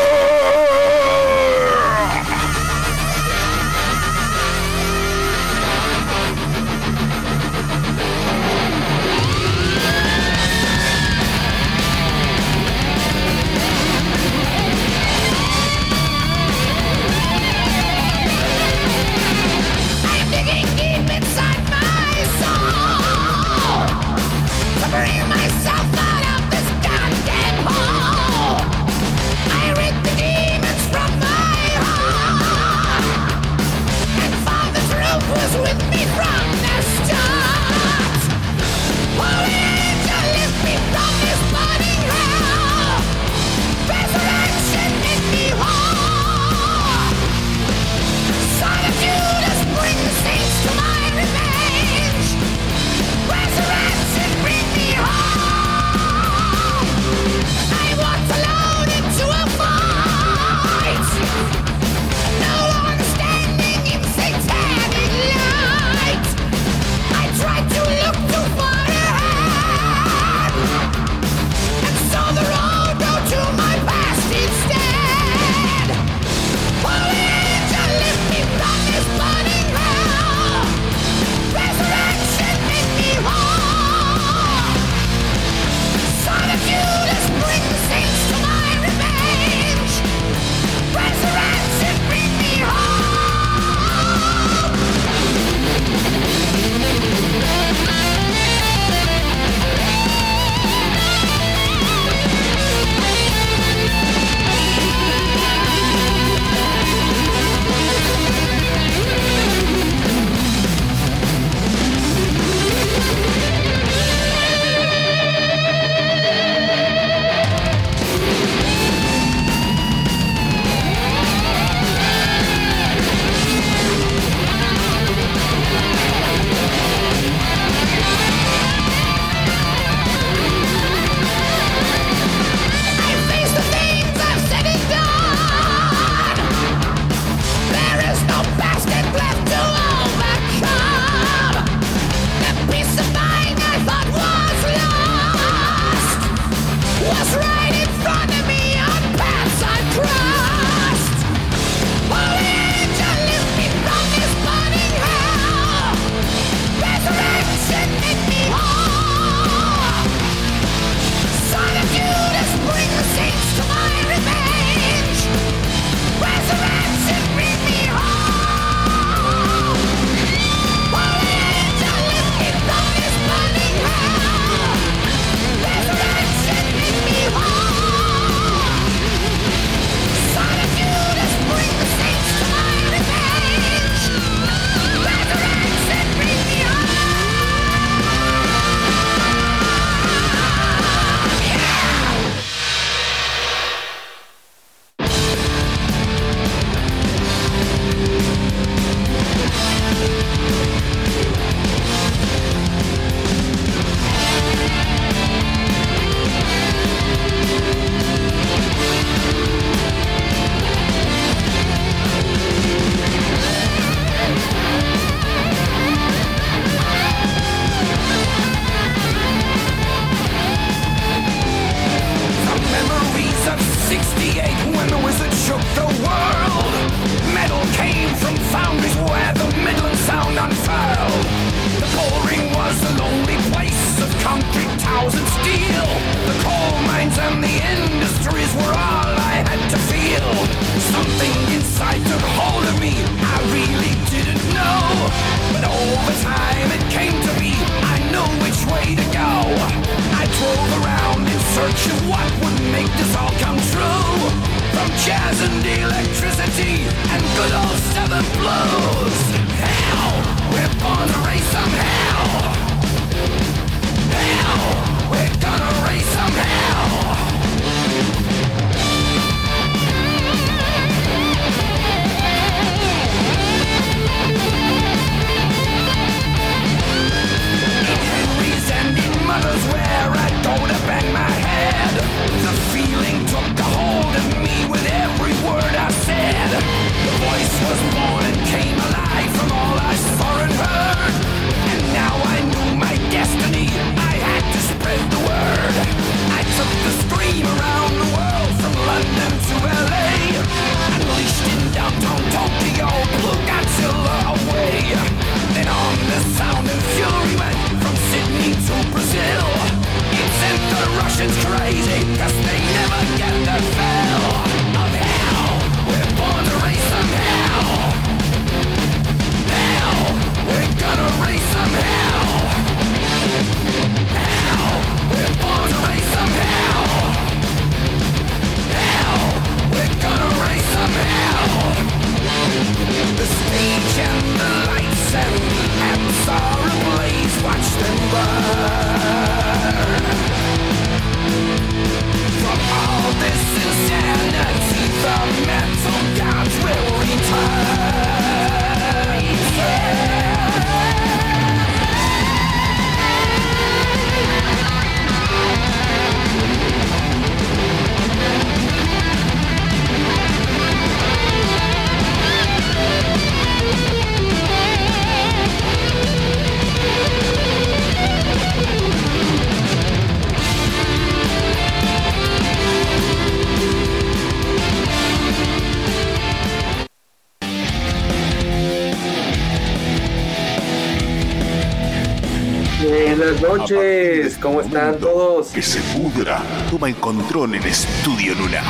Están todos? Que se pudra. Toma encontrón en Estudio Luna.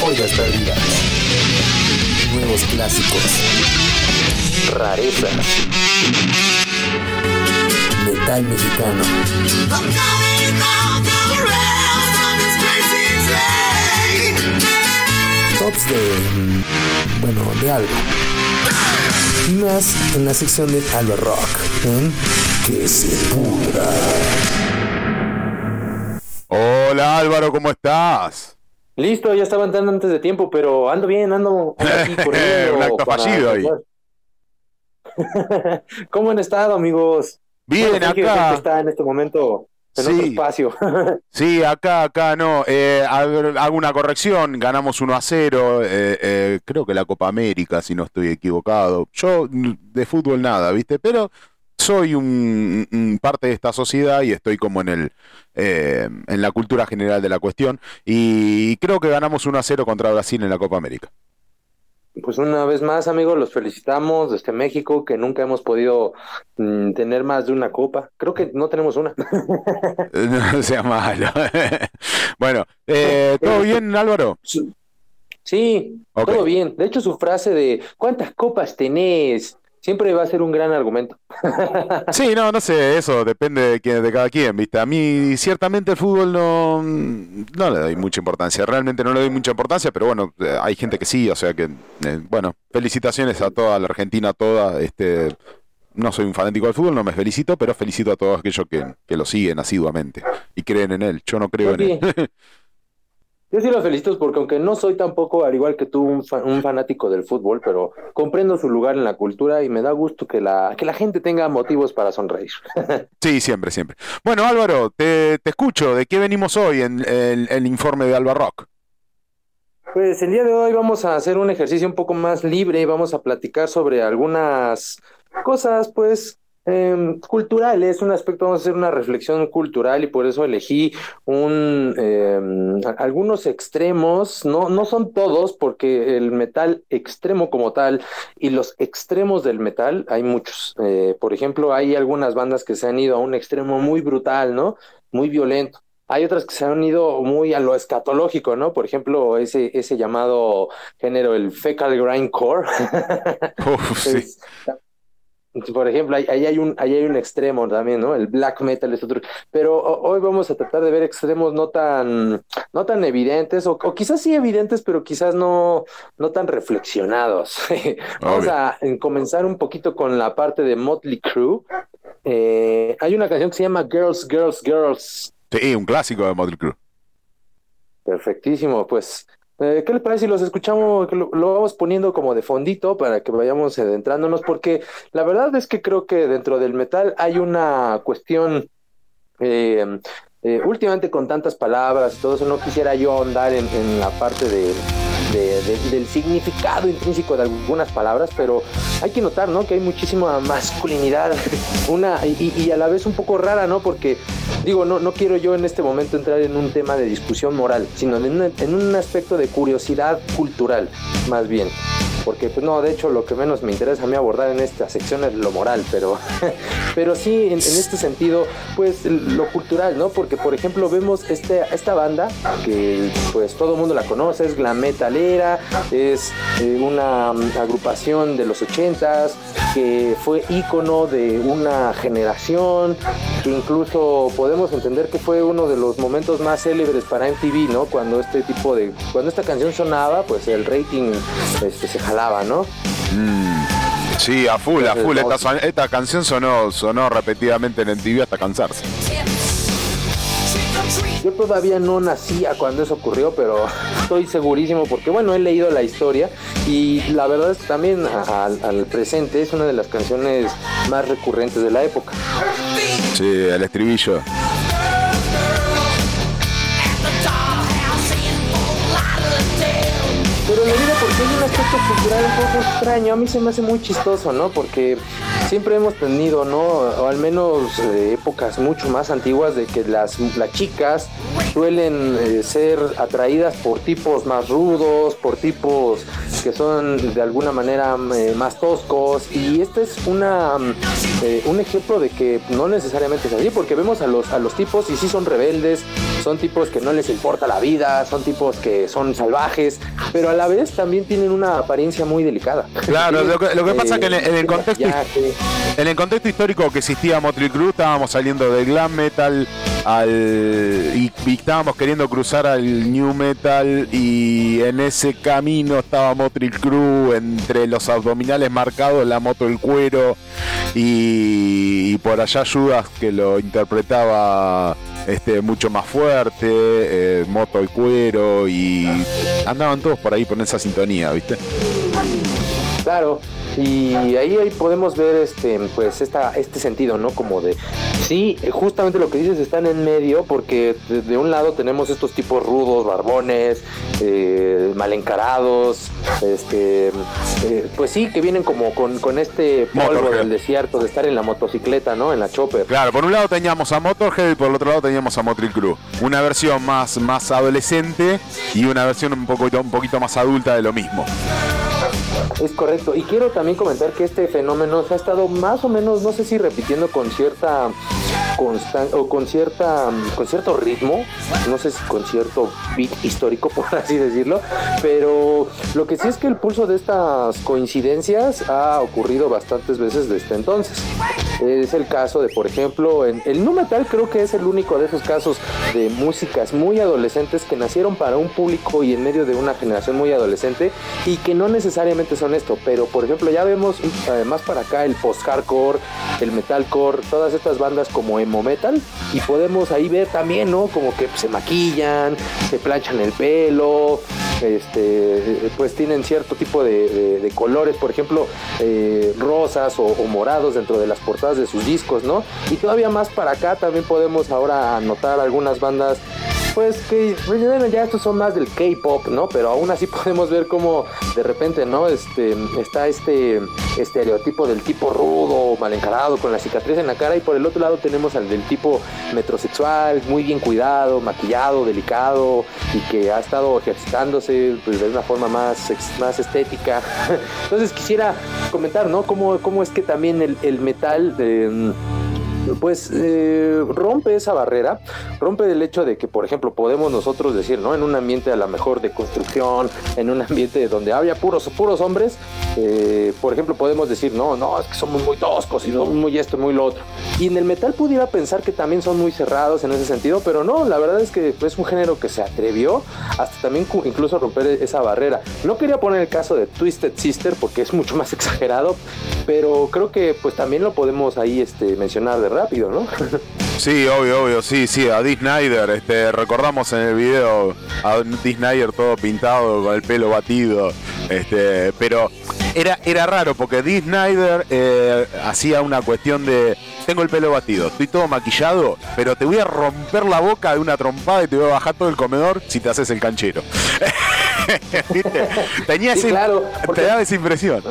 Joyas perdidas. Nuevos clásicos. Rarezas. Metal mexicano. Tops de. mm, Bueno, de algo. Y más en la sección de Alba Rock. en Que se pudra. Hola Álvaro, ¿cómo estás? Listo, ya estaba entrando antes de tiempo, pero ando bien, ando, ando aquí *laughs* corriendo Un acto para- fallido ahí. *laughs* ¿Cómo han estado, amigos? Bien, Bueno, acá. siempre está en este momento en otro Sí. espacio. *laughs* Sí, acá, acá no. Eh, hago una corrección. Ganamos 1 a 0. eh, eh, creo que la Copa América, si no estoy equivocado. Yo de fútbol nada, ¿viste? Pero soy un, un parte de esta sociedad y estoy como en el eh, en la cultura general de la cuestión. Y creo que ganamos 1 a 0 contra Brasil en la Copa América. Pues una vez más, amigos, los felicitamos desde México, que nunca hemos podido mm, tener más de una copa. Creo que no tenemos una. *laughs* No sea malo. *laughs* bueno, eh, ¿todo bien, Álvaro? Sí, todo bien. De hecho, su frase de ¿cuántas copas tenés? Siempre va a ser un gran argumento. Sí, no, no sé, eso depende de, quién- de cada quien, ¿viste? A mí ciertamente el fútbol no, no le doy mucha importancia, realmente no le doy mucha importancia, pero bueno, eh, hay gente que sí, o sea que, eh, bueno, felicitaciones a toda la Argentina, a toda, este, no soy un fanático del fútbol, no me felicito, pero felicito a todos aquellos que, que lo siguen asiduamente y creen en él, yo no creo en él. *laughs* Yo sí lo felicito porque aunque no soy tampoco, al igual que tú, un, fa- un fanático del fútbol, pero comprendo su lugar en la cultura y me da gusto que la, que la gente tenga motivos para sonreír. *laughs* Sí, siempre, siempre. Bueno, Álvaro, te, te escucho, ¿de qué venimos hoy en el, el informe de Alba Rock? Pues el día de hoy vamos a hacer un ejercicio un poco más libre, vamos a platicar sobre algunas cosas, pues, eh, cultural, es un aspecto, vamos a hacer una reflexión cultural y por eso elegí un eh, algunos extremos, no, no son todos, porque el metal extremo como tal y los extremos del metal hay muchos. Eh, por ejemplo, hay algunas bandas que se han ido a un extremo muy brutal, ¿no? Muy violento. Hay otras que se han ido muy a lo escatológico, ¿no? Por ejemplo, ese, ese llamado género, el fecal grindcore. *laughs* Uf, sí. Es- por ejemplo, ahí, ahí hay un, ahí hay un extremo también, ¿no? El black metal es otro. Pero ho- hoy vamos a tratar de ver extremos no tan, no tan evidentes, o, o quizás sí evidentes, pero quizás no, no tan reflexionados. *laughs* Vamos Obvio. a comenzar un poquito con la parte de Motley Crue. Eh, hay una canción que se llama Girls, Girls, Girls. Sí, un clásico de Motley Crue. Perfectísimo, pues, eh, ¿qué les parece si los escuchamos, lo vamos poniendo como de fondito para que vayamos adentrándonos? Porque la verdad es que creo que dentro del metal hay una cuestión, eh, eh, últimamente con tantas palabras y todo eso, no quisiera yo ahondar en, en la parte de, de- de- del significado intrínseco de algunas palabras, pero hay que notar, ¿no? Que hay muchísima masculinidad, *laughs* una, y, a la vez un poco rara, ¿no? Porque digo, no, no quiero yo en este momento entrar en un tema de discusión moral, sino en un aspecto de curiosidad cultural, más bien. Porque, pues no, de hecho, lo que menos me interesa a mí abordar en esta sección es lo moral, pero, *laughs* pero sí, en, este sentido, pues lo cultural, ¿no? Porque, por ejemplo, vemos este, esta banda que, pues, todo el mundo la conoce, es glam metalera, es eh, una mm, agrupación de los ochentas, que fue ícono de una generación, que incluso podemos entender que fue uno de los momentos más célebres para MTV, ¿no? Cuando este tipo de, cuando esta canción sonaba, pues el rating este, se ¿no? Mm, sí, a full, a full. Esta, esta canción sonó, sonó repetidamente en MTV hasta cansarse. Yo todavía no nacía cuando eso ocurrió, pero estoy segurísimo porque, bueno, he leído la historia y la verdad es que también al presente es una de las canciones más recurrentes de la época. Sí, el estribillo. Porque hay un aspecto cultural un poco extraño. A mí se me hace muy chistoso, ¿no? Porque siempre hemos tenido, ¿no? O al menos eh, épocas mucho más antiguas de que las, las chicas suelen eh, ser atraídas por tipos más rudos, por tipos que son de alguna manera eh, más toscos. Y este es una, un ejemplo de que no necesariamente es así, porque vemos a los, a los tipos y sí son rebeldes, son tipos que no les importa la vida, son tipos que son salvajes, pero a la vez también tienen una apariencia muy delicada. Claro, lo que, lo que pasa es que en el, en el contexto, Maquillaje. en el contexto histórico que existía Motley Crue, estábamos saliendo del glam metal al y, estábamos queriendo cruzar al new metal y en ese camino estaba Motley Crue entre los abdominales marcados, la moto el cuero y, por allá Judas que lo interpretaba este mucho más fuerte, eh, moto el cuero y andaban todos por ahí por esa sintonía, ¿viste? Claro, y ahí, ahí podemos ver este pues esta, este sentido, ¿no? Como de sí, justamente lo que dices están en medio, porque de, de un lado tenemos estos tipos rudos, barbones, eh, mal encarados, este eh, pues sí, que vienen como con, con este polvo Motorhead. del desierto de estar en la motocicleta, ¿no? En la chopper. Claro, por un lado teníamos a Motorhead y por el otro lado teníamos a Motley Crue. Una versión más, más adolescente y una versión un poquito, un poquito más adulta de lo mismo. Es correcto. Y quiero también comentar que este fenómeno se ha estado más o menos, no sé si repitiendo con cierta constancia o con cierta con cierto ritmo, no sé si con cierto beat histórico, *laughs* por así decirlo, pero lo que sí es que el pulso de estas coincidencias ha ocurrido bastantes veces desde entonces. Es el caso de, por ejemplo, en el nu metal creo que es el único de esos casos de músicas muy adolescentes que nacieron para un público y en medio de una generación muy adolescente y que no necesariamente son esto, pero por ejemplo ya vemos además para acá el post-hardcore, el metalcore, todas estas bandas como emo metal y podemos ahí ver también, ¿no? Como que se maquillan, se planchan el pelo, este, pues tienen cierto tipo de, colores, por ejemplo, eh, rosas o, o morados dentro de las portadas de sus discos, ¿no? Y todavía más para acá también podemos ahora notar algunas bandas pues que pues, bueno, ya estos son más del K-pop, ¿no? Pero aún así *laughs* podemos ver cómo de repente, ¿no? Este está este estereotipo del tipo rudo, mal encarado, con la cicatriz en la cara, y por el otro lado tenemos al del tipo metrosexual, muy bien cuidado, maquillado, delicado, y que ha estado ejercitándose pues, de una forma más, más estética. *laughs* Entonces quisiera comentar, ¿no? Cómo, cómo es que también el, el metal eh, pues eh, rompe esa barrera, rompe el hecho de que, por ejemplo, podemos nosotros decir, ¿no? En un ambiente a lo mejor de construcción, en un ambiente donde había puros, puros hombres, eh, por ejemplo, podemos decir, no, no, es que somos muy toscos y somos muy esto, muy lo otro. Y en el metal pudiera pensar que también son muy cerrados en ese sentido, pero no, la verdad es que es un género que se atrevió hasta también incluso romper esa barrera. No quería poner el caso de Twisted Sister porque es mucho más *laughs* exagerado, pero creo que pues también lo podemos ahí este, mencionar de rápido, ¿no? Sí, obvio, obvio, sí, sí, a Dee Snyder, este, recordamos en el video a Dee Snyder todo pintado, con el pelo batido, este, pero era, era raro porque Dee Snyder eh, hacía una cuestión de, tengo el pelo batido, estoy todo maquillado, pero te voy a romper la boca de una trompada y te voy a bajar todo el comedor si te haces el canchero. *laughs* ¿Viste? Tenía Sí, ese- claro, porque- te daba esa impresión.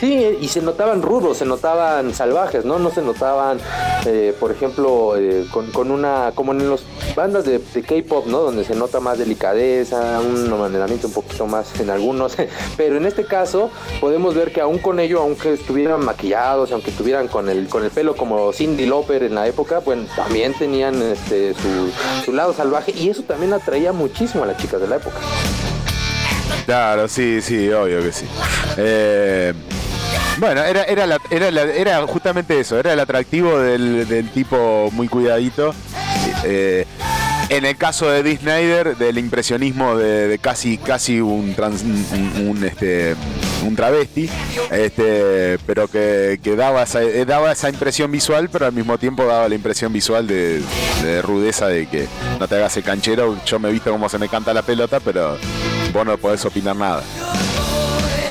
Sí, y se notaban rudos, se notaban salvajes, ¿no? No se notaban, eh, por ejemplo, eh, con, una, como en las bandas de, K-pop, ¿no? Donde se nota más delicadeza, un mantenimiento un poquito más en algunos, *laughs* pero en este caso podemos ver que aún con ello, aunque estuvieran maquillados, aunque estuvieran con el, con el pelo como Cindy Lauper en la época, bueno, también tenían este, su lado salvaje y eso también atraía muchísimo a las chicas de la época. Claro, sí, sí, obvio que sí. Eh, bueno, era, era, la- era, la- era justamente eso, era el atractivo del, tipo muy cuidadito. Eh, en el caso de Dee Snyder, del impresionismo de, casi, casi un, trans- un, este, un travesti, este, pero que, que daba, esa, eh, daba esa impresión visual, pero al mismo tiempo daba la impresión visual de, de rudeza de que no te hagas el canchero, yo me he visto cómo se me canta la pelota, pero vos no podés opinar nada.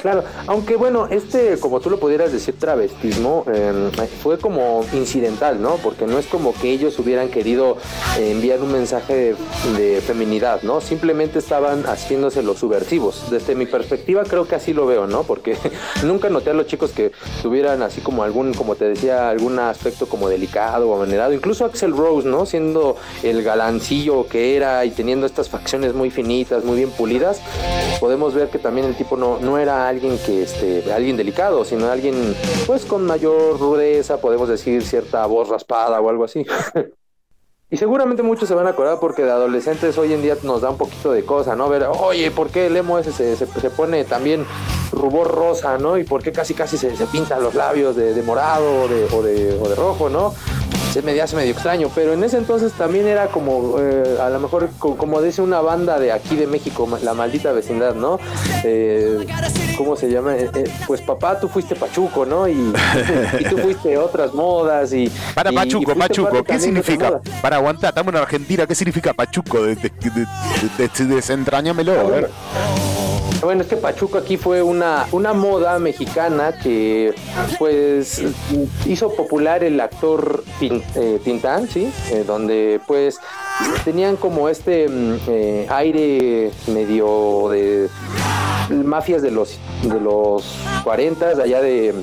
Claro, aunque bueno, este, como tú lo pudieras decir, travestismo, eh, fue como incidental, ¿no? Porque no es como que ellos hubieran querido eh, enviar un mensaje de, de feminidad, ¿no? Simplemente estaban haciéndose los subversivos. Desde mi perspectiva creo que así lo veo, ¿no? Porque *laughs* nunca noté a los chicos que tuvieran así como algún, como te decía, algún aspecto como delicado o amanerado. Incluso Axel Rose, ¿no? Siendo el galancillo que era y teniendo estas facciones muy finitas, muy bien pulidas, podemos ver que también el tipo no, no era alguien que este alguien delicado, sino alguien pues con mayor rudeza, podemos decir cierta voz raspada o algo así. *laughs* Y seguramente muchos se van a acordar porque de adolescentes hoy en día nos da un poquito de cosa, ¿no? Ver, oye, ¿por qué el emo ese se, se- pone también rubor rosa, ¿no? Y por qué casi casi se, se pintan los labios de, de morado o, de, o de rojo, ¿no? Se me hace medio extraño, pero en ese entonces también era como, eh, a lo mejor, co- como dice una banda de aquí de México, la maldita vecindad, ¿no? Eh, ¿Cómo se llama? Eh, eh, pues papá, tú fuiste Pachuco, ¿no? Y, y tú fuiste otras modas y... Para y- Pachuco, Pachuco, ¿qué significa? Para aguantar, estamos en Argentina, ¿qué significa Pachuco? De, de, de- de- de- desentrañámelo, a ver. Bueno, es que Pachuco aquí fue una, una moda mexicana que pues hizo popular el actor eh, Tintán, ¿sí? Eh, donde pues tenían como este mm, eh, aire medio de mafias de los de los 40 de allá de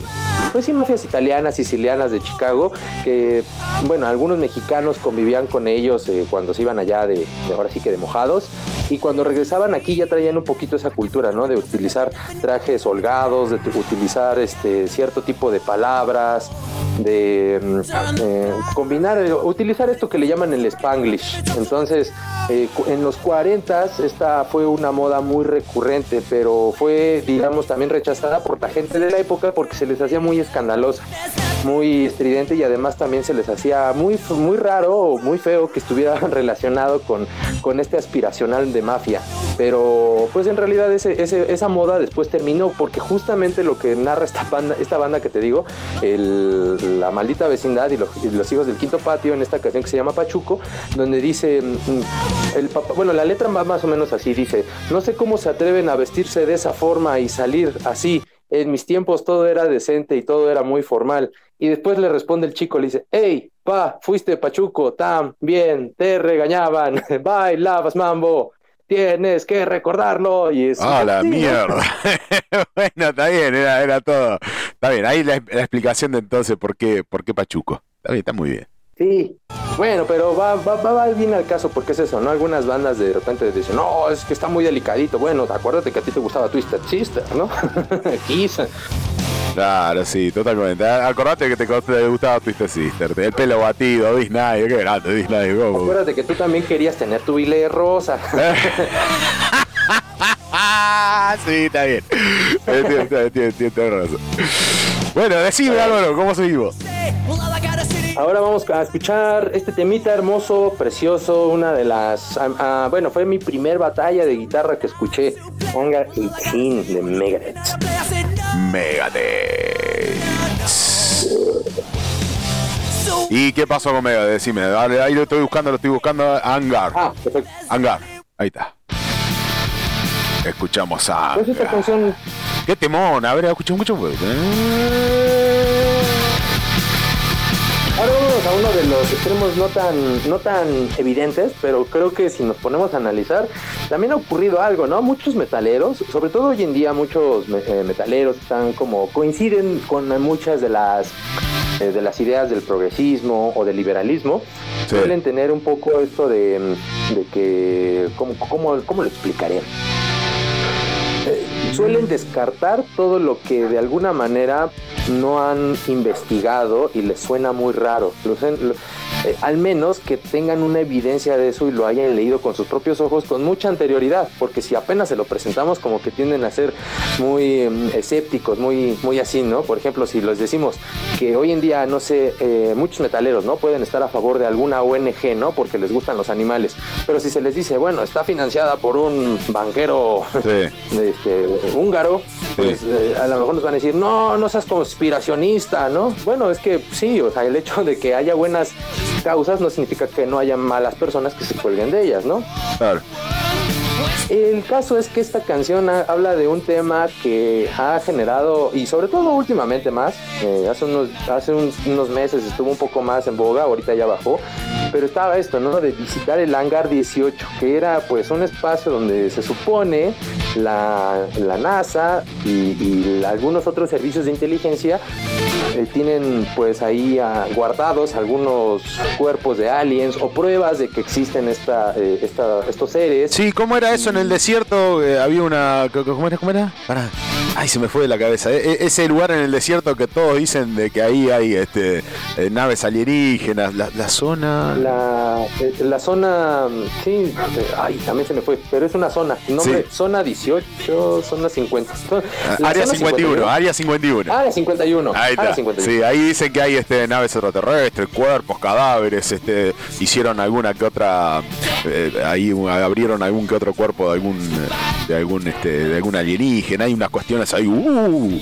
pues sí mafias italianas sicilianas de Chicago que bueno algunos mexicanos convivían con ellos cuando se iban allá de ahora sí que de mojados y cuando regresaban aquí ya traían un poquito esa cultura de utilizar trajes holgados de utilizar este cierto tipo de palabras de mm, eh, combinar eh, utilizar esto que le llaman el spanglish. Entonces eh, en los 40 esta fue una moda muy recurrente pero fue digamos también rechazada por la gente de la época porque se les hacía muy escandalosa muy estridente y además también se les hacía muy muy raro o muy feo que estuviera *laughs* relacionado con, con este aspiracional de mafia. Pero pues en realidad ese, esa moda después terminó porque justamente lo que narra esta banda esta banda que te digo la maldita vecindad y los, hijos del quinto patio en esta canción que se llama Pachuco donde dice mm, el papá, bueno la letra va más o menos así dice no sé cómo se atreven a vestirse de esa forma y salir así. En mis tiempos todo era decente y todo era muy formal. Y después le responde el chico, le dice, hey, pa, fuiste pachuco, tam, bien, te regañaban, *laughs* bailabas mambo, tienes que recordarlo. Y es Ah, la mierda. *laughs* bueno, está bien, era, era todo. Está bien, ahí la, la explicación de entonces por qué, por qué Pachuco. Está bien, está muy bien. Sí, bueno, pero va, va, va, va bien al caso porque es eso, ¿no? Algunas bandas de repente dicen, no, es que está muy delicadito. Bueno, acuérdate que a ti te gustaba Twisted Sister, ¿no? *laughs* Kiss. Claro, sí, totalmente. Acordate que te, te gustaba Twisted Sister. El pelo batido, Disney, qué grande Disney. ¿cómo? Acuérdate que tú también querías tener tu bile rosa. Ah, *laughs* sí, está bien. Entiendo, entiendo, entiendo, tienes razón. Bueno, decime Álvaro, ¿cómo seguimos? Ahora vamos a escuchar este temita hermoso, precioso, una de las... ah, ah, bueno, fue mi primer batalla de guitarra que escuché, Hangar 18 de Megadeth. Megadeth. ¿Y qué pasó con Megadeth? Decime, dale, ahí lo estoy buscando, lo estoy buscando. Hangar. Ah, perfecto. Hangar. Ahí está. Escuchamos a. Pues esta canción Qué temón, a ver, escucho mucho. Ahora uno de los extremos no tan, no tan evidentes, pero creo que si nos ponemos a analizar, también ha ocurrido algo, ¿no? Muchos metaleros, sobre todo hoy en día muchos eh, metaleros están como coinciden con muchas de las eh, de las ideas del progresismo o del liberalismo, Sí. suelen tener un poco esto de, de que, ¿cómo, cómo, cómo lo explicaré? Suelen descartar todo lo que de alguna manera no han investigado y les suena muy raro. Eh, al menos que tengan una evidencia de eso y lo hayan leído con sus propios ojos con mucha anterioridad, porque si apenas se lo presentamos como que tienden a ser muy mm, escépticos, muy, muy así, ¿no? Por ejemplo, si les decimos que hoy en día, no sé, eh, muchos metaleros, ¿no? Pueden estar a favor de alguna ONG, ¿no? Porque les gustan los animales, pero si se les dice, bueno, está financiada por un banquero Sí. *laughs* este, húngaro, pues eh, a lo mejor nos van a decir, no, no seas conspiracionista, ¿no? Bueno, es que sí, o sea, el hecho de que haya buenas causas no significa que no haya malas personas que se cuelguen de ellas, ¿no? Claro. El caso es que esta canción ha- habla de un tema que ha generado, y sobre todo últimamente más, eh, hace, unos, hace un- unos meses estuvo un poco más en boga, ahorita ya bajó, pero estaba esto, ¿no? De visitar el hangar 18, que era pues un espacio donde se supone la, la NASA y, y algunos otros servicios de inteligencia eh, tienen pues ahí ah, guardados algunos cuerpos de aliens o pruebas de que existen esta, eh, esta- estos seres. Sí, ¿cómo era eso en el desierto? Eh, había una. ¿Cómo era? ¿Cómo era? Pará. Ay, se me fue de la cabeza. E- e- ese lugar en el desierto que todos dicen de que ahí hay este, eh, naves alienígenas. La, la zona. La, eh, la zona, sí, eh, ay, también se me fue, pero es una zona, nombre, Sí. zona 18, zona 50. La Área zona 51, área 51. Área 51. Ahí área está. 51. Sí, ahí dicen que hay este, naves extraterrestres, cuerpos, cadáveres, este, hicieron alguna que otra, ahí abrieron algún que otro cuerpo de algún, de algún, este, de algún alienígena, hay unas cuestiones ahí, uh,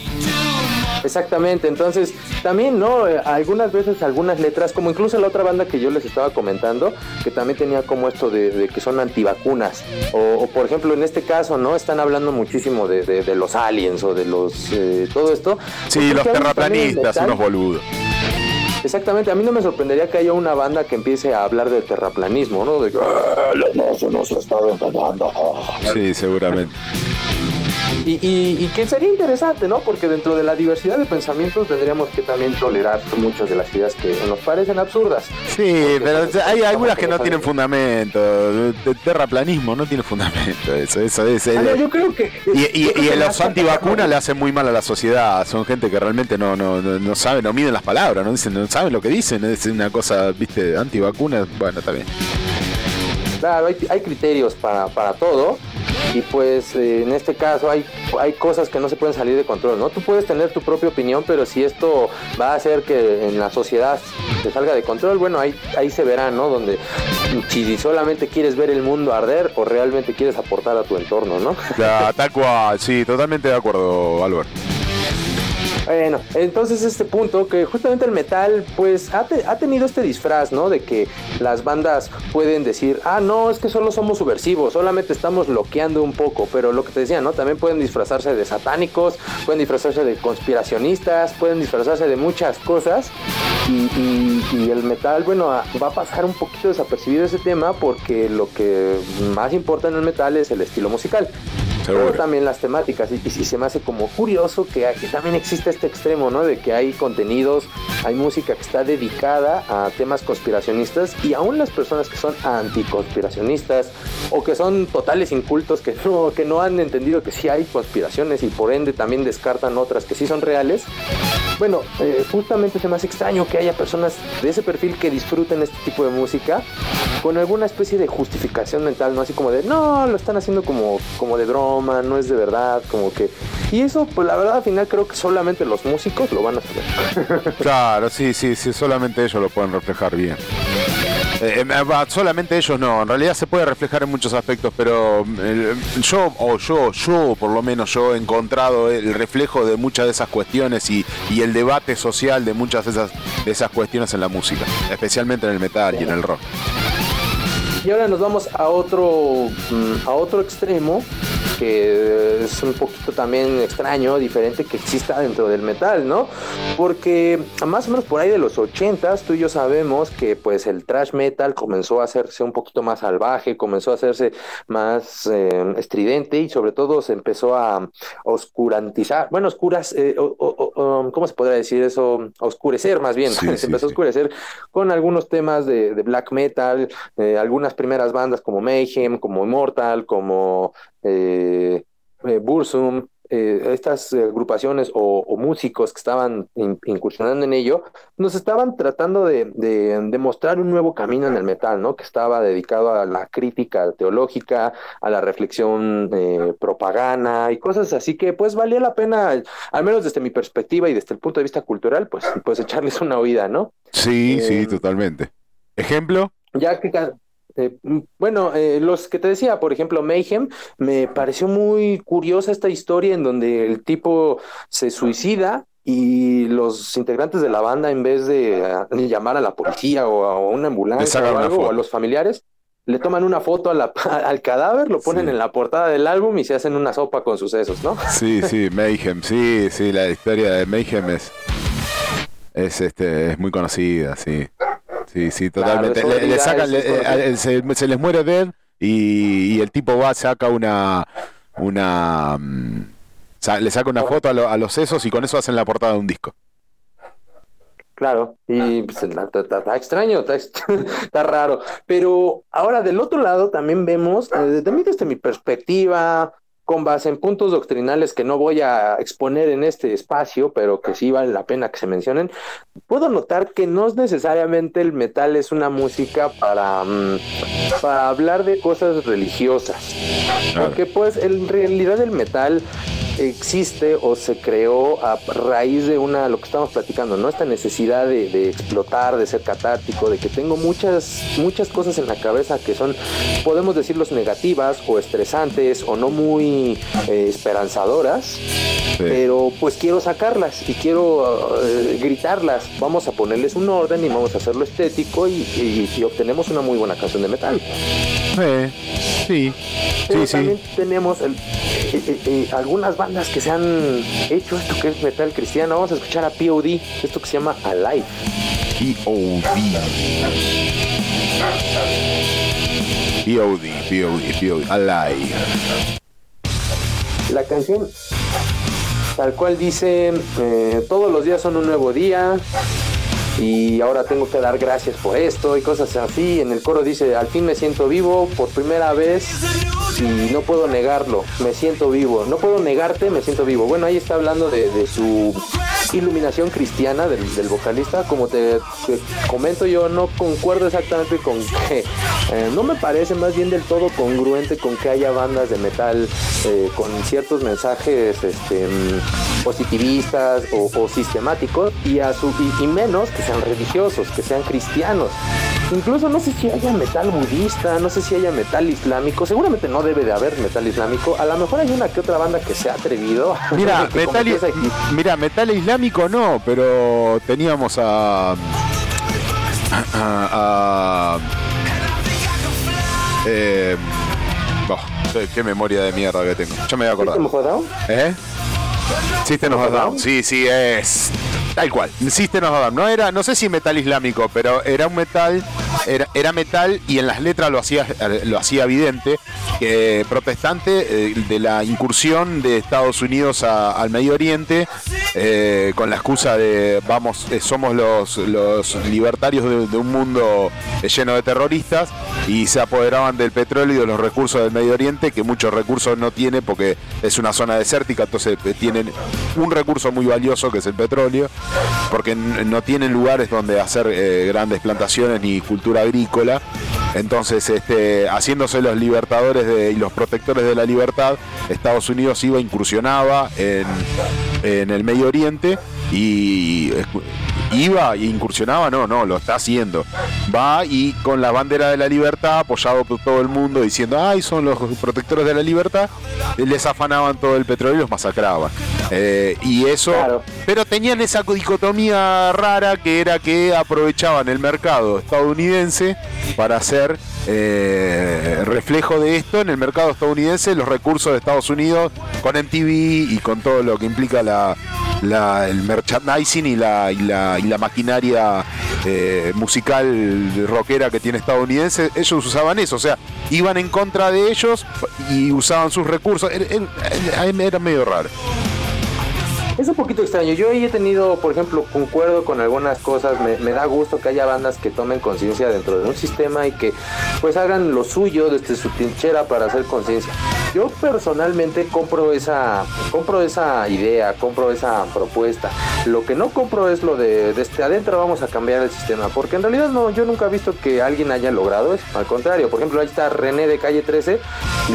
Exactamente, entonces también, ¿no? Eh, Algunas veces algunas letras, como incluso la otra banda que yo les estaba comentando, que también tenía como esto de, de que son antivacunas, o, o, por ejemplo en este caso, ¿no? Están hablando muchísimo de, de- de los aliens o de los, eh, todo esto. sí, los terraplanistas, unos boludos. Exactamente, a mí no me sorprendería que haya una banda que empiece a hablar de terraplanismo, ¿no? De que "Ah, la NASA nos está engañando". Sí, seguramente. Y, y- y que sería interesante, ¿no? Porque dentro de la diversidad de pensamientos tendríamos que también tolerar muchas de las ideas que nos parecen absurdas. Sí, pero hay algunas que no tienen fundamento. Terraplanismo no tiene fundamento. Eso, eso es. Ah, no, yo creo que. Y, y, que los antivacunas le hacen muy mal a la sociedad. Son gente que realmente no, no, no, no saben, no miden las palabras, no dicen, no saben lo que dicen. Es una cosa, viste, antivacunas. Bueno, está bien. Claro, hay, hay criterios para, para todo. Y pues eh, en este caso hay, hay cosas que no se pueden salir de control, ¿no? Tú puedes tener tu propia opinión, pero si esto va a hacer que en la sociedad se salga de control, bueno, ahí, ahí se verá, ¿no? Donde si solamente quieres ver el mundo arder o realmente quieres aportar a tu entorno, ¿no? Ya, tal cual, sí, totalmente de acuerdo, Albert. Bueno, entonces este punto que justamente el metal pues ha, te- ha tenido este disfraz, ¿no? De que las bandas pueden decir, ah, no, es que solo somos subversivos, solamente estamos bloqueando un poco, pero lo que te decía, ¿no? También pueden disfrazarse de satánicos, pueden disfrazarse de conspiracionistas, pueden disfrazarse de muchas cosas y, y- y el metal, bueno, va a pasar un poquito desapercibido ese tema porque lo que más importa en el metal es el estilo musical. Pero también las temáticas, y, y se me hace como curioso que aquí también existe este extremo, ¿no? De que hay contenidos, hay música que está dedicada a temas conspiracionistas y aún las personas que son anticonspiracionistas o que son totales incultos, que no, que no han entendido que sí hay conspiraciones y por ende también descartan otras que sí son reales. Bueno, eh, justamente se me hace extraño que haya personas de ese perfil que disfruten este tipo de música con alguna especie de justificación mental, ¿no? Así como de, no, lo están haciendo como, como de broma, no es de verdad, como que... Y eso, pues la verdad al final creo que solamente los músicos lo van a saber. *laughs* Claro, sí, sí, sí, solamente ellos lo pueden reflejar bien. Eh, eh, solamente ellos no, en realidad se puede reflejar en muchos aspectos, pero eh, yo, o yo, yo por lo menos yo he encontrado el reflejo de muchas de esas cuestiones y, y el debate social de muchas de esas, de esas cuestiones en la música, especialmente en el metal y en el rock. Y ahora nos vamos a otro, mm, a otro extremo que es un poquito también extraño, diferente que exista dentro del metal, ¿no? Porque más o menos por ahí de los 80s, tú y yo sabemos que pues el thrash metal comenzó a hacerse un poquito más salvaje, comenzó a hacerse más eh, estridente y sobre todo se empezó a oscurantizar, bueno, oscuras, eh, o- o- o- ¿cómo se podría decir eso? Oscurecer más bien, Sí, *laughs* se sí, empezó a oscurecer con algunos temas de, de black metal, eh, algunas primeras bandas como Mayhem, como Immortal, como eh, eh, Burzum, eh, estas agrupaciones o, o músicos que estaban in- incursionando en ello, nos estaban tratando de, de, de mostrar un nuevo camino en el metal, ¿no? Que estaba dedicado a la crítica teológica, a la reflexión eh, propaganda y cosas así que pues valía la pena, al menos desde mi perspectiva y desde el punto de vista cultural, pues, pues echarles una oída, ¿no? Sí, sí, Eh, totalmente. ¿Ejemplo? ya que eh, bueno, eh, los que te decía, por ejemplo, Mayhem, me pareció muy curiosa esta historia en donde el tipo se suicida y los integrantes de la banda, en vez de eh, llamar a la policía o a una ambulancia o una algo, o a los familiares, le toman una foto a la- *laughs* al cadáver, lo ponen Sí. en la portada del álbum y se hacen una sopa con sucesos, ¿no? *laughs* Sí, sí, Mayhem, sí, sí, la historia de Mayhem es, es, este, es muy conocida, sí. Sí, sí, totalmente. le, sacan, le- conocido. eh, se, se les muere Dead y, y el tipo va, saca una, una, mm, sa- le saca una foto a, lo- a los sesos y con eso hacen la portada de un disco. Claro, y pues, está, está extraño, está, *laughs* está raro. Pero ahora del otro lado también vemos, eh, también desde mi perspectiva, con base en puntos doctrinales que no voy a exponer en este espacio, pero que sí vale la pena que se mencionen, puedo notar que no es necesariamente el metal es una música para, mm, para hablar de cosas religiosas. Porque pues en realidad el metal existe o se creó a raíz de una, lo que estamos platicando, ¿no? Esta necesidad de, de explotar, de ser catártico, de que tengo muchas, muchas cosas en la cabeza que son, podemos decirlos negativas o estresantes o no muy eh, esperanzadoras, pero pues quiero sacarlas y quiero eh, gritarlas. Vamos a ponerles un orden y vamos a hacerlo estético y, y- y obtenemos una muy buena canción de metal. Sí, Pero sí, sí. también tenemos el- eh, algunas bandas que se han hecho esto que es metal cristiano. Vamos a escuchar a POD, esto que se llama Alive. POD, POD, POD, Alive. La canción tal cual dice, eh, todos los días son un nuevo día y ahora tengo que dar gracias por esto y cosas así. En el coro dice, al fin me siento vivo por primera vez y no puedo negarlo, me siento vivo. No puedo negarte, me siento vivo. Bueno, ahí está hablando de, de su iluminación cristiana del, vocalista. Como te, comento, yo no concuerdo exactamente con que eh, no me parece más bien del todo congruente con que haya bandas de metal eh, con ciertos mensajes este, mm, positivistas o, o sistemáticos y, a su, y, y menos que sean religiosos, que sean cristianos. Incluso no sé si haya metal budista, no sé si haya metal islámico. Seguramente no debe de haber metal islámico. A lo mejor hay una que otra banda que se ha atrevido. *laughs* Mira, *laughs* metal, esa- mira, metal islámico no, pero teníamos a. a. a- eh, oh, qué- memoria de mierda que tengo. Ya me voy a acordar. ¿System of a? ¿Eh? System of a Down. Sí, sí, es. Tal cual. System. No era, no sé si metal islámico, pero era un metal. Era, era metal y en las letras lo hacía, lo hacía evidente que protestante eh, de la incursión de Estados Unidos a- al Medio Oriente eh, con la excusa de vamos eh, somos los, los libertarios de, de un mundo eh, lleno de terroristas y se apoderaban del petróleo y de los recursos del Medio Oriente que muchos recursos no tiene porque es una zona desértica entonces eh, tienen un recurso muy valioso que es el petróleo porque no tienen lugares donde hacer eh, grandes plantaciones ni cultura agrícola entonces, este, haciéndose los libertadores y los protectores de la libertad, Estados Unidos iba, incursionaba en, el Medio Oriente y iba e incursionaba, no, no, lo está haciendo. Va y con la bandera de la libertad, apoyado por todo el mundo, diciendo, ay, son los protectores de la libertad, les afanaban todo el petróleo y los masacraban. Eh, y eso, pero tenían esa dicotomía rara que era que aprovechaban el mercado estadounidense para hacer eh, reflejo de esto en el mercado estadounidense, los recursos de Estados Unidos con MTV y con todo lo que implica la, la- el merchandising y la, y la, y la maquinaria eh, musical rockera que tiene estadounidense, ellos usaban eso, o sea, iban en contra de ellos y usaban sus recursos, era, era- era medio raro. Es un poquito extraño. Yo ahí he tenido, por ejemplo, concuerdo con algunas cosas. Me, da gusto que haya bandas que tomen conciencia dentro de un sistema y que pues hagan lo suyo desde su trinchera para hacer conciencia. Yo personalmente compro esa, compro esa idea, compro esa propuesta. Lo que no compro es lo de desde adentro vamos a cambiar el sistema, porque en realidad no, yo nunca he visto que alguien haya logrado eso. Al contrario, por ejemplo, ahí está René de calle 13.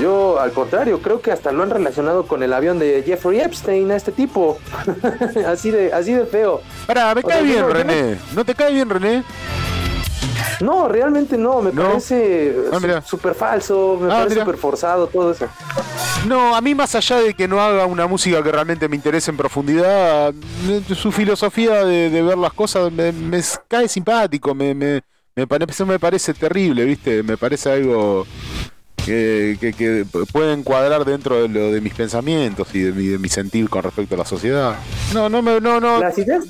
Yo, al contrario, creo que hasta lo han relacionado con el avión de Jeffrey Epstein a este tipo. *laughs* así de, así de feo. Pará, me O cae bien, René. ¿No te cae bien, René? No, realmente no, me parece Ah, súper falso, me Ah, parece súper forzado todo eso. No, a mí más allá de que no haga una música que realmente me interese en profundidad, su filosofía de, de ver las cosas me, me cae simpático, me, me, me parece, me parece terrible, ¿viste? Me parece algo que, que- que puede encuadrar dentro de, lo, de mis pensamientos y de mi, de mi sentir con respecto a la sociedad. No, no, me, no, no. Las ideas,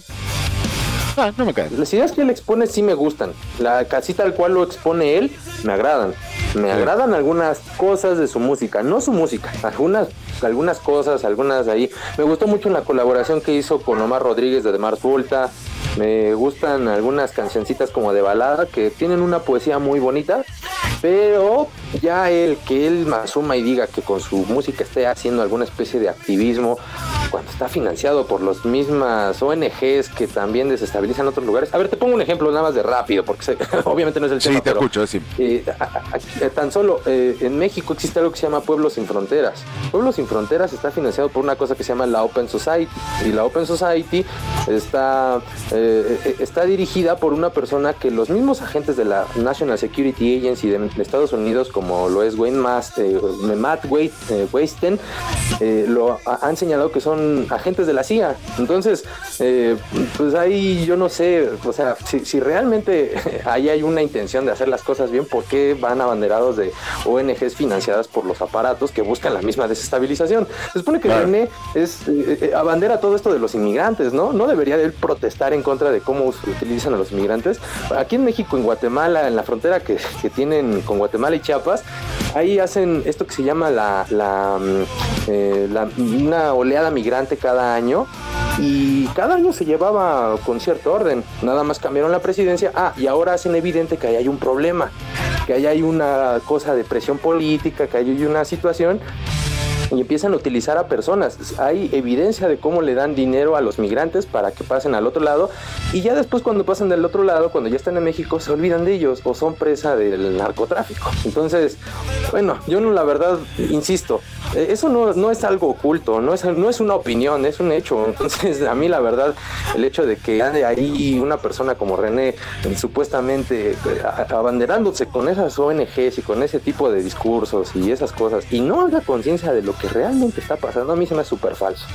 Ah, no me cae. las ideas que él expone sí me gustan. La casi tal cual lo expone él, me agradan. Me agradan algunas cosas de su música, no su música, algunas, algunas cosas, algunas ahí. Me gustó mucho la colaboración que hizo con Omar Rodríguez de The Mars Volta. Me gustan algunas cancioncitas como de balada que tienen una poesía muy bonita, pero ya el que él asuma y diga que con su música esté haciendo alguna especie de activismo cuando está financiado por las mismas ONGs que también desestabilizan otros lugares. A ver, te pongo un ejemplo nada más de rápido, porque *laughs* obviamente no es el tema. Sí, te pero, escucho, sí. eh, a- a- a- tan solo eh, en México existe algo que se llama Pueblos sin Fronteras. Pueblos sin Fronteras está financiado por una cosa que se llama la Open Society. Y la Open Society está, eh, eh, está dirigida por una persona que los mismos agentes de la National Security Agency de, Estados Unidos, como lo es Wayne Mast, eh, Matt Wait- eh, Weisten, eh, lo ha- han señalado que son agentes de la CIA. Entonces, eh, pues ahí yo no sé, o sea, si, si realmente *laughs* ahí hay una intención de hacer las cosas bien, ¿por qué van abanderados de ONGs financiadas por los aparatos que buscan la misma desestabilización? Se supone que Claro. René es eh, eh, abandera todo esto de los inmigrantes, ¿no? No debería de él protestar en contra de cómo utilizan a los inmigrantes. Aquí en México, en Guatemala, en la frontera que, que tienen con Guatemala y Chiapas, ahí hacen esto que se llama la, la, mm, eh, la- una oleada migrante cada año y cada año se llevaba con cierto orden. Nada más cambiaron la presidencia. Ah, y ahora hacen evidente que ahí hay un problema, que ahí hay una cosa de presión política, que ahí hay una situación. Y empiezan a utilizar a personas. Hay evidencia de cómo le dan dinero a los migrantes para que pasen al otro lado y ya después cuando pasan del otro lado, cuando ya están en México, se olvidan de ellos o son presa del narcotráfico. Entonces, bueno, yo no, la verdad, insisto, eh, eso no, no es algo oculto, no es, no es una opinión, es un hecho. Entonces, a mí la verdad, el hecho de que ande ahí una persona como René, eh, supuestamente eh, abanderándose con esas ONGs y con ese tipo de discursos y esas cosas, y no haga conciencia de lo que realmente está pasando, a mí se me hace súper falso.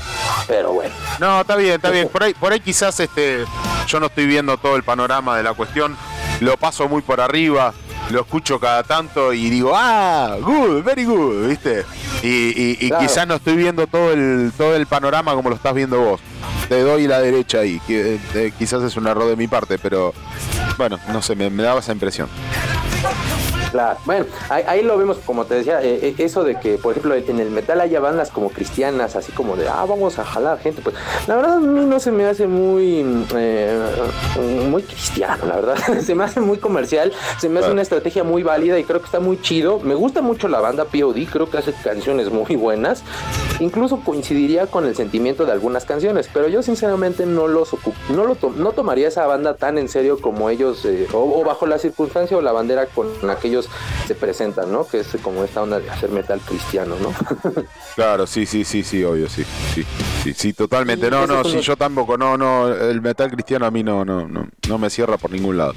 Pero bueno. No, está bien, está bien. *laughs* Por ahí, por ahí quizás este, yo no estoy viendo todo el panorama de la cuestión. Lo paso muy por arriba, lo escucho cada tanto y digo, ah, good, very good, ¿viste? Y, y- y Claro. quizás no estoy viendo todo el, todo el panorama como lo estás viendo vos. Te doy la derecha ahí, que eh, quizás es un error de mi parte, pero bueno, no sé, me, me daba esa impresión. Claro, bueno, ahí, ahí lo vemos, como te decía, eh, eh, eso de que, por ejemplo, en el metal haya bandas como cristianas, así como de, ah, vamos a jalar gente, pues la verdad a mí no se me hace muy, eh, muy cristiano, la verdad, *laughs* se me hace muy comercial, se me hace Claro. una estrategia muy válida y creo que está muy chido, me gusta mucho la banda POD, creo que hace canciones muy buenas, incluso coincidiría con el sentimiento de algunas canciones, pero yo sinceramente no los no lo to- no tomaría esa banda tan en serio como ellos eh, o, o bajo la circunstancia o la bandera con la que ellos se presentan, ¿no? Que es como esta onda de hacer metal cristiano, ¿no? *laughs* Claro, sí, sí, sí, sí, obvio, sí, sí, sí, sí, totalmente. No, no, sí, yo tampoco, no, no, el metal cristiano a mí no, no, no, no me cierra por ningún lado.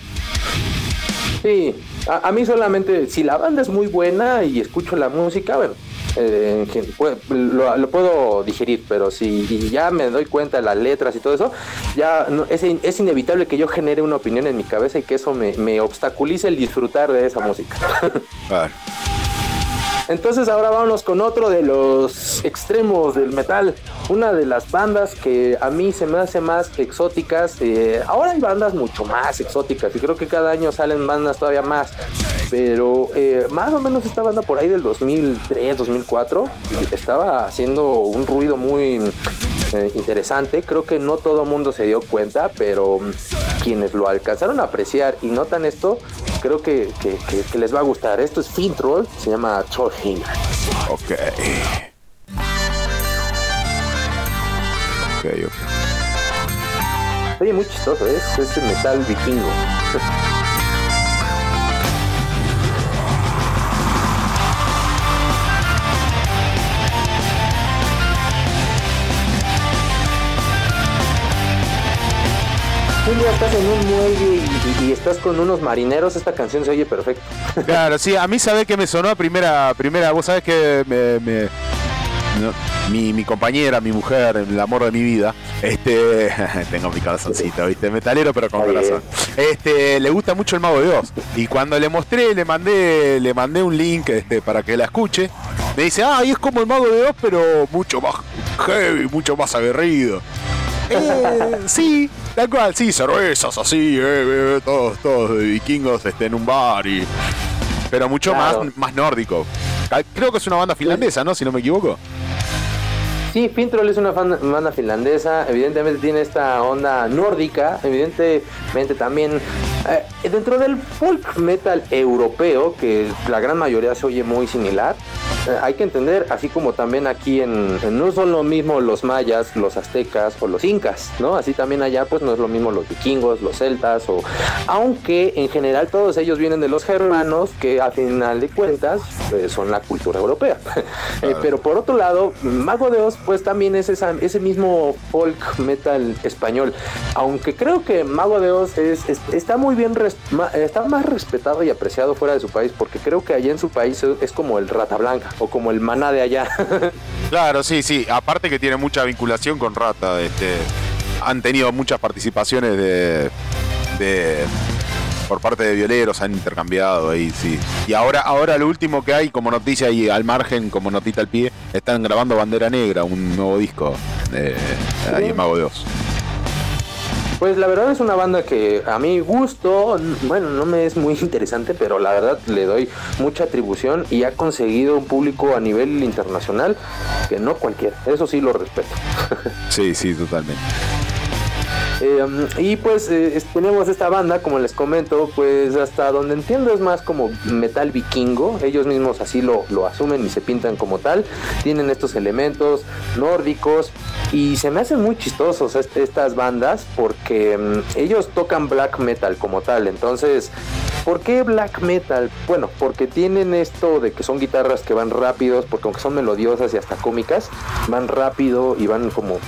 Sí, a, a mí solamente, si la banda es muy buena y escucho la música, bueno, eh, pues, lo, lo puedo digerir, pero si ya me doy cuenta de las letras y todo eso, ya no- es, in- es inevitable que yo genere una opinión en mi cabeza y que eso me, me obstaculice el disfrutar de esa música. *laughs* Claro. Entonces ahora vámonos con otro de los extremos del metal. Una de las bandas que a mí se me hace más exóticas. eh, ahora hay bandas mucho más exóticas y creo que cada año salen bandas todavía más. Pero eh, más o menos esta banda por ahí del 2003, 2004 estaba haciendo un ruido muy eh, interesante. Creo que no todo el mundo se dio cuenta, pero quienes lo alcanzaron a apreciar y notan esto, creo que, que- les va a gustar. Esto es Fintroll, se llama Trollhammer. Ok. Ok. Oye, muy chistoso, es, es el metal vikingo. Un día estás en un muelle y, y- y estás con unos marineros, esta canción se oye perfecto. Claro, sí, a mí sabe que me sonó a primera, primera, vos sabés que me, me- no, mi, mi compañera, mi mujer, el amor de mi vida, este, *laughs* tengo mi corazoncito, viste, metalero pero con corazón. Este, le gusta mucho el Mago de Oz. Y cuando le mostré, le mandé, le mandé un link este, para que la escuche, me dice, ah, y es como el Mago de Oz, pero mucho más heavy, mucho más aguerrido. Eh, *laughs* sí, tal cual, sí, cervezas así, eh, eh, todos, todos de vikingos este, en un bar y. Pero mucho Claro. más, más nórdico. Creo que es una banda finlandesa, ¿no? Si no me equivoco. Sí, Fintroll es una fan- banda finlandesa, evidentemente tiene esta onda nórdica, evidentemente también eh, dentro del folk metal europeo, que la gran mayoría se oye muy similar, eh, hay que entender, así como también aquí en, en- no son lo mismo los mayas, los aztecas o los incas, ¿no? Así también allá pues no es lo mismo los vikingos, los celtas, o aunque en general todos ellos vienen de los germanos, que a final de cuentas eh, son la cultura europea. *laughs* Pero por otro lado, Mago de Oz, pues también es ese mismo folk metal español. Aunque creo que Mago de Oz es, es- está muy bien, está más respetado y apreciado fuera de su país, porque creo que allá en su país es, es como el Rata Blanca o como el Maná de allá. *laughs* Claro, sí, sí. Aparte que tiene mucha vinculación con Rata. Este, han tenido muchas participaciones de, de por parte de violeros, han intercambiado ahí, sí. Y ahora, ahora lo último que hay como noticia y al margen, como notita al pie, están grabando Bandera Negra, un nuevo disco de ahí en Mago de Oz. Pues la verdad es una banda que a mi gusto, bueno, no me es muy interesante, pero la verdad le doy mucha atribución y ha conseguido un público a nivel internacional que no cualquiera. Eso sí lo respeto. Sí, sí, totalmente. Eh, y pues eh, tenemos esta banda, como les comento, pues hasta donde entiendo es más como metal vikingo. Ellos mismos así lo, lo asumen y se pintan como tal. Tienen estos elementos nórdicos y se me hacen muy chistosos est- estas bandas porque mm, ellos tocan black metal como tal. Entonces, ¿por qué black metal? Bueno, porque tienen esto de que son guitarras que van rápidos, porque aunque son melodiosas y hasta cómicas, van rápido y van como,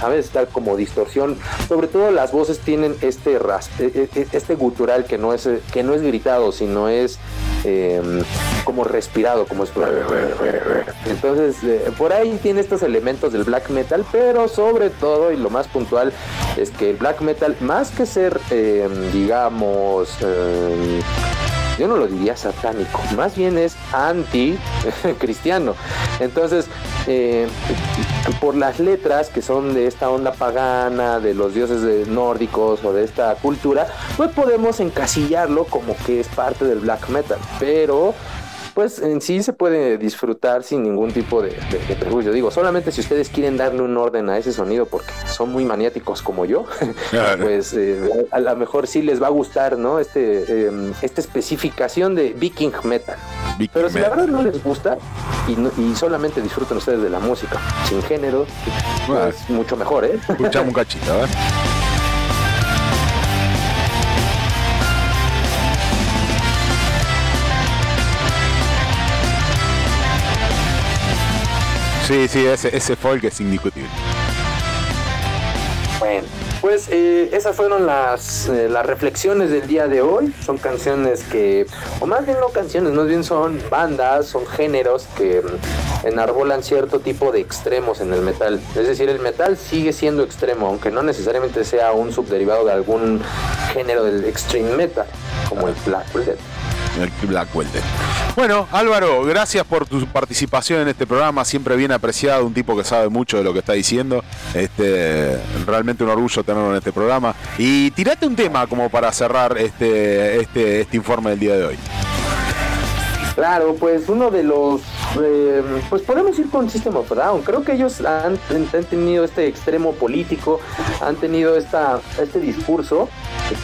¿sabes? Está como distorsión. Sobre todo las voces tienen este ras- e- e- este gutural que no es eh, que no es gritado, sino es eh, como respirado, como es entonces eh, por ahí tiene estos elementos del black metal, pero sobre todo y lo más puntual es que el black metal más que ser eh, digamos eh, yo no lo diría satánico, más bien es anti cristiano. Entonces, eh, por las letras que son de esta onda pagana, de los dioses nórdicos o de esta cultura, pues podemos encasillarlo como que es parte del black metal. Pero pues en sí se puede disfrutar sin ningún tipo de, de-. Digo, solamente si ustedes quieren darle un orden a ese sonido porque son muy maniáticos como yo, *laughs* pues eh, a lo mejor sí les va a gustar, ¿no? Este, eh, esta especificación de Viking Metal. Pero si la verdad no les gusta y, no- y solamente disfrutan ustedes de la música sin género, pues mucho mejor, ¿eh? Escuchamos un cachito, a *laughs* Sí, sí, ese, ese folk es indiscutible. Bueno, pues eh, esas fueron las, eh, las reflexiones del día de hoy. Son canciones que, o más bien no canciones, más bien son bandas, son géneros que mm, enarbolan cierto tipo de extremos en el metal. Es decir, el metal sigue siendo extremo, aunque no necesariamente sea un subderivado de algún género del extreme metal, como el black Death. Black Welder. Bueno, Álvaro, gracias por tu participación en este programa, siempre bien apreciado, un tipo que sabe mucho de lo que está diciendo. Este, realmente un orgullo tenerlo en este programa. Y tirate un tema como para cerrar este, este, este informe del día de hoy. Claro, pues uno de los. eh, pues podemos ir con System of Down. Creo que ellos han, han tenido este extremo político, han tenido esta, este discurso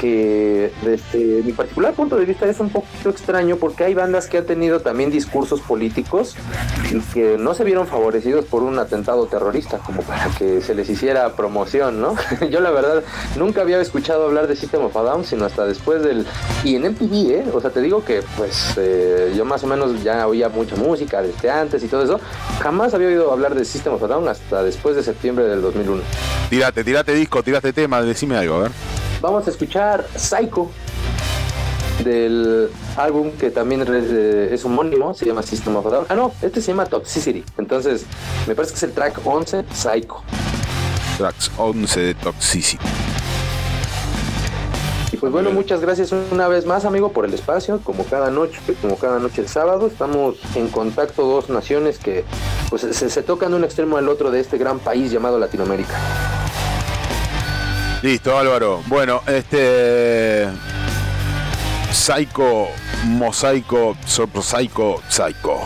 que, desde mi particular punto de vista, es un poquito extraño porque hay bandas que han tenido también discursos políticos y que no se vieron favorecidos por un atentado terrorista, como para que se les hiciera promoción, ¿no? *laughs* Yo, la verdad, nunca había escuchado hablar de System of a Down, sino hasta después del. Y en MTV, ¿eh? O sea, te digo que, pues, eh, yo más o menos ya oía mucha música desde antes y todo eso. Jamás había oído hablar de System of a Down hasta después de septiembre del 2001. Tirate, tirate disco, tirate tema, decime algo, a ver. Vamos a escuchar Psycho del álbum que también eh, es homónimo, se llama System of a Down. Ah, no, este se llama Toxicity. Entonces, me parece que es el track 11, Psycho. Tracks 11 de Toxicity. Y pues bueno, muchas gracias una vez más, amigo, por el espacio. Como cada noche, como cada noche el sábado, estamos en contacto dos naciones que pues se, se tocan de un extremo al otro de este gran país llamado Latinoamérica. Listo, Álvaro. Bueno, este. Psycho, mosaico, soprosaico, psycho.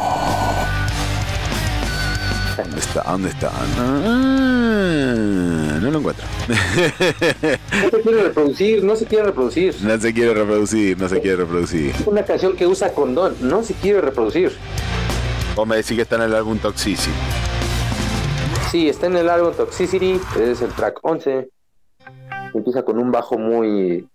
¿Dónde está? ¿Dónde está? Ah, no lo encuentro. *laughs* No se quiere reproducir, no se quiere reproducir. No se quiere reproducir, no se quiere reproducir. Es una canción que usa condón, no se quiere reproducir. Vos me decís que está en el álbum Toxicity. Sí, está en el álbum Toxicity, es el track 11. Empieza con un bajo muy...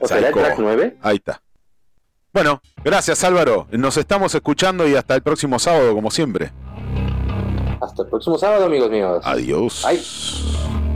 ¿O será el track 9? Ahí está. Bueno, gracias Álvaro. Nos estamos escuchando y hasta el próximo sábado, como siempre. Hasta el próximo sábado, amigos míos. Adiós. Bye.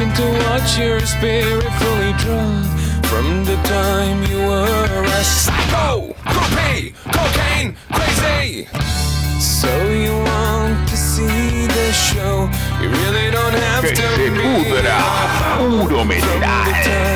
To watch your spirit fully drop From the time you were a psycho Groupie, cocaine, crazy So you want to see the show You really don't have Que to se be pudra. Puro metal.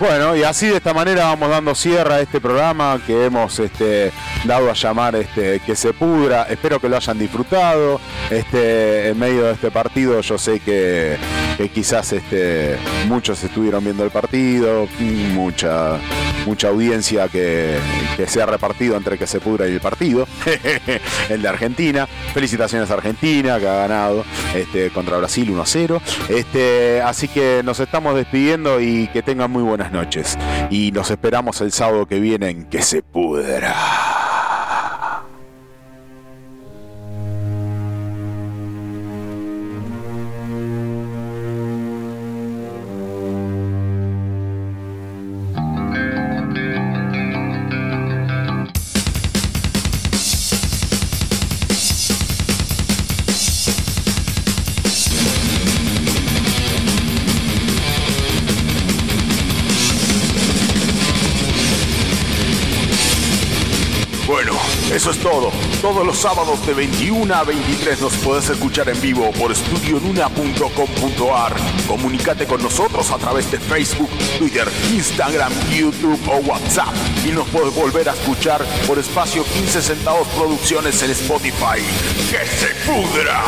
Bueno, y así de esta manera vamos dando cierre a este programa que hemos este, dado a llamar este, Que se pudra. Espero que lo hayan disfrutado. Este, en medio de este partido yo sé que, que quizás este, muchos estuvieron viendo el partido, mucha, mucha audiencia que, que se ha repartido entre Que se pudra y el partido, *laughs* el de Argentina. Felicitaciones Argentina que ha ganado este, contra Brasil 1-0. Este, así que nos estamos despidiendo y que tengan muy buenas noches. Y nos esperamos el sábado que viene en Que se pudra. Sábados de 21 a 23 nos puedes escuchar en vivo por estudionuna.com.ar. Comunicate con nosotros a través de Facebook, Twitter, Instagram, YouTube o WhatsApp. Y nos puedes volver a escuchar por espacio 15 centavos producciones en Spotify. ¡Que se pudra!